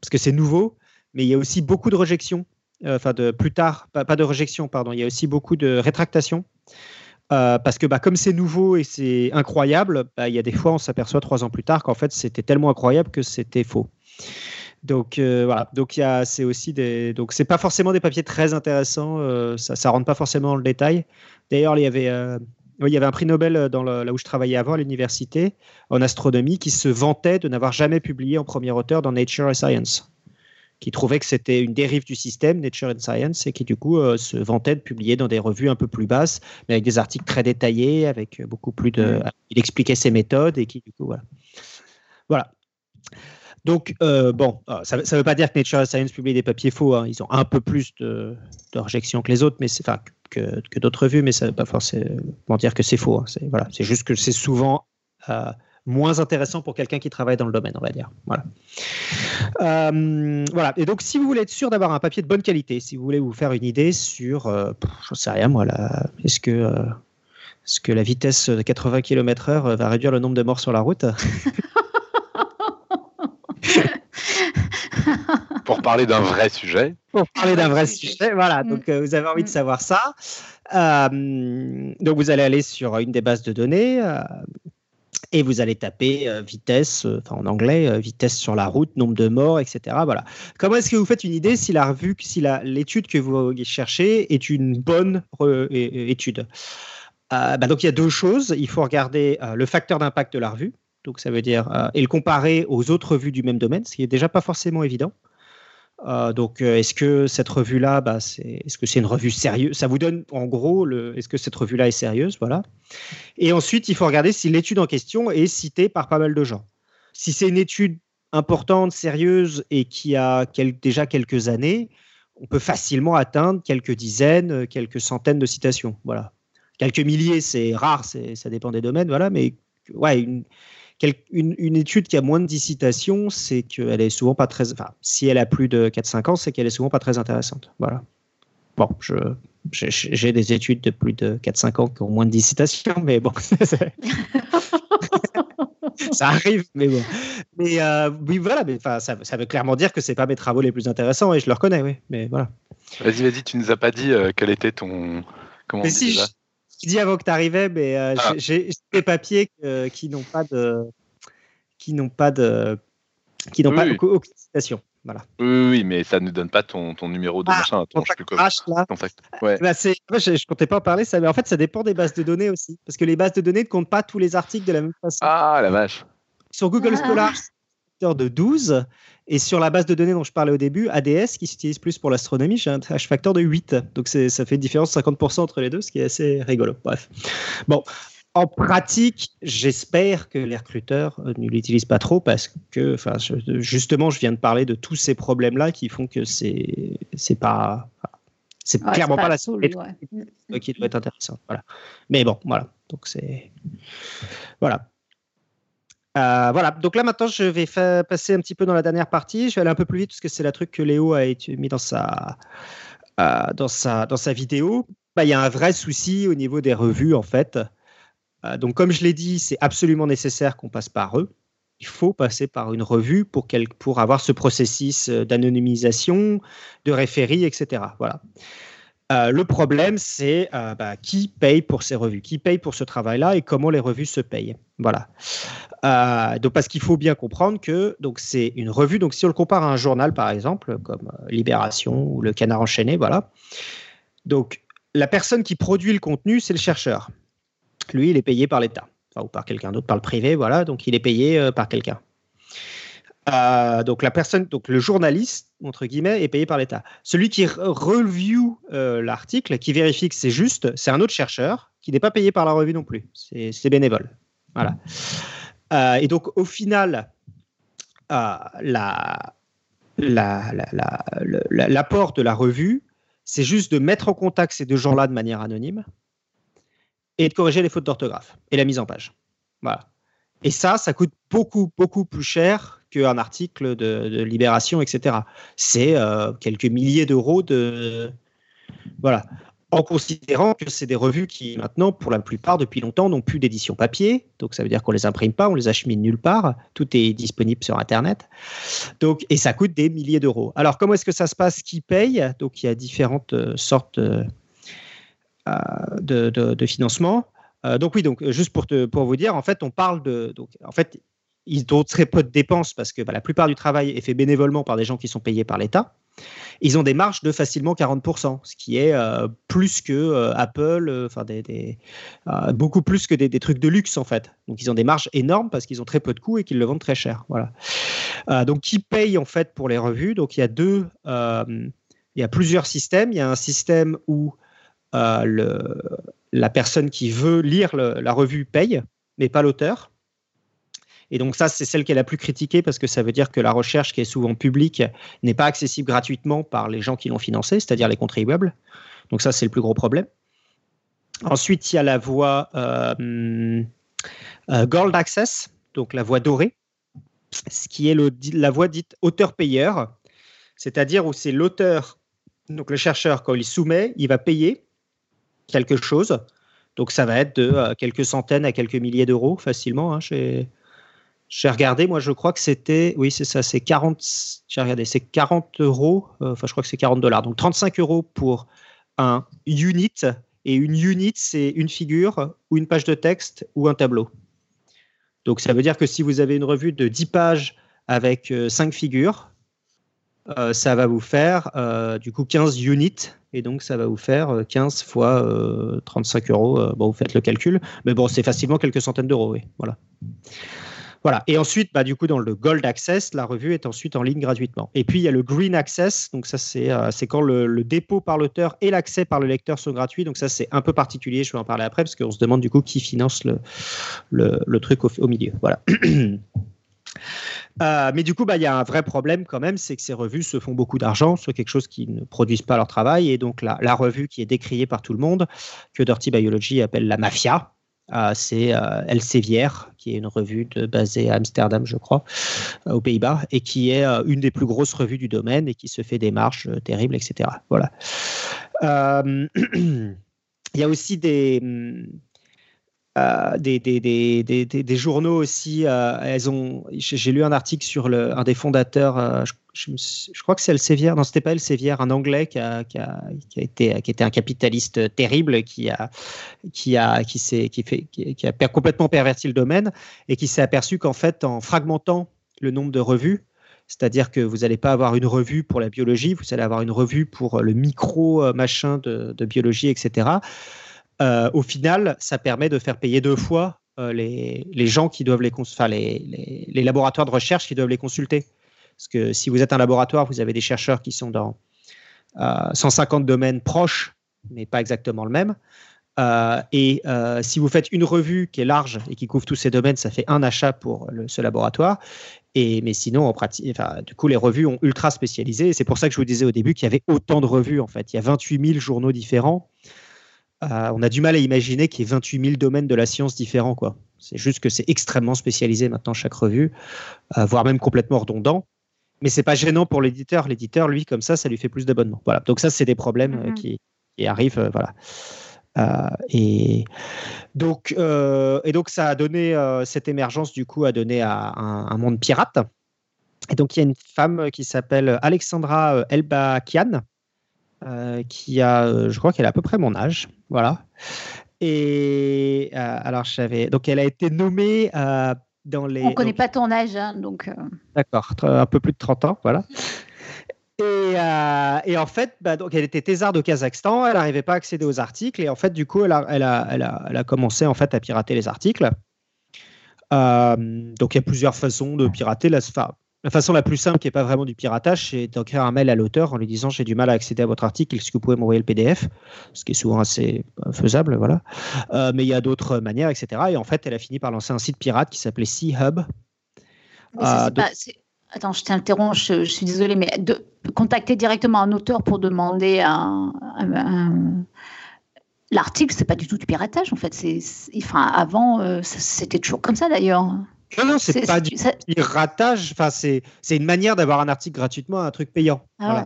parce que c'est nouveau, mais il y a aussi beaucoup de rejections. Euh, enfin, de plus tard, pas, de rejection, pardon. Il y a aussi beaucoup de rétractations. Euh, parce que bah, comme c'est nouveau et c'est incroyable, bah, il y a des fois on s'aperçoit trois ans plus tard qu'en fait c'était tellement incroyable que c'était faux. Donc euh, voilà, donc il c'est aussi des, donc c'est pas forcément des papiers très intéressants, euh, ça, ça rentre pas forcément dans le détail. D'ailleurs, il y avait, euh, il y avait un prix Nobel dans là où je travaillais avant à l'université en astronomie qui se vantait de n'avoir jamais publié en premier auteur dans Nature et Science. qui trouvait que c'était une dérive du système Nature and Science et qui du coup se vantait de publier dans des revues un peu plus basses, mais avec des articles très détaillés, avec beaucoup plus de. Il expliquait ses méthodes et qui du coup voilà. Voilà. Donc, euh, bon, euh, ça ne veut pas dire que Nature Science publie des papiers faux. hein. Ils ont un peu plus de, de rejection que les autres, mais enfin que, d'autres revues, mais ça ne veut pas forcément dire que c'est faux. hein. C'est juste que c'est souvent euh, moins intéressant pour quelqu'un qui travaille dans le domaine, on va dire. Voilà. Euh, voilà. Et donc, si vous voulez être sûr d'avoir un papier de bonne qualité, si vous voulez vous faire une idée sur, pff, j'en sais rien, moi, est-ce que, euh, est-ce que la vitesse de 80 km/h va réduire le nombre de morts sur la route? Pour parler d'un vrai sujet. Pour parler d'un vrai sujet, voilà. Mm. Donc, euh, vous avez envie de Mm. savoir ça. Euh, donc, vous allez aller sur une des bases de données. euh, et vous allez taper euh, vitesse, euh, enfin en anglais, euh, vitesse sur la route, nombre de morts, etc. Voilà. Comment est-ce que vous faites une idée si la revue, si la- l'étude que vous cherchez est une bonne étude? Euh, bah, Donc il y a deux choses. Il faut regarder euh, le facteur d'impact de la revue, donc ça veut dire euh, et le comparer aux autres revues du même domaine, ce qui est déjà pas forcément évident. Euh, donc, euh, est-ce que cette revue-là, bah, c'est, est-ce que c'est une revue sérieuse? Ça vous donne, en gros, est-ce que cette revue-là est sérieuse? Voilà. Et ensuite, il faut regarder si l'étude en question est citée par pas mal de gens. Si c'est une étude importante, sérieuse et qui a déjà quelques années, on peut facilement atteindre quelques dizaines, quelques centaines de citations. Voilà. Quelques milliers, c'est rare, ça dépend des domaines, voilà. Mais ouais, une, une étude qui a moins de 10 citations, c'est qu'elle est souvent pas très. Enfin, si elle a plus de 4-5 ans, c'est qu'elle est souvent pas très intéressante. Voilà. Bon, je, j'ai, des études de plus de 4-5 ans qui ont moins de 10 citations, mais bon, ça arrive, mais bon. Mais euh, oui, voilà, mais enfin, ça, ça veut clairement dire que c'est pas mes travaux les plus intéressants, et je le reconnais, oui. Mais voilà. Vas-y, vas-y, tu nous as pas dit euh, quel était ton. Comment on Mais dit si, déjà? Je dis avant que tu arrivais, mais euh, Ah. j'ai, des papiers que- qui n'ont pas de. qui n'ont pas de. qui n'ont Oui, pas oui. aucune citation. Voilà. Oui, oui, mais ça ne donne pas ton, ton numéro de Ah, machin. Attends, Ton je sais plus quoi. Ouais. Bah, c'est, moi, je, je comptais pas en parler, ça, mais en fait, ça dépend des bases de données aussi. Parce que les bases de données ne comptent pas tous les articles de la même façon. Ah, la vache. Sur Google Ah. Scholar, de 12. Et sur la base de données dont je parlais au début, ADS, qui s'utilise plus pour l'astronomie, j'ai un H factor de 8. Donc ça fait une différence de 50% entre les deux, ce qui est assez rigolo. Bref. Bon. En pratique, j'espère que les recruteurs euh, ne l'utilisent pas trop parce que, enfin, je- justement, je viens de parler de tous ces problèmes-là qui font que c'est, c'est pas, c'est Ouais, clairement pas, la seule ouais. qui doit être intéressant. Voilà. Mais bon, voilà. Donc c'est voilà. Euh, voilà. Donc là maintenant, je vais passer un petit peu dans la dernière partie. Je vais aller un peu plus vite parce que c'est la truc que Léo a mis dans sa euh, dans sa dans sa vidéo. Bah, il y a un vrai souci au niveau des revues en fait. Euh, donc comme je l'ai dit, c'est absolument nécessaire qu'on passe par eux. Il faut passer par une revue pour, pour avoir ce processus d'anonymisation, de référie, etc. Voilà. Euh, le problème, c'est euh, bah, qui paye pour ces revues, qui paye pour ce travail-là et comment les revues se payent. Voilà. Euh, donc, parce qu'il faut bien comprendre que c'est une revue. Donc, si on le compare à un journal, par exemple, comme Libération ou Le Canard enchaîné, voilà. Donc, la personne qui produit le contenu, c'est le chercheur. Lui, il est payé par l'État, ou par quelqu'un d'autre, par le privé, voilà. Donc, il est payé par quelqu'un. Euh, donc la personne, donc le journaliste entre guillemets est payé par l'État. Celui qui re- review euh, l'article, qui vérifie que c'est juste, c'est un autre chercheur qui n'est pas payé par la revue non plus. C'est bénévole. Voilà. Euh, et donc au final, l'apport de la revue, c'est juste de mettre en contact ces deux gens-là de manière anonyme et de corriger les fautes d'orthographe et la mise en page. Voilà. Et ça, ça coûte beaucoup, beaucoup plus cher qu'un article de, Libération, etc. C'est euh, quelques milliers d'euros de. Voilà. En considérant que c'est des revues qui, maintenant, pour la plupart, depuis longtemps, n'ont plus d'édition papier. Donc, ça veut dire qu'on les imprime pas, on les achemine nulle part. Tout est disponible sur Internet. Donc, et ça coûte des milliers d'euros. Alors, comment est-ce que ça se passe? Qui paye? Donc, il y a différentes euh, sortes euh, de, de, financement. Donc oui, donc juste pour, pour vous dire, en fait, on parle de, donc en fait, ils ont très peu de dépenses parce que bah, la plupart du travail est fait bénévolement par des gens qui sont payés par l'État. Ils ont des marges de facilement 40%, ce qui est euh, plus que euh, Apple, euh, enfin beaucoup plus que des, trucs de luxe en fait. Donc ils ont des marges énormes parce qu'ils ont très peu de coûts et qu'ils le vendent très cher. Voilà. Donc, qui paye en fait pour les revues? Donc, il y a deux, il y a plusieurs systèmes. Il y a un système où la personne qui veut lire la revue paye, mais pas l'auteur. Et donc ça, c'est celle qui est la plus critiquée parce que ça veut dire que la recherche qui est souvent publique n'est pas accessible gratuitement par les gens qui l'ont financée, c'est-à-dire les contribuables. Donc ça, c'est le plus gros problème. Ensuite, il y a la voie euh, euh, Gold Access, donc la voie dorée, ce qui est la voie dite auteur-payeur, c'est-à-dire où c'est l'auteur, donc le chercheur, quand il soumet, il va payer quelque chose. Donc ça va être de euh, quelques centaines à quelques milliers d'euros facilement. Hein, j'ai regardé, moi je crois que c'était, oui c'est ça, c'est 40, j'ai regardé, c'est 40 euros, enfin je crois que c'est 40 dollars, donc 35 euros pour un unit et une unit, c'est une figure ou une page de texte ou un tableau. Donc ça veut dire que si vous avez une revue de 10 pages avec 5 euh, figures, euh, ça va vous faire euh, du coup 15 units. Et donc ça va vous faire 15 fois 35 euros. bon, vous faites le calcul. Mais bon, c'est facilement quelques centaines d'euros. Oui. Voilà. Voilà. Et ensuite, bah, du coup, dans le Gold Access, la revue est ensuite en ligne gratuitement. Et puis, il y a le Green Access. Donc, ça, c'est euh, quand le, dépôt par l'auteur et l'accès par le lecteur sont gratuits. Donc, ça, c'est un peu particulier. Je vais en parler après parce qu'on se demande du coup qui finance le, le, truc au, milieu. Voilà. Euh, mais du coup, bah, il y a un vrai problème quand même, c'est que ces revues se font beaucoup d'argent sur quelque chose qui ne produisent pas leur travail. Et donc, la, la, revue qui est décriée par tout le monde, que Dirty Biology appelle la mafia, c'est euh, Elsevier, qui est une revue basée à Amsterdam, je crois, euh, aux Pays-Bas, et qui est une des plus grosses revues du domaine et qui se fait des marches terribles, etc. Voilà. Il y a aussi des, des, des, des, des, journaux aussi. elles ont, j'ai lu un article sur un des fondateurs, crois que c'est Elsevier, non, c'était pas Elsevier, un Anglais qui a, été, qui était un capitaliste terrible, qui a, qui a, qui qui fait, qui, a complètement perverti le domaine et qui s'est aperçu qu'en fait, en fragmentant le nombre de revues, c'est-à-dire que vous n'allez pas avoir une revue pour la biologie, vous allez avoir une revue pour le micro euh, machin de, biologie, etc. Euh, au final, ça permet de faire payer deux fois euh, les, les, gens qui doivent les, enfin, les, les, laboratoires de recherche qui doivent les consulter. Parce que si vous êtes un laboratoire, vous avez des chercheurs qui sont dans 150 euh, domaines proches, mais pas exactement le même. Euh, et euh, si vous faites une revue qui est large et qui couvre tous ces domaines, ça fait un achat pour ce laboratoire. Et, mais sinon, en pratique, du coup, les revues ont ultra spécialisé. C'est pour ça que je vous disais au début qu'il y avait autant de revues. En fait, il y a 28 000 journaux différents. on a du mal à imaginer qu'il y ait 28 000 domaines de la science différents. C'est juste que c'est extrêmement spécialisé maintenant chaque revue, voire même complètement redondant mais c'est pas gênant pour l'éditeur. L'éditeur, lui, comme ça, ça lui fait plus d'abonnements. Voilà. Donc ça, c'est des problèmes euh, mhm. qui, arrivent. Euh, voilà. Euh, et donc, et donc, ça a donné cette émergence du coup a donné à un, monde pirate. Et donc, il y a une femme qui s'appelle Alexandra Elbakian, qui a, je crois qu'elle a à peu près mon âge, voilà. Et alors, j'avais donc, elle a été nommée on ne connaît pas ton âge, hein, donc. Euh. D'accord, un peu plus de 30 ans, voilà. Euh, et, en fait, bah, donc elle était thésarde au Kazakhstan, elle n'arrivait pas à accéder aux articles, et en fait, du coup, elle a, elle a, elle a, elle a commencé en fait à pirater les articles. Euh, donc il y a plusieurs façons de pirater. La, la façon la plus simple, qui n'est pas vraiment du piratage, c'est d'écrire un mail à l'auteur en lui disant j'ai du mal à accéder à votre article, est-ce que vous pouvez m'envoyer le PDF Ce qui est souvent assez euh, faisable, voilà. Euh, mais il y a d'autres manières, etc. Et en fait, elle a fini par lancer un site pirate qui s'appelait Sea Hub. Euh, attends, je t'interromps, je, suis désolée, mais de contacter directement un auteur pour demander un, l'article, c'est pas du tout du piratage en fait. C'est, enfin, avant, c'était toujours comme ça d'ailleurs. Non, non, c'est pas du piratage. Enfin, c'est une manière d'avoir un article gratuitement, un truc payant. Ah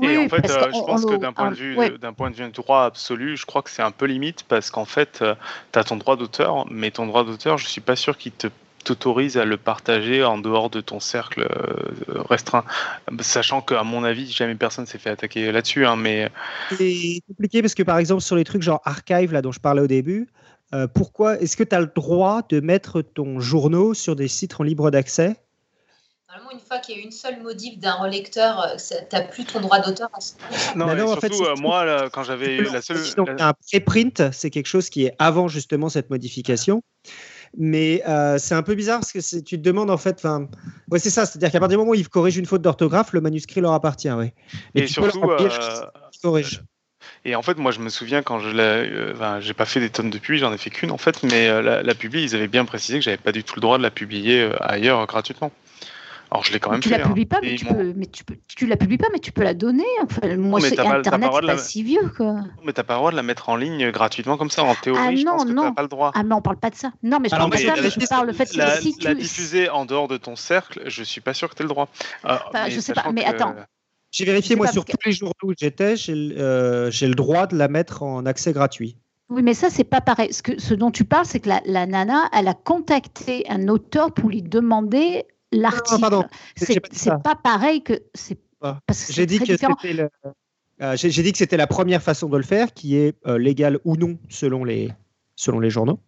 et en fait, euh, je pense que d'un point, de vue, d'un point de vue droit absolu, je crois que c'est un peu limite parce qu'en fait, euh, tu as ton droit d'auteur, mais ton droit d'auteur, je suis pas sûr qu'il te t'autorise à le partager en dehors de ton cercle euh, restreint, sachant qu'à mon avis, jamais personne s'est fait attaquer là-dessus. Hein, mais c'est compliqué parce que par exemple sur les trucs genre archive là dont je parlais au début, euh, pourquoi est-ce que tu as le droit de mettre ton journaux sur des sites en libre d'accès? Normalement, une fois qu'il y a une seule modif d'un relecteur, euh, tu n'as plus ton droit d'auteur. Non, mais en fait, euh, moi, quand j'avais la seule. un préprint, c'est quelque chose qui est avant justement cette modification. Mais c'est un peu bizarre parce que tu te demandes en fait, Ouais, c'est ça. C'est-à-dire qu'à partir du moment où ils corrigent une faute d'orthographe, le manuscrit leur appartient. Ouais. Et tu peux surtout, leur euh, ils corrigent. Et en fait, moi, je me souviens quand je l'ai. euh, Enfin, j'ai pas fait des tonnes de pubs, j'en ai fait qu'une en fait, mais euh, la, la publie, ils avaient bien précisé que j'avais pas du tout le droit de la publier euh, ailleurs euh, gratuitement. Alors, je l'ai quand même tu fait. la hein. publies pas, Et mais ils tu peux, mais tu peux, tu la publies pas, mais tu peux la donner. Enfin, moi, c'est Internet, c'est pas la- si vieux, quoi. Mais t'as pas le droit de la mettre en ligne gratuitement comme ça. En théorie, Ah je non, pense que non. t'as pas le droit. Ah, mais on parle pas de ça. Non, mais je Alors, parle pas de ça, mais je la- parle le fait que la, si la tu. diffuser en dehors de ton cercle, je suis pas sûr que tu le droit. Ah, Enfin, je sais pas, mais que- attends. J'ai vérifié, moi, sur tous les journaux où j'étais, j'ai le- euh, j'ai le droit de la mettre en accès gratuit. Oui, mais ça, c'est pas pareil. Ce, que, ce dont tu parles, c'est que la, la nana, elle a contacté un auteur pour lui demander l'article. C'est pas pareil que. Ah. J'ai dit le- euh, dit que c'était la première façon de le faire, qui est euh, légale ou non selon les, selon les journaux.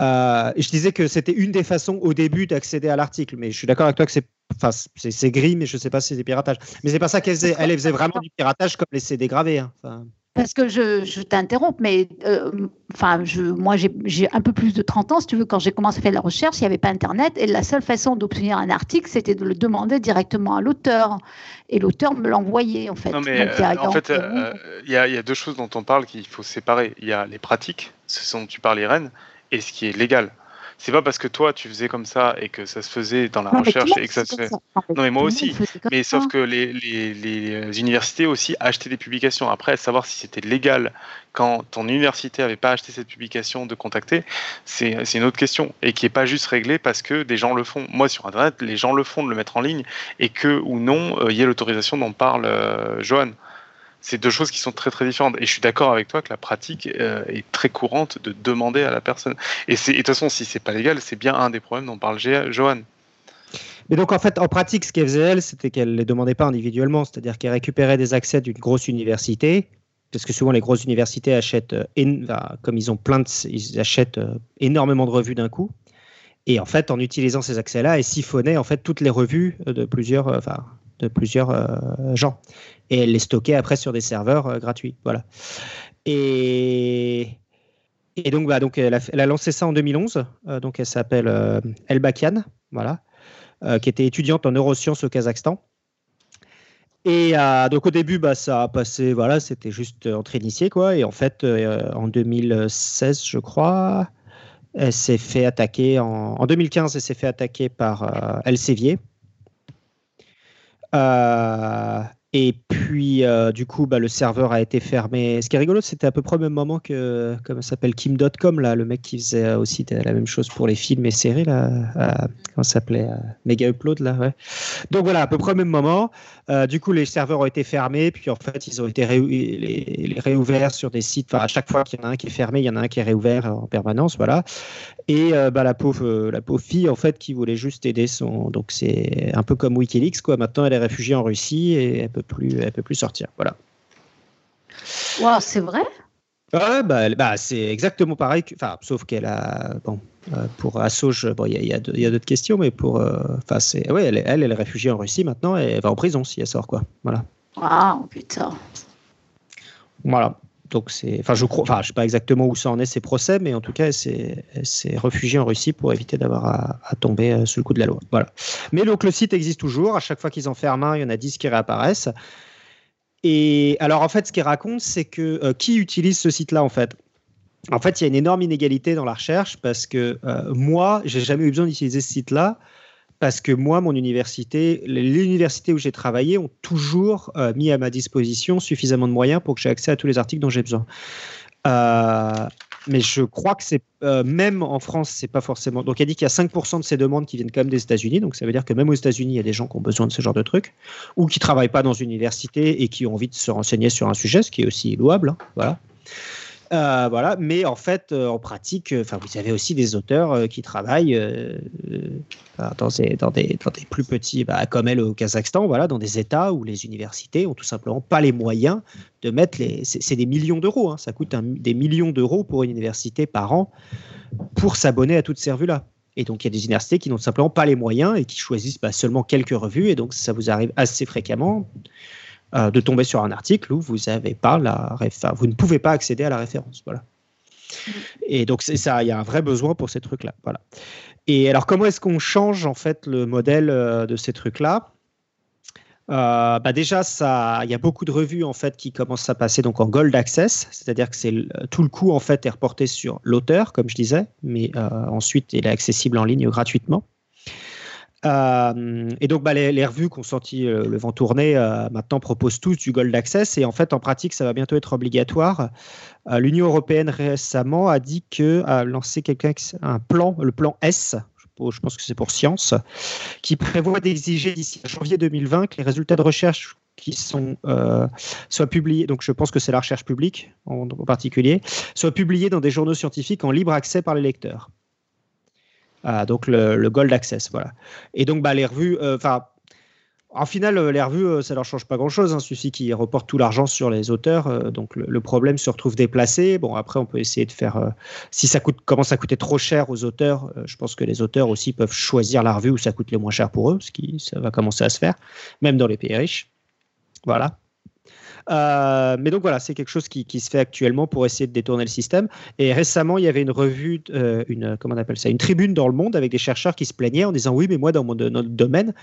Euh, et je disais que c'était une des façons au début d'accéder à l'article, mais je suis d'accord avec toi que c'est, enfin, c'est, c'est gris, mais je sais pas si c'est du piratage. Mais c'est pas ça qu'elle faisait. Elle, elle faisait vraiment du piratage comme les CD gravés. hein. Enfin, Parce que je, je t'interromps, mais euh, enfin, je, moi, j'ai un peu plus de 30 ans, si tu veux. Quand j'ai commencé à faire de la recherche, il n'y avait pas Internet. Et la seule façon d'obtenir un article, c'était de le demander directement à l'auteur. Et l'auteur me l'envoyait, en fait. Non, mais Donc, il y a- euh, en fait, euh, il y, a- il y a deux choses dont on parle qu'il faut séparer. Il y a les pratiques, ce dont tu parles, Irène, et ce qui est légal. C'est pas parce que toi tu faisais comme ça et que ça se faisait dans la non, recherche et que ça se fait. ça. Non, mais moi aussi. Mais ça. sauf que les, les- les universités aussi achetaient des publications. Après, savoir si c'était légal quand ton université avait pas acheté cette publication de contacter, c'est une autre question. Et qui est pas juste réglée parce que des gens le font. Moi, sur Internet, les gens le font de le mettre en ligne et que ou non, euh, il y ait l'autorisation dont parle euh, Johan. C'est deux choses qui sont très très différentes. Et je suis d'accord avec toi que la pratique euh, est très courante de demander à la personne. Et de toute façon, si c'est pas légal, c'est bien un des problèmes dont parle Johan. Mais donc, en fait, en pratique, ce qu'elle faisait, c'était qu'elle ne les demandait pas individuellement. C'est-à-dire qu'elle récupérait des accès d'une grosse université. Parce que souvent, les grosses universités achètent, euh, comme ils ont plein. Ils achètent euh, énormément de revues d'un coup. Et en fait, en utilisant ces accès-là, elle siphonnait en fait toutes les revues de plusieurs, de plusieurs euh, gens. Et les stockait après sur des serveurs euh, gratuits. Voilà. Et. Et donc, bah, donc elle, a, lancé ça en 2011. Euh, donc, elle s'appelle Elbakian. Voilà qui était étudiante en neurosciences au Kazakhstan. Et donc au début, bah, ça a passé, voilà, c'était juste entre initiés, quoi. Et en fait, en 2016, je crois, elle s'est fait attaquer, en, en 2015, elle s'est fait attaquer par Elsevier. Euh, et puis, euh, du coup, bah, le serveur a été fermé. Ce qui est rigolo, c'était à peu près au même moment que, comment s'appelle, Kim.com, le mec qui faisait aussi la même chose pour les films et séries, là. euh, comment s'appelait Mega Upload, là, ouais. Donc voilà, à peu près au même moment. Du coup, les serveurs ont été fermés, puis en fait, ils ont été réouverts sur des sites. Enfin, à chaque fois qu'il y en a un qui est fermé, il y en a un qui est réouvert en permanence, voilà. Et euh, bah, la pauvre, euh, la pauvre fille, en fait, qui voulait juste aider son. Donc c'est un peu comme WikiLeaks, quoi. Maintenant, elle est réfugiée en Russie et elle peut plus, elle peut plus sortir, voilà. Wow, c'est vrai? Bah, bah, c'est exactement pareil. que- Enfin, sauf qu'elle a. Bon, euh, pour Assange, bon, il y a, y a d'autres questions, mais pour. euh, Enfin, c'est. Ouais, elle, est- elle, elle est réfugiée en Russie maintenant et elle va en prison si elle sort, quoi. Voilà. Waouh, putain. Voilà. Donc c'est, enfin je crois, enfin je sais pas exactement où ça en est ces procès, mais en tout cas elle s'est réfugiée en Russie pour éviter d'avoir à, tomber euh, sous le coup de la loi. Voilà. Mais donc le site existe toujours. À chaque fois qu'ils en ferment un, il y en a 10 qui réapparaissent. Et alors en fait, ce qu'il raconte, c'est que euh, qui utilise ce site-là en fait? En fait, il y a une énorme inégalité dans la recherche parce que euh, moi, j'ai jamais eu besoin d'utiliser ce site-là parce que moi, mon université, les universités où j'ai travaillé ont toujours euh, mis à ma disposition suffisamment de moyens pour que j'ai accès à tous les articles dont j'ai besoin. Euh, mais je crois que c'est euh, même en France, c'est pas forcément. Donc, elle dit qu'il y a 5% de ces demandes qui viennent quand même des États-Unis. Donc, ça veut dire que même aux États-Unis, il y a des gens qui ont besoin de ce genre de trucs ou qui travaillent pas dans une université et qui ont envie de se renseigner sur un sujet, ce qui est aussi louable. hein, voilà. Euh, voilà, mais en fait, euh, en pratique, euh, vous avez aussi des auteurs qui travaillent dans, des, dans, des, dans des plus petits, bah, comme elle au Kazakhstan, voilà, dans des États où les universités ont tout simplement pas les moyens de mettre les. C'est des millions d'euros, hein, ça coûte des millions d'euros pour une université par an pour s'abonner à toutes ces revues-là. Et donc, il y a des universités qui n'ont simplement pas les moyens et qui choisissent bah, seulement quelques revues. Et donc, ça vous arrive assez fréquemment euh, de tomber sur un article où vous avez pas la réf- vous ne pouvez pas accéder à la référence. Voilà. Et donc c'est ça, il y a un vrai besoin pour ces trucs-là. Voilà. Et alors comment est-ce qu'on change en fait le modèle euh, de ces trucs-là? Euh, bah déjà, ça, il y a beaucoup de revues en fait qui commencent à passer donc en gold access, c'est-à-dire que c'est tout le coût en fait est reporté sur l'auteur, comme je disais, mais euh, ensuite il est accessible en ligne gratuitement. Euh, et donc, bah, les, revues qui ont senti le vent tourner maintenant proposent tous du Gold Access. Et en fait, en pratique, ça va bientôt être obligatoire. L'Union européenne récemment a dit que a lancé un plan, le plan S, je pense que c'est pour science, qui prévoit d'exiger d'ici janvier 2020 que les résultats de recherche qui sont euh, soient publiés, donc je pense que c'est la recherche publique en, particulier, soient publiés dans des journaux scientifiques en libre accès par les lecteurs. Ah, donc le, Gold Access, voilà. Et donc bah, les revues, euh, enfin en final, euh, les revues, euh, ça leur change pas grand-chose. Hein. Suffit qu'ils reportent tout l'argent sur les auteurs. Donc le, problème se retrouve déplacé. Bon, après, on peut essayer de faire. si ça coûte, commence à coûter trop cher aux auteurs, je pense que les auteurs aussi peuvent choisir la revue où ça coûte le moins cher pour eux, ce qui ça va commencer à se faire, même dans les pays riches. Voilà. Mais donc voilà, c'est quelque chose qui, se fait actuellement pour essayer de détourner le système. Et récemment, il y avait une revue, une comment on appelle ça, une tribune dans le monde avec des chercheurs qui se plaignaient en disant oui, mais moi dans notre domaine,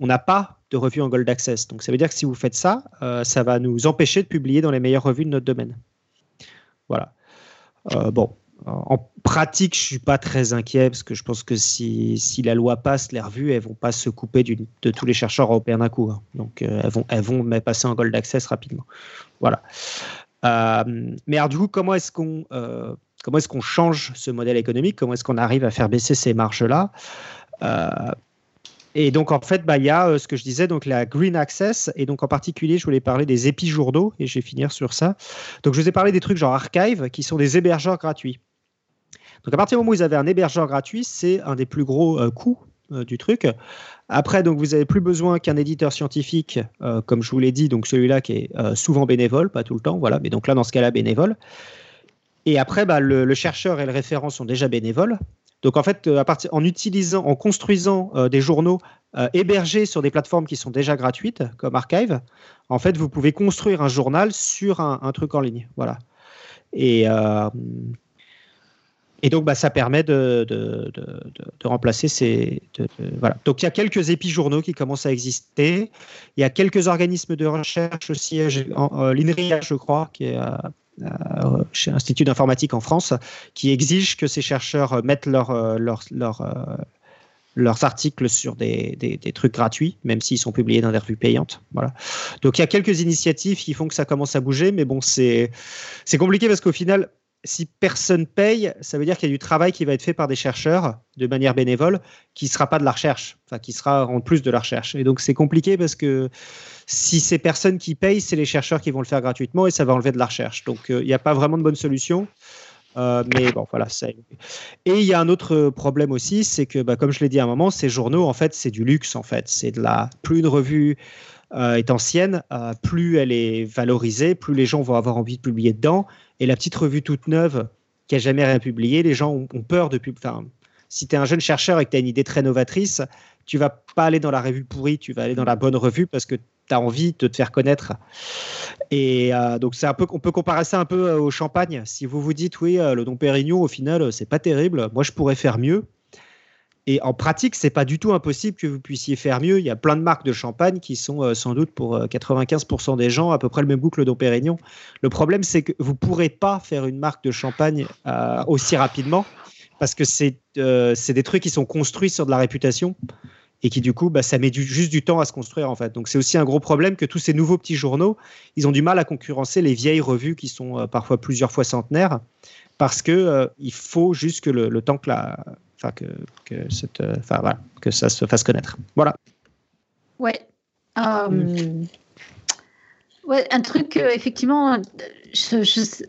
on n'a pas de revue en Gold Access. Donc ça veut dire que si vous faites ça, euh, ça va nous empêcher de publier dans les meilleures revues de notre domaine. Voilà. Euh, bon, en pratique, je suis pas très inquiet parce que je pense que si, la loi passe, les revues elles vont pas se couper de tous les chercheurs européens d'un coup. Hein. Donc euh, elles vont elles vont passer en Gold Access rapidement. Voilà. mais alors du coup, comment est-ce qu'on comment est-ce qu'on change ce modèle économique? Comment est-ce qu'on arrive à faire baisser ces marges là et donc, en fait, bah, il y a euh, ce que je disais, donc la Green Access. Et donc, en particulier, je voulais parler des épijournaux, et je vais finir sur ça. Donc, je vous ai parlé des trucs genre Archive, qui sont des hébergeurs gratuits. Donc, à partir du moment où vous avez un hébergeur gratuit, c'est un des plus gros euh, coûts euh, du truc. Après, donc, vous n'avez plus besoin qu'un éditeur scientifique, comme je vous l'ai dit, donc celui-là qui est souvent bénévole, pas tout le temps, voilà, mais donc là, dans ce cas-là, bénévole. Et après, bah, le, chercheur et le référent sont déjà bénévoles. Donc en fait, euh, en utilisant, en construisant euh, des journaux euh, hébergés sur des plateformes qui sont déjà gratuites, comme Archive, en fait, vous pouvez construire un journal sur un, truc en ligne. Voilà. Et, et donc, bah, ça permet de, de, de, remplacer ces. voilà. Donc, il y a quelques épijournaux qui commencent à exister. Il y a quelques organismes de recherche aussi, l'INRIA, je crois, qui est euh, chez l'Institut d'informatique en France, qui exige que ces chercheurs mettent leur, euh, euh, leurs articles sur des, des, trucs gratuits, même s'ils sont publiés dans des revues payantes. Voilà. Donc il y a quelques initiatives qui font que ça commence à bouger, mais bon, c'est compliqué parce qu'au final, si personne paye, ça veut dire qu'il y a du travail qui va être fait par des chercheurs de manière bénévole, qui ne sera pas de la recherche, enfin qui sera en plus de la recherche. Et donc c'est compliqué parce que si c'est personne qui paye, c'est les chercheurs qui vont le faire gratuitement et ça va enlever de la recherche. Donc euh, il n'y a pas vraiment de bonne solution. Euh, mais bon, voilà. Et il y a un autre problème aussi, c'est que, bah, comme je l'ai dit à un moment, ces journaux, en fait, c'est du luxe, en fait. C'est de la. Plus une revue euh, est ancienne, plus elle est valorisée, plus les gens vont avoir envie de publier dedans. Et la petite revue toute neuve qui a jamais rien publié, les gens ont, peur de publier. Si tu es un jeune chercheur et que tu as une idée très novatrice, tu vas pas aller dans la revue pourrie, tu vas aller dans la bonne revue parce que tu as envie de te faire connaître. Et euh, donc c'est un peu, on peut comparer ça un peu euh, au champagne. Si vous vous dites oui, euh, le Dom Pérignon au final c'est pas terrible, moi je pourrais faire mieux. Et en pratique, c'est pas du tout impossible que vous puissiez faire mieux. Il y a plein de marques de champagne qui sont sans doute pour 95% des gens à peu près le même goût que le Dom Pérignon. Le problème, c'est que vous pourrez pas faire une marque de champagne aussi rapidement parce que c'est des trucs qui sont construits sur de la réputation et qui du coup, bah, ça met juste du temps à se construire en fait. Donc c'est aussi un gros problème que tous ces nouveaux petits journaux, ils ont du mal à concurrencer les vieilles revues qui sont euh, parfois plusieurs fois centenaires, parce que euh, il faut juste que le, temps que la, enfin que que cette, euh, enfin voilà, que ça se fasse connaître. Voilà. Ouais. Ouais, un truc effectivement, je, je,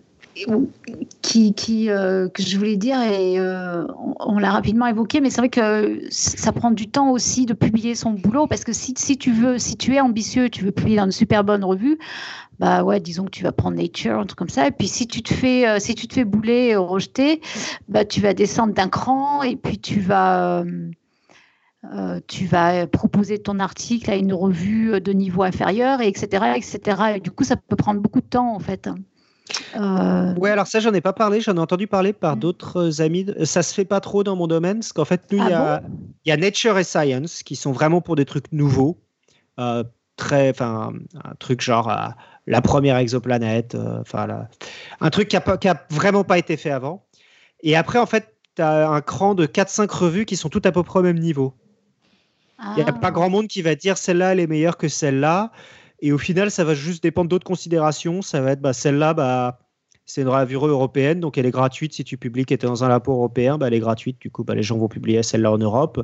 qui, euh, que je voulais dire, et euh, on, l'a rapidement évoqué, mais c'est vrai que ça prend du temps aussi de publier son boulot, parce que si, si, tu veux, si tu es ambitieux, tu veux publier dans une super bonne revue, bah ouais, disons que tu vas prendre Nature, un truc comme ça, et puis si tu te fais, euh, si tu te fais bouler, rejeter, bah tu vas descendre d'un cran, et puis tu vas tu vas proposer ton article à une revue de niveau inférieur, et etc., etc. Et du coup, ça peut prendre beaucoup de temps, en fait. Euh, Ouais, alors ça, j'en ai pas parlé, j'en ai entendu parler par Mm. d'autres amis. Ça se fait pas trop dans mon domaine, parce qu'en fait, nous, il y, Ah a, il y a Nature et Science qui sont vraiment pour des trucs nouveaux. Euh, très, enfin, un truc genre euh, la première exoplanète, euh, enfin, la- un truc qui a, pas- qui a vraiment pas été fait avant. Et après, en fait, tu as un cran de 4-5 revues qui sont toutes à peu près au même niveau. Il n'y a ah. pas grand monde qui va dire celle-là, elle est meilleure que celle-là. Et au final, ça va juste dépendre d'autres considérations. Ça va être bah, celle-là, bah, c'est une revue européenne, donc elle est gratuite. Si tu publies qui était dans un labo européen, bah, elle est gratuite. Du coup, bah, les gens vont publier celle-là en Europe.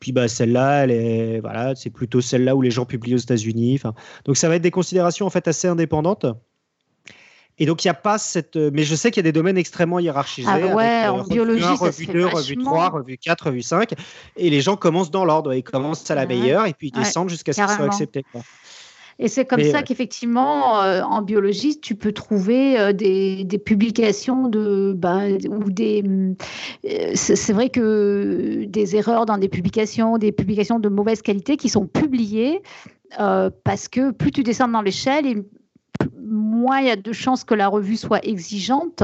Puis bah, celle-là, elle est, voilà, c'est plutôt celle-là où les gens publient aux États-Unis. Donc ça va être des considérations en fait assez indépendantes. Et donc il n'y a pas cette, mais je sais qu'il y a des domaines extrêmement hiérarchisés. Ah ouais, avec, en revue biologie, 1, ça se revue fait 2, revue vachement. 3, revue 4, revue 5. Et les gens commencent dans l'ordre. Ils commencent à la meilleure et puis ils Ouais, descendent jusqu'à ce qu'ils soient acceptés. Et c'est comme Mais, ça ouais. qu'effectivement, euh, en biologie, tu peux trouver euh, des, des publications de, ben, ou des. euh, c'est vrai que des erreurs dans des publications, des publications de mauvaise qualité qui sont publiées parce que plus tu descends dans l'échelle moins il y a de chances que la revue soit exigeante.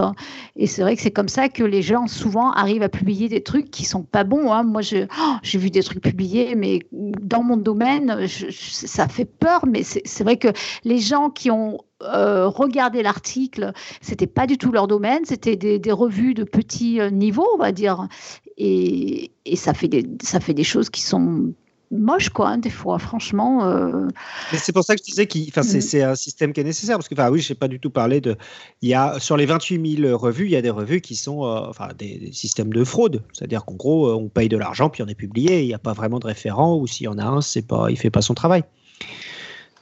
Et c'est vrai que c'est comme ça que les gens souvent arrivent à publier des trucs qui sont pas bons. hein. Moi, oh, j'ai vu des trucs publiés, mais dans mon domaine, ça fait peur. Mais c'est vrai que les gens qui ont euh, regardé l'article, c'était pas du tout leur domaine. C'était des, revues de petit euh, niveau, on va dire. Et, et ça fait des ça fait des choses qui sont moches, quoi, hein, des fois. Franchement. euh, Mais c'est pour ça que je disais que c'est Mhm. c'est un système qui est nécessaire. Parce que, enfin, oui, je n'ai pas du tout parlé de. Il y a, sur les 28 000 revues, il y a des revues qui sont euh, enfin, des, des systèmes de fraude. C'est-à-dire qu'en gros, euh, on paye de l'argent, puis on est publié. Il n'y a pas vraiment de référent, ou s'il y en a un, pas, il ne fait pas son travail.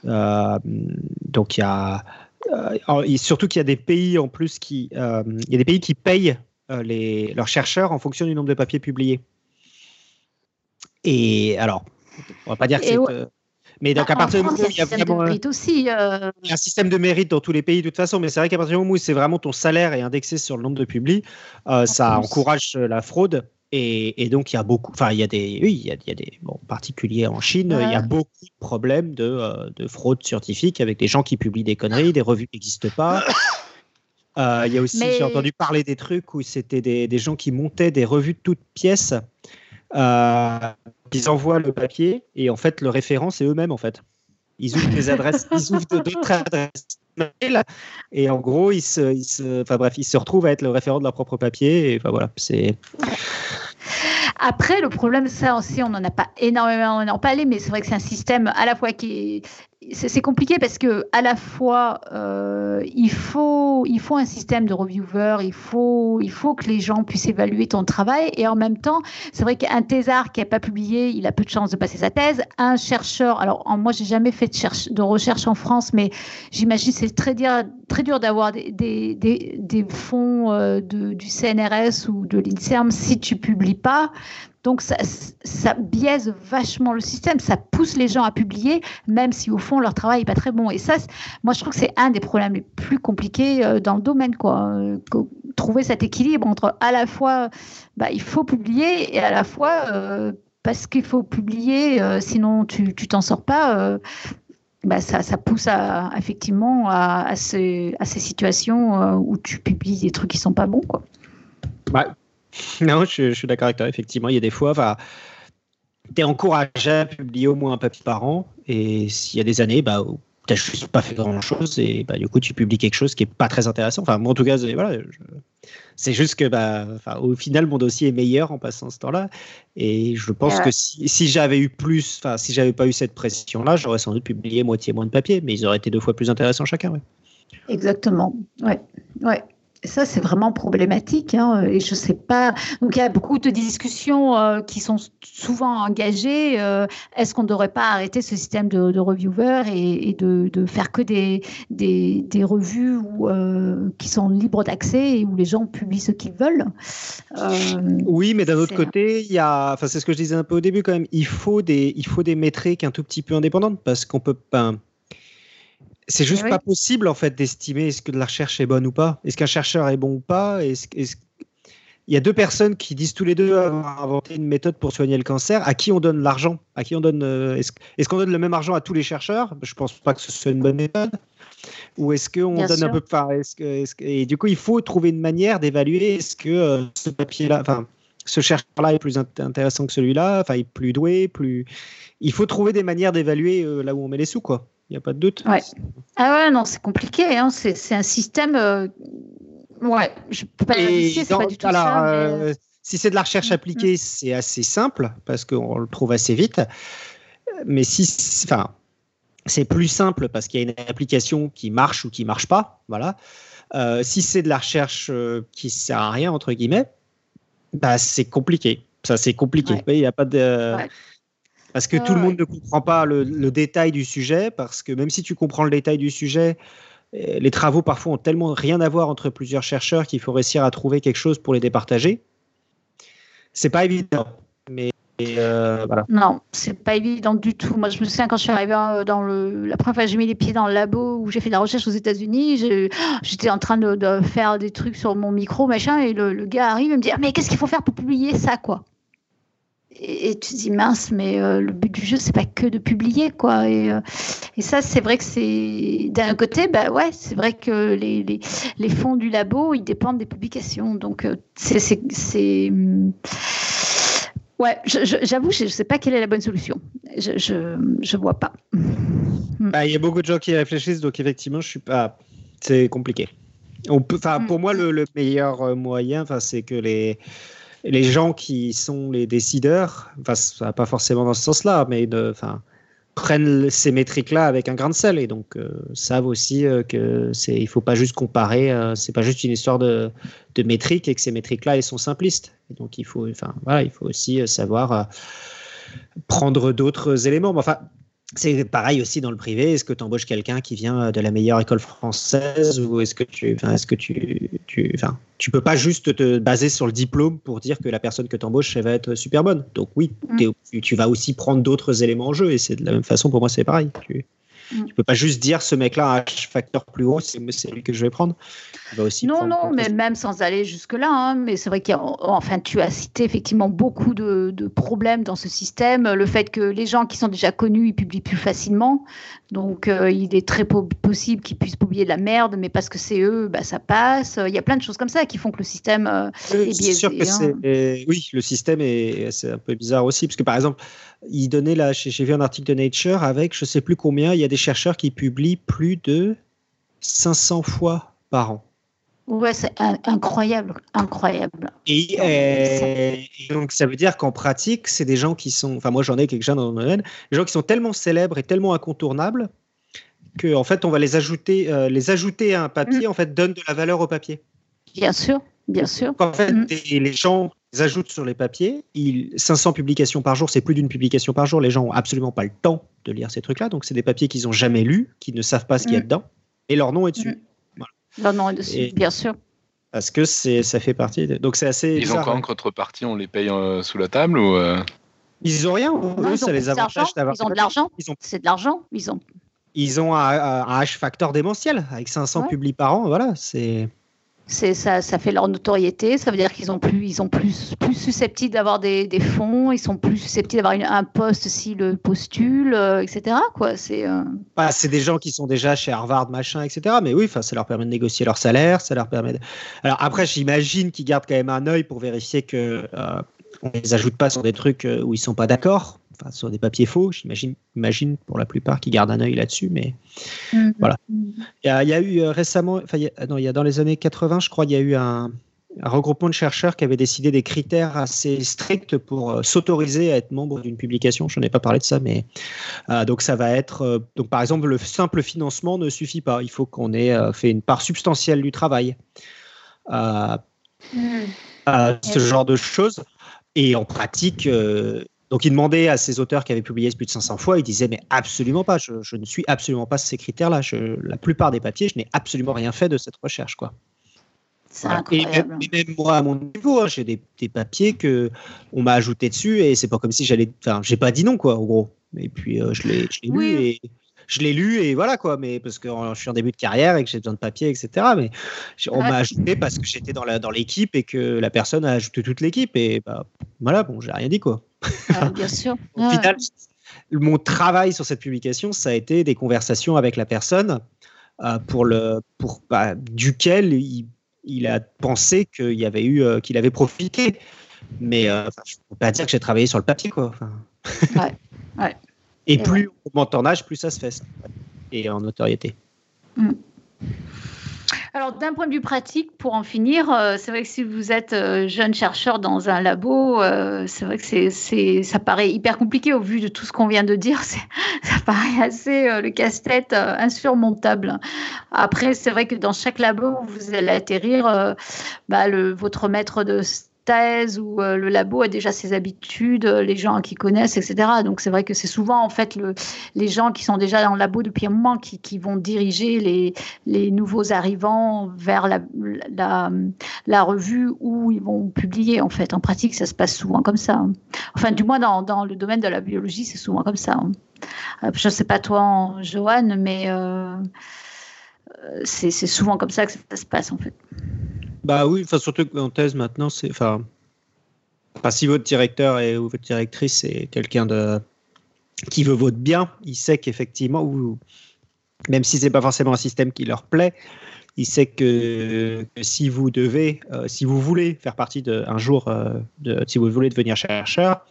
Euh, donc, il y a. et surtout qu'il y a des pays en plus qui. il y a des pays qui payent les, leurs chercheurs en fonction du nombre de papiers publiés. Et alors, on va pas dire que c'est. ouais. euh, mais donc, à en partir du France, moment où il y a un système de vraiment. un- mérite aussi. euh, il y a un système de mérite dans tous les pays de toute façon, mais c'est vrai qu'à partir du moment où c'est vraiment ton salaire est indexé sur le nombre de publis, euh, ça encourage euh, la fraude. Et, et donc il y a beaucoup, enfin il y a des, oui, il y a, il y a des, bon, en particulier en Chine, Ouais. il y a beaucoup de problèmes de, euh, de fraude scientifique avec des gens qui publient des conneries, des revues qui n'existent pas. Euh, Il y a aussi, Mais- j'ai entendu parler des trucs où c'était des, des gens qui montaient des revues de toutes pièces. Ils envoient le papier et en fait le référent c'est eux-mêmes en fait. Ils ouvrent des adresses, ils ouvrent d'autres adresses et en gros ils se, enfin bref, ils se retrouvent à être le référent de leur propre papier et voilà, c'est Après, le problème, ça aussi, on n'en a pas énormément en parlé, mais c'est vrai que c'est un système à la fois qui est. C'est compliqué parce que à la fois euh, il faut il faut un système de reviewer, il faut il faut que les gens puissent évaluer ton travail et en même temps c'est vrai qu'un thésard qui n'a pas publié il a peu de chances de passer sa thèse. Un chercheur alors moi j'ai jamais fait de, cherche, de recherche en France mais j'imagine c'est très dur très dur d'avoir des, des, des, des fonds euh, de, du CNRS ou de l'Inserm si tu publies pas. Donc ça, biaise vachement le système, ça pousse les gens à publier, même si au fond leur travail n'est pas très bon. Et ça, moi je trouve que c'est un des problèmes les plus compliqués euh, dans le domaine, quoi. Euh, trouver cet équilibre entre à la fois, bah, il faut publier et à la fois euh, parce qu'il faut publier, sinon tu t'en sors pas. bah, ça, ça pousse effectivement à, ces, à ces situations où tu publies des trucs qui sont pas bons, quoi. Non, je, je suis d'accord avec toi. Effectivement, il y a des fois, tu es encouragé à publier au moins un papier par an. Et s'il y a des années, bah, tu n'as juste pas fait grand-chose. Et bah, du coup, tu publies quelque chose qui n'est pas très intéressant. Enfin, moi, en tout cas, c'est- voilà, je- c'est juste que, bah, au final, mon dossier est meilleur en passant ce temps-là. Et je pense Ouais. que si, si j'avais eu plus, enfin, si j'avais pas eu cette pression-là, j'aurais sans doute publié moitié moins de papier. Mais ils auraient été deux fois plus intéressants chacun. ouais. Exactement. Ouais, ouais. Ça, c'est vraiment problématique. hein, et je sais pas. Donc, il y a beaucoup de discussions euh, qui sont souvent engagées. euh, Est-ce qu'on ne devrait pas arrêter ce système de, de reviewer et, et de, de faire que des, des, des revues où, euh, qui sont libres d'accès et où les gens publient ce qu'ils veulent? Oui, mais d'un autre côté, il y a, enfin, c'est ce que je disais un peu au début quand même. Il faut des, il faut des métriques un tout petit peu indépendantes parce qu'on peut pas. C'est juste Oui. pas possible en fait d'estimer est-ce que de la recherche est bonne ou pas. Est-ce qu'un chercheur est bon ou pas? Est-ce, est-ce- il y a deux personnes qui disent tous les deux avoir inventé une méthode pour soigner le cancer. À qui on donne l'argent? À qui on donne euh, Est-ce qu'on donne le même argent à tous les chercheurs? Je pense pas que ce soit une bonne méthode. Ou est-ce qu'on donne sûr. un peu enfin, est-ce que, est-ce que- Et du coup, il faut trouver une manière d'évaluer est-ce que euh, ce papier-là, enfin, ce chercheur-là est plus int- intéressant que celui-là, enfin, il est plus doué, plus. Il faut trouver des manières d'évaluer euh, là où on met les sous, quoi. Il n'y a pas de doute. Ouais. Ah ouais, non, c'est compliqué. Hein. C'est, c'est un système. euh, Ouais, je peux pas c'est pas du tout alors, ça. mais- euh, si c'est de la recherche Mm, appliquée, c'est assez simple parce qu'on le trouve assez vite. Mais si, enfin, c'est plus simple parce qu'il y a une application qui marche ou qui marche pas. Voilà. Euh, si c'est de la recherche euh, qui sert à rien entre guillemets, bah c'est compliqué. Ça c'est compliqué. Ouais. Vous voyez, Il y a pas de Ouais. parce que tout le monde ouais. ne comprend pas le, le détail du sujet parce que même si tu comprends le détail du sujet, euh, les travaux parfois ont tellement rien à voir entre plusieurs chercheurs qu'il faut réussir à trouver quelque chose pour les départager. C'est pas évident, mais euh, voilà. Non, c'est pas évident du tout. Moi, je me souviens quand je suis arrivée euh, dans le, la première fois que j'ai mis les pieds dans le labo où j'ai fait de la recherche aux États-Unis, j'ai- j'étais en train de, faire des trucs sur mon micro, machin, et le, gars arrive et me dit Ah, mais qu'est-ce qu'il faut faire pour publier ça, quoi? Et, et tu te dis mince, mais euh, le but du jeu, c'est pas que de publier, quoi. Et, euh, et ça, c'est vrai que c'est d'un côté, bah ouais, c'est vrai que les, fonds du labo, ils dépendent des publications, donc c'est hum, Ouais, j'avoue, je ne sais pas quelle est la bonne solution. Je je, je vois pas. Bah, Il y a beaucoup de gens qui réfléchissent, donc effectivement, je suis pas. C'est compliqué. On peut, Mm. pour moi, le, le meilleur euh, moyen, c'est que les les gens qui sont les décideurs, enfin, ça va pas forcément dans ce sens-là, mais de, prennent ces métriques-là avec un grain de sel et donc euh, savent aussi euh, que c'est, il faut pas juste comparer, euh, c'est pas juste une histoire de, de métriques et que ces métriques-là, elles sont simplistes. Et donc il faut, enfin, voilà, il faut aussi euh, savoir euh, prendre d'autres éléments. Enfin, c'est pareil aussi dans le privé. Est-ce que tu embauches quelqu'un qui vient de la meilleure école française ou est-ce que tu, enfin, est-ce que tu, tu, enfin, tu peux pas juste te baser sur le diplôme pour dire que la personne que tu embauches elle va être super bonne? Donc oui, Mm. t'es- tu, tu vas aussi prendre d'autres éléments en jeu et c'est de la même façon pour moi c'est pareil. Tu, Mm. tu peux pas juste dire ce mec-là a un facteur plus haut, c'est lui que je vais prendre. Aussi Non, prendre non, mais même sans aller jusque-là, hein, mais c'est vrai qu'il y a, enfin, tu as cité effectivement beaucoup de, de problèmes dans ce système. Le fait que les gens qui sont déjà connus, ils publient plus facilement. Donc, euh, il est très po- possible qu'ils puissent publier de la merde, mais parce que c'est eux, bah, ça passe. Il y a plein de choses comme ça qui font que le système. euh, est C'est sûr que biaisé, hein. Oui, le système est, c'est un peu bizarre aussi, parce que par exemple, il donnait là, j'ai vu un article de Nature avec je sais plus combien, il y a des chercheurs qui publient plus de 500 fois par an. Ouais, c'est in- incroyable, incroyable. Et, euh, et donc ça veut dire qu'en pratique, c'est des gens qui sont, enfin moi j'en ai quelques-uns dans mon domaine, des gens qui sont tellement célèbres et tellement incontournables que en fait on va les ajouter, euh, les ajouter à un papier en fait donne de la valeur au papier. Bien sûr, bien sûr. Donc, en fait, Mm. les gens les ajoutent sur les papiers. Ils, 500 publications par jour, c'est plus d'une publication par jour. Les gens ont absolument pas le temps de lire ces trucs-là. Donc, c'est des papiers qu'ils ont jamais lus, qui ne savent pas ce qu'il y a Mm. dedans. Et leur nom est dessus. Non, non, dessus, Et- bien sûr. Parce que c'est, ça fait partie. de- Donc, c'est assez. Ils ont bizarre, quoi hein. en contrepartie On les paye euh, sous la table ou euh, Ils ont rien. Non, Eux, ils ont ça plus les d'argent, avantage d'avoir. Ils ont de l'argent. Ils ont- C'est de l'argent. Ils ont. Ils ont un, un- un H-factor démentiel avec 500 Ouais. publis par an. Voilà, c'est. C'est ça, fait leur notoriété. Ça veut dire qu'ils ont plus, ils sont plus, susceptibles d'avoir des, fonds. Ils sont plus susceptibles d'avoir un poste s'ils le postulent, euh, etc. Euh, Bah, c'est des gens qui sont déjà chez Harvard, machin, etc. Mais oui, ça leur permet de négocier leur salaire, ça leur permet. Alors après, j'imagine qu'ils gardent quand même un œil pour vérifier que euh, on les ajoute pas sur des trucs euh, où ils sont pas d'accord, enfin sur des papiers faux. J'imagine, imagine pour la plupart qu'ils gardent un œil là-dessus. Mais Voilà. il y a, il y a eu euh, récemment, enfin, il y a, non, il y a dans les années 80, je crois, il y a eu un, un regroupement de chercheurs qui avait décidé des critères assez stricts pour euh, s'autoriser à être membre d'une publication. Je n'en ai pas parlé de ça, mais euh, donc ça va être euh, donc par exemple le simple financement ne suffit pas. Il faut qu'on ait fait une part substantielle du travail. Euh, ce genre de choses. Et en pratique, donc il demandait à ces auteurs qui avaient publié plus de 500 fois, ils disaient mais absolument pas, je, je ne suis absolument pas ces critères-là. La plupart des papiers, je n'ai absolument rien fait de cette recherche, quoi. C'est Voilà. Et, incroyable. même, et même moi, à mon niveau, hein, j'ai des, des papiers que on m'a ajouté dessus et c'est pas comme si j'allais. Enfin, j'ai pas dit non, quoi, en gros. Et puis euh, je l'ai je l'ai Oui. lu et je l'ai lu et voilà quoi. Mais parce que je suis en début de carrière et que j'ai besoin de papier, etc. Mais on m'a ajouté parce que j'étais dans l'équipe et que la personne a ajouté toute l'équipe et bah, voilà, bon, j'ai rien dit quoi. Ah, bien sûr. Au final, mon travail sur cette publication, ça a été des conversations avec la personne euh, pour le, pour, bah, duquel il, il, a pensé qu'il y avait eu, euh, qu'il avait profité. Mais euh, je ne peux pas dire que j'ai travaillé sur le papier, quoi. Enfin... Ouais, ouais. Et, plus on monte en âge, plus ça se fait. Et en notoriété. Mm. Alors, d'un point de vue pratique, pour en finir, euh, c'est vrai que si vous êtes euh, jeune chercheur dans un labo, euh, c'est vrai que c'est, c'est, ça paraît hyper compliqué au vu de tout ce qu'on vient de dire. C'est, ça paraît assez le casse-tête insurmontable. Après, c'est vrai que dans chaque labo, vous allez atterrir, bah, le, votre maître de thèse où euh, le labo a déjà ses habitudes, euh, les gens qui connaissent, etc. Donc c'est vrai que c'est souvent en fait le, les gens qui sont déjà dans le labo depuis un moment qui, vont diriger les, nouveaux arrivants vers la, revue où ils vont publier. En fait, en pratique, ça se passe souvent comme ça. Enfin, du moins dans, le domaine de la biologie, c'est souvent comme ça. Euh, je ne sais pas toi, Joanne, mais c'est souvent comme ça que ça se passe en fait. Bah oui, enfin surtout en thèse maintenant, c'est enfin, si votre directeur et, ou votre directrice est quelqu'un de qui veut votre bien, il sait qu'effectivement, même si c'est pas forcément un système qui leur plaît, il sait que, si vous devez, euh, si vous voulez faire partie de un jour, euh, si vous voulez devenir chercheur,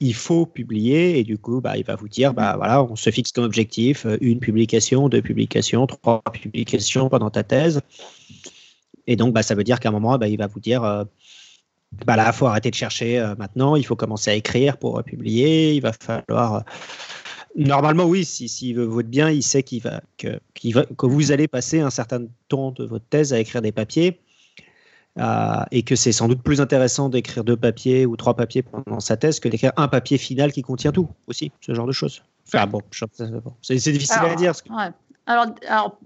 il faut publier et du coup, bah, il va vous dire, bah voilà, on se fixe comme objectif une publication, deux publications, trois publications pendant ta thèse. Et donc, bah, ça veut dire qu'à un moment, bah, il va vous dire euh, bah là, il faut arrêter de chercher euh, maintenant, il faut commencer à écrire pour euh, publier, il va falloir. Normalement, oui, s'il si, si veut votre bien, il sait qu'il va, que, qu va, que vous allez passer un certain temps de votre thèse à écrire des papiers. et que c'est sans doute plus intéressant d'écrire deux papiers ou trois papiers pendant sa thèse que d'écrire un papier final qui contient tout aussi, ce genre de choses. Enfin bon, c'est difficile alors, à dire. Que... Ouais. Alors, alors,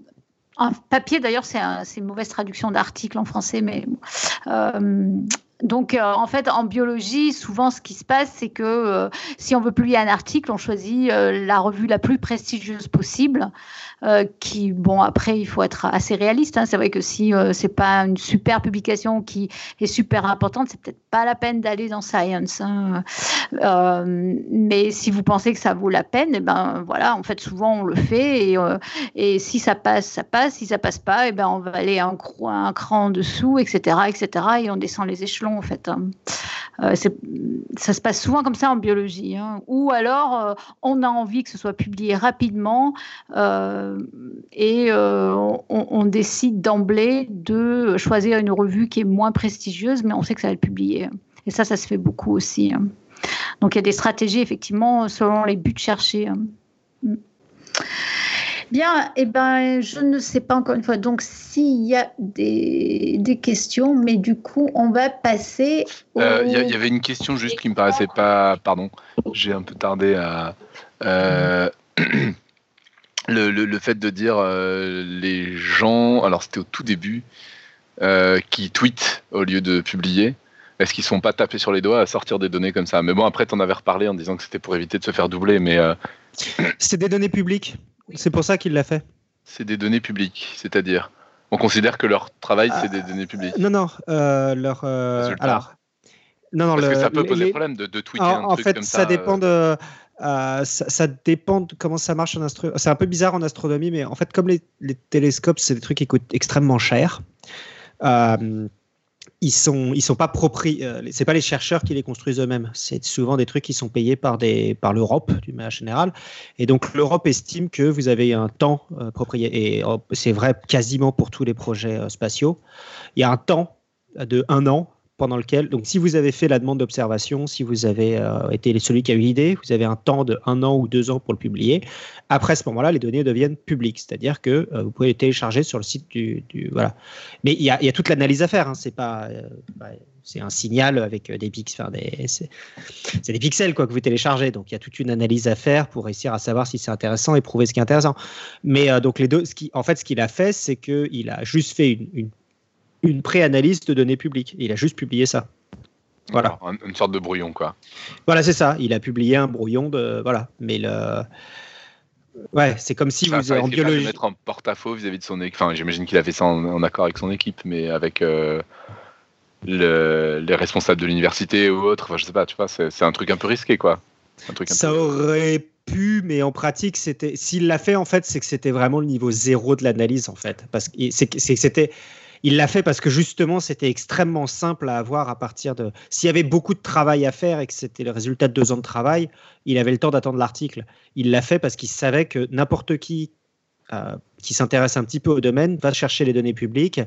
en papier, d'ailleurs, c'est un, une mauvaise traduction d'article en français, mais euh, donc, euh, en fait, en biologie, souvent, ce qui se passe, c'est que euh, si on veut publier un article, on choisit euh, la revue la plus prestigieuse possible. Qui, bon, après, il faut être assez réaliste. Hein. C'est vrai que si c'est pas une super publication qui est super importante, c'est peut-être pas la peine d'aller dans Science. Hein. mais si vous pensez que ça vaut la peine, eh ben voilà, en fait, souvent on le fait. Et, et si ça passe, ça passe. Si ça passe pas, eh ben on va aller un, un cran en dessous, etc., etc. Et on descend les échelons en fait. Euh, ça se passe souvent comme ça en biologie. Hein. Ou alors, euh, on a envie que ce soit publié rapidement euh, et on, décide d'emblée de choisir une revue qui est moins prestigieuse, mais on sait que ça va être publié. Et ça, ça se fait beaucoup aussi. Hein. Donc, il y a des stratégies, effectivement, selon les buts cherchés. Hein. Bien, eh ben, je ne sais pas encore une fois. Donc, s'il y a des, des, questions, mais du coup, on va passer. Il euh, y, y, avait une question juste qui me paraissait pas. Pardon, j'ai un peu tardé à. Euh, le, le, le, fait de dire euh, les gens. Alors, c'était au tout début, euh, qui tweetent au lieu de publier. Est-ce qu'ils ne sont pas tapés sur les doigts à sortir des données comme ça? Mais bon, après, tu en avais reparlé en disant que c'était pour éviter de se faire doubler, mais. C'est des données publiques. C'est pour ça qu'il l'a fait. C'est des données publiques, c'est-à-dire on considère que leur travail c'est des données publiques. Non, non, euh, leur. Euh, alors. Non, non, Parce le, que ça peut poser les... problème de, de tweeter en, un en truc fait, comme ça. ça. dépend de. Euh, ça, ça, dépend de comment ça marche en astronomie. C'est un peu bizarre en astronomie, mais en fait, comme les, les télescopes, c'est des trucs qui coûtent extrêmement cher. Euh, ils sont ils sont pas propri euh, c'est pas les chercheurs qui les construisent eux-mêmes. C'est souvent des trucs qui sont payés par des par l'Europe d'une manière générale. Et donc l'Europe estime que vous avez un temps euh, propriétaire et oh, c'est vrai quasiment pour tous les projets euh, spatiaux. Il y a un temps de un an pendant lequel, donc si vous avez fait la demande d'observation, si vous avez euh, été celui qui a eu l'idée, vous avez un temps de un an ou deux ans pour le publier. Après ce moment-là, les données deviennent publiques, c'est-à-dire que euh, vous pouvez les télécharger sur le site du, voilà. Mais il y a, toute l'analyse à faire. Hein. C'est pas, euh, bah, c'est un signal avec des pixels, c'est, des pixels quoi que vous téléchargez. Donc il y a toute une analyse à faire pour réussir à savoir si c'est intéressant et prouver ce qui est intéressant. Mais donc les deux, ce qui, en fait, ce qu'il a fait, c'est qu'il a juste fait une une préanalyse de données publiques. Il a juste publié ça. Voilà. Une sorte de brouillon, quoi. Voilà, c'est ça. Il a publié un brouillon de. Voilà. Mais le. Ouais, c'est comme si Enfin, vous en biologie. mettre en porte-à-faux vis-à-vis de son équipe. Enfin, j'imagine qu'il a fait ça en, en accord avec son équipe, mais avec euh, le- les responsables de l'université ou autre. Enfin, je sais pas, tu vois, c'est un truc un peu risqué, quoi. Un truc un Ça peu- aurait pu, mais en pratique, c'était. S'il l'a fait, en fait, c'est que c'était vraiment le niveau zéro de l'analyse, en fait. Parce c'est que c'était. Il l'a fait parce que justement, c'était extrêmement simple à avoir à partir de. S'il y avait beaucoup de travail à faire et que c'était le résultat de deux ans de travail, il avait le temps d'attendre l'article. Il l'a fait parce qu'il savait que n'importe qui euh, qui s'intéresse un petit peu au domaine va chercher les données publiques,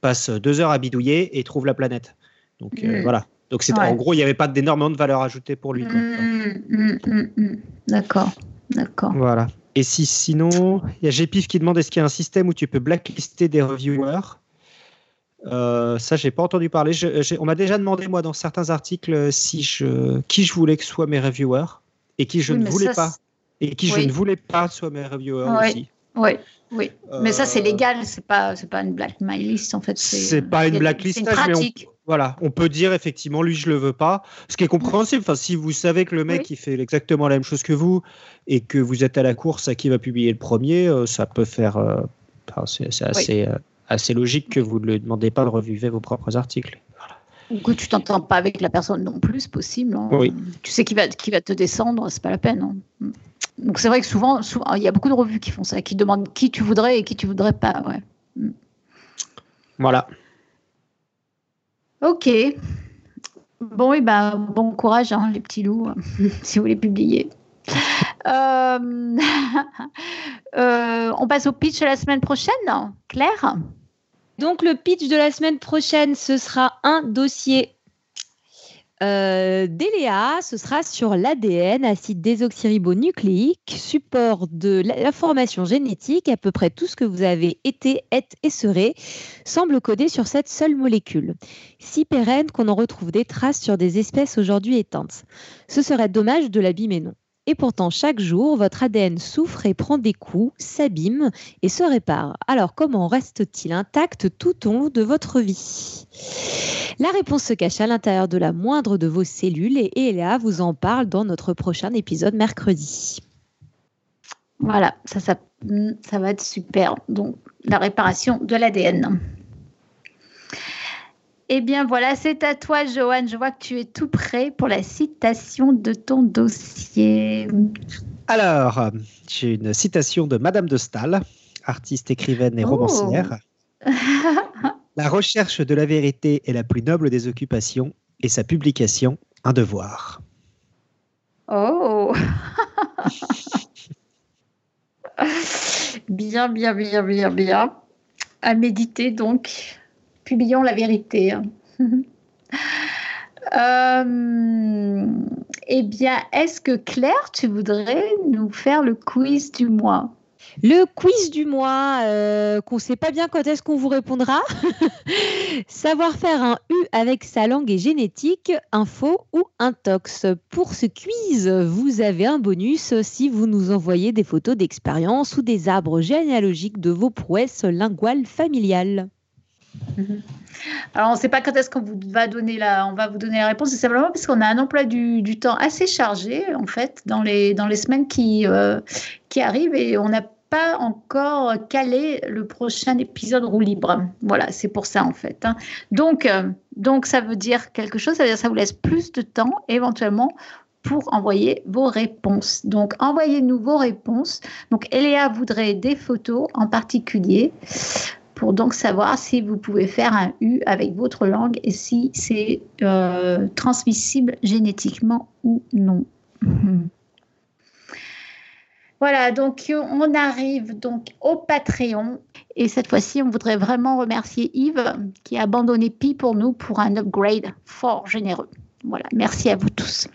passe deux heures à bidouiller et trouve la planète. Donc euh, Mm. voilà. Donc Ouais. en gros, il n'y avait pas d'énormément de valeur ajoutée pour lui. mm, mm. D'accord, d'accord. Voilà. Et si sinon, il y a GPIF qui demande est-ce qu'il y a un système où tu peux blacklister des reviewers? Euh, Ça, j'ai pas entendu parler. Je- on m'a déjà demandé moi dans certains articles si je qui je voulais que soient mes reviewers et qui je Oui, ne voulais ça, pas et qui Oui. je ne voulais pas soient mes reviewers Ouais. aussi. Oui, oui. Mais ça, c'est Euh, légal, c'est pas, c'est pas une blacklist en fait. C'est pas une blacklist, C'est une mais on- pratique. Voilà, on peut dire effectivement, lui, je le veux pas. Ce qui est compréhensible. Enfin, si vous savez que le mec, Oui. il fait exactement la même chose que vous et que vous êtes à la course à qui va publier le premier, euh, ça peut faire. euh, c'est assez, euh, assez logique que vous ne lui demandez pas de reviver vos propres articles. Ou que tu t'entends pas avec la personne non plus, c'est possible. hein. Oui. Tu sais qui va, qui va te descendre, c'est pas la peine. hein. Mm. Donc c'est vrai que souvent, souvent, il y a beaucoup de revues qui font ça, qui demandent qui tu voudrais et qui tu voudrais pas. Ouais. Voilà. Ok. Bon, et ben, bon courage, hein, les petits loups, si vous voulez publier. Euh, euh, on passe au pitch la semaine prochaine, Claire? Donc le pitch de la semaine prochaine, ce sera un dossier euh, d'Eléa, ce sera sur l'ADN, acide désoxyribonucléique, support de l'information génétique. À peu près tout ce que vous avez été, êtes et serez semble codé sur cette seule molécule. Si pérenne qu'on en retrouve des traces sur des espèces aujourd'hui éteintes. Ce serait dommage de l'abîmer, non. Et pourtant, chaque jour, votre ADN souffre et prend des coups, s'abîme et se répare. Alors, comment reste-t-il intact tout au long de votre vie? La réponse se cache à l'intérieur de la moindre de vos cellules et Eléa vous en parle dans notre prochain épisode mercredi. Voilà, ça, ça, ça va être super. Donc, la réparation de l'ADN. Eh bien, voilà, c'est à toi, Johan. Je vois que tu es tout prêt pour la citation de ton dossier. Alors, j'ai une citation de Madame de Staël, artiste, écrivaine et Oh. romancière. La recherche de la vérité est la plus noble des occupations et sa publication un devoir. Oh Bien, bien, bien, bien, bien. À méditer donc. Publions la vérité. Euh, eh bien, est-ce que Claire, tu voudrais nous faire le quiz du mois? Le quiz du mois, euh, qu'on ne sait pas bien quand est-ce qu'on vous répondra. Savoir faire un U avec sa langue et génétique, faux ou un tox. Pour ce quiz, vous avez un bonus si vous nous envoyez des photos d'expérience ou des arbres généalogiques de vos prouesses linguales familiales. Alors, on ne sait pas quand est-ce qu'on vous va donner la, on va vous donner la réponse. C'est simplement parce qu'on a un emploi du, du temps assez chargé, en fait, dans les, dans les semaines qui, euh, qui arrivent et on n'a pas encore calé le prochain épisode roue libre. Voilà, c'est pour ça, en fait. hein. Donc, euh, donc, ça veut dire quelque chose. Ça veut dire que ça vous laisse plus de temps, éventuellement, pour envoyer vos réponses. Donc, envoyez-nous vos réponses. Donc, Eléa voudrait des photos en particulier pour donc savoir si vous pouvez faire un U avec votre langue et si c'est euh, transmissible génétiquement ou non. Voilà, donc on arrive donc au Patreon et cette fois-ci, on voudrait vraiment remercier Yves qui a abandonné Pi pour nous pour un upgrade fort généreux. Voilà, merci à vous tous.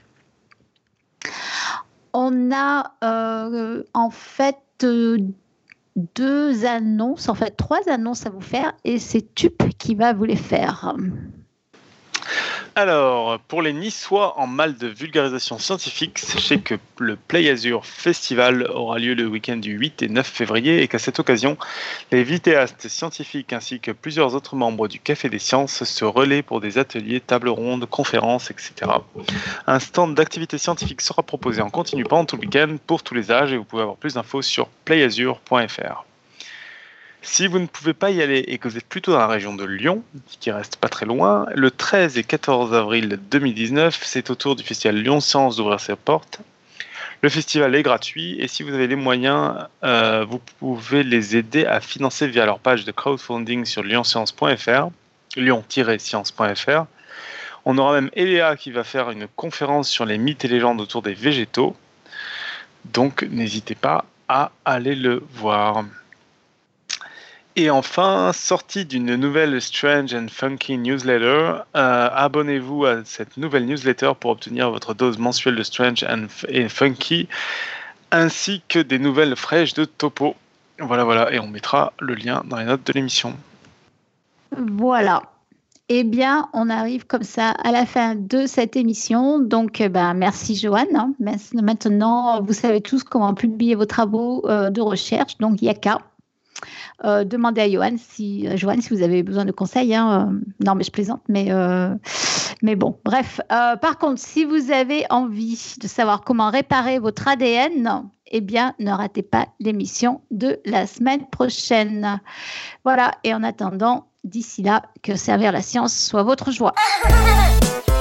On a euh, en fait euh, deux annonces, en fait trois annonces à vous faire et c'est Tup qui va vous les faire. Alors, pour les Niçois en mal de vulgarisation scientifique, sachez que le Play Azure Festival aura lieu le week-end du 8 et 9 février et qu'à cette occasion, les vidéastes scientifiques ainsi que plusieurs autres membres du Café des Sciences se relaient pour des ateliers, tables rondes, conférences, etc. Un stand d'activités scientifiques sera proposé en continu pendant tout le week-end pour tous les âges et vous pouvez avoir plus d'infos sur playazure.fr. Si vous ne pouvez pas y aller et que vous êtes plutôt dans la région de Lyon, qui reste pas très loin, le 13 et 14 avril 2019, c'est au tour du festival Lyon Science d'ouvrir ses portes. Le festival est gratuit et si vous avez les moyens, euh, vous pouvez les aider à financer via leur page de crowdfunding sur lyonscience.fr, lyon-science.fr. On aura même Eléa qui va faire une conférence sur les mythes et légendes autour des végétaux. Donc n'hésitez pas à aller le voir. Et enfin, sortie d'une nouvelle Strange and Funky newsletter, euh, abonnez-vous à cette nouvelle newsletter pour obtenir votre dose mensuelle de Strange and Funky, ainsi que des nouvelles fraîches de topo. Voilà, voilà, et on mettra le lien dans les notes de l'émission. Voilà. Eh bien, on arrive comme ça à la fin de cette émission. Donc, ben, merci Joanne. Hein. Maintenant, vous savez tous comment publier vos travaux euh, de recherche. Donc, il qu'à. Euh, demandez à Johan si, euh, Johan, si vous avez besoin de conseils. Hein, euh, non, mais je plaisante, mais, mais bon, bref. par contre, si vous avez envie de savoir comment réparer votre ADN, eh bien, ne ratez pas l'émission de la semaine prochaine. Voilà, et en attendant, d'ici là, que servir la science soit votre joie.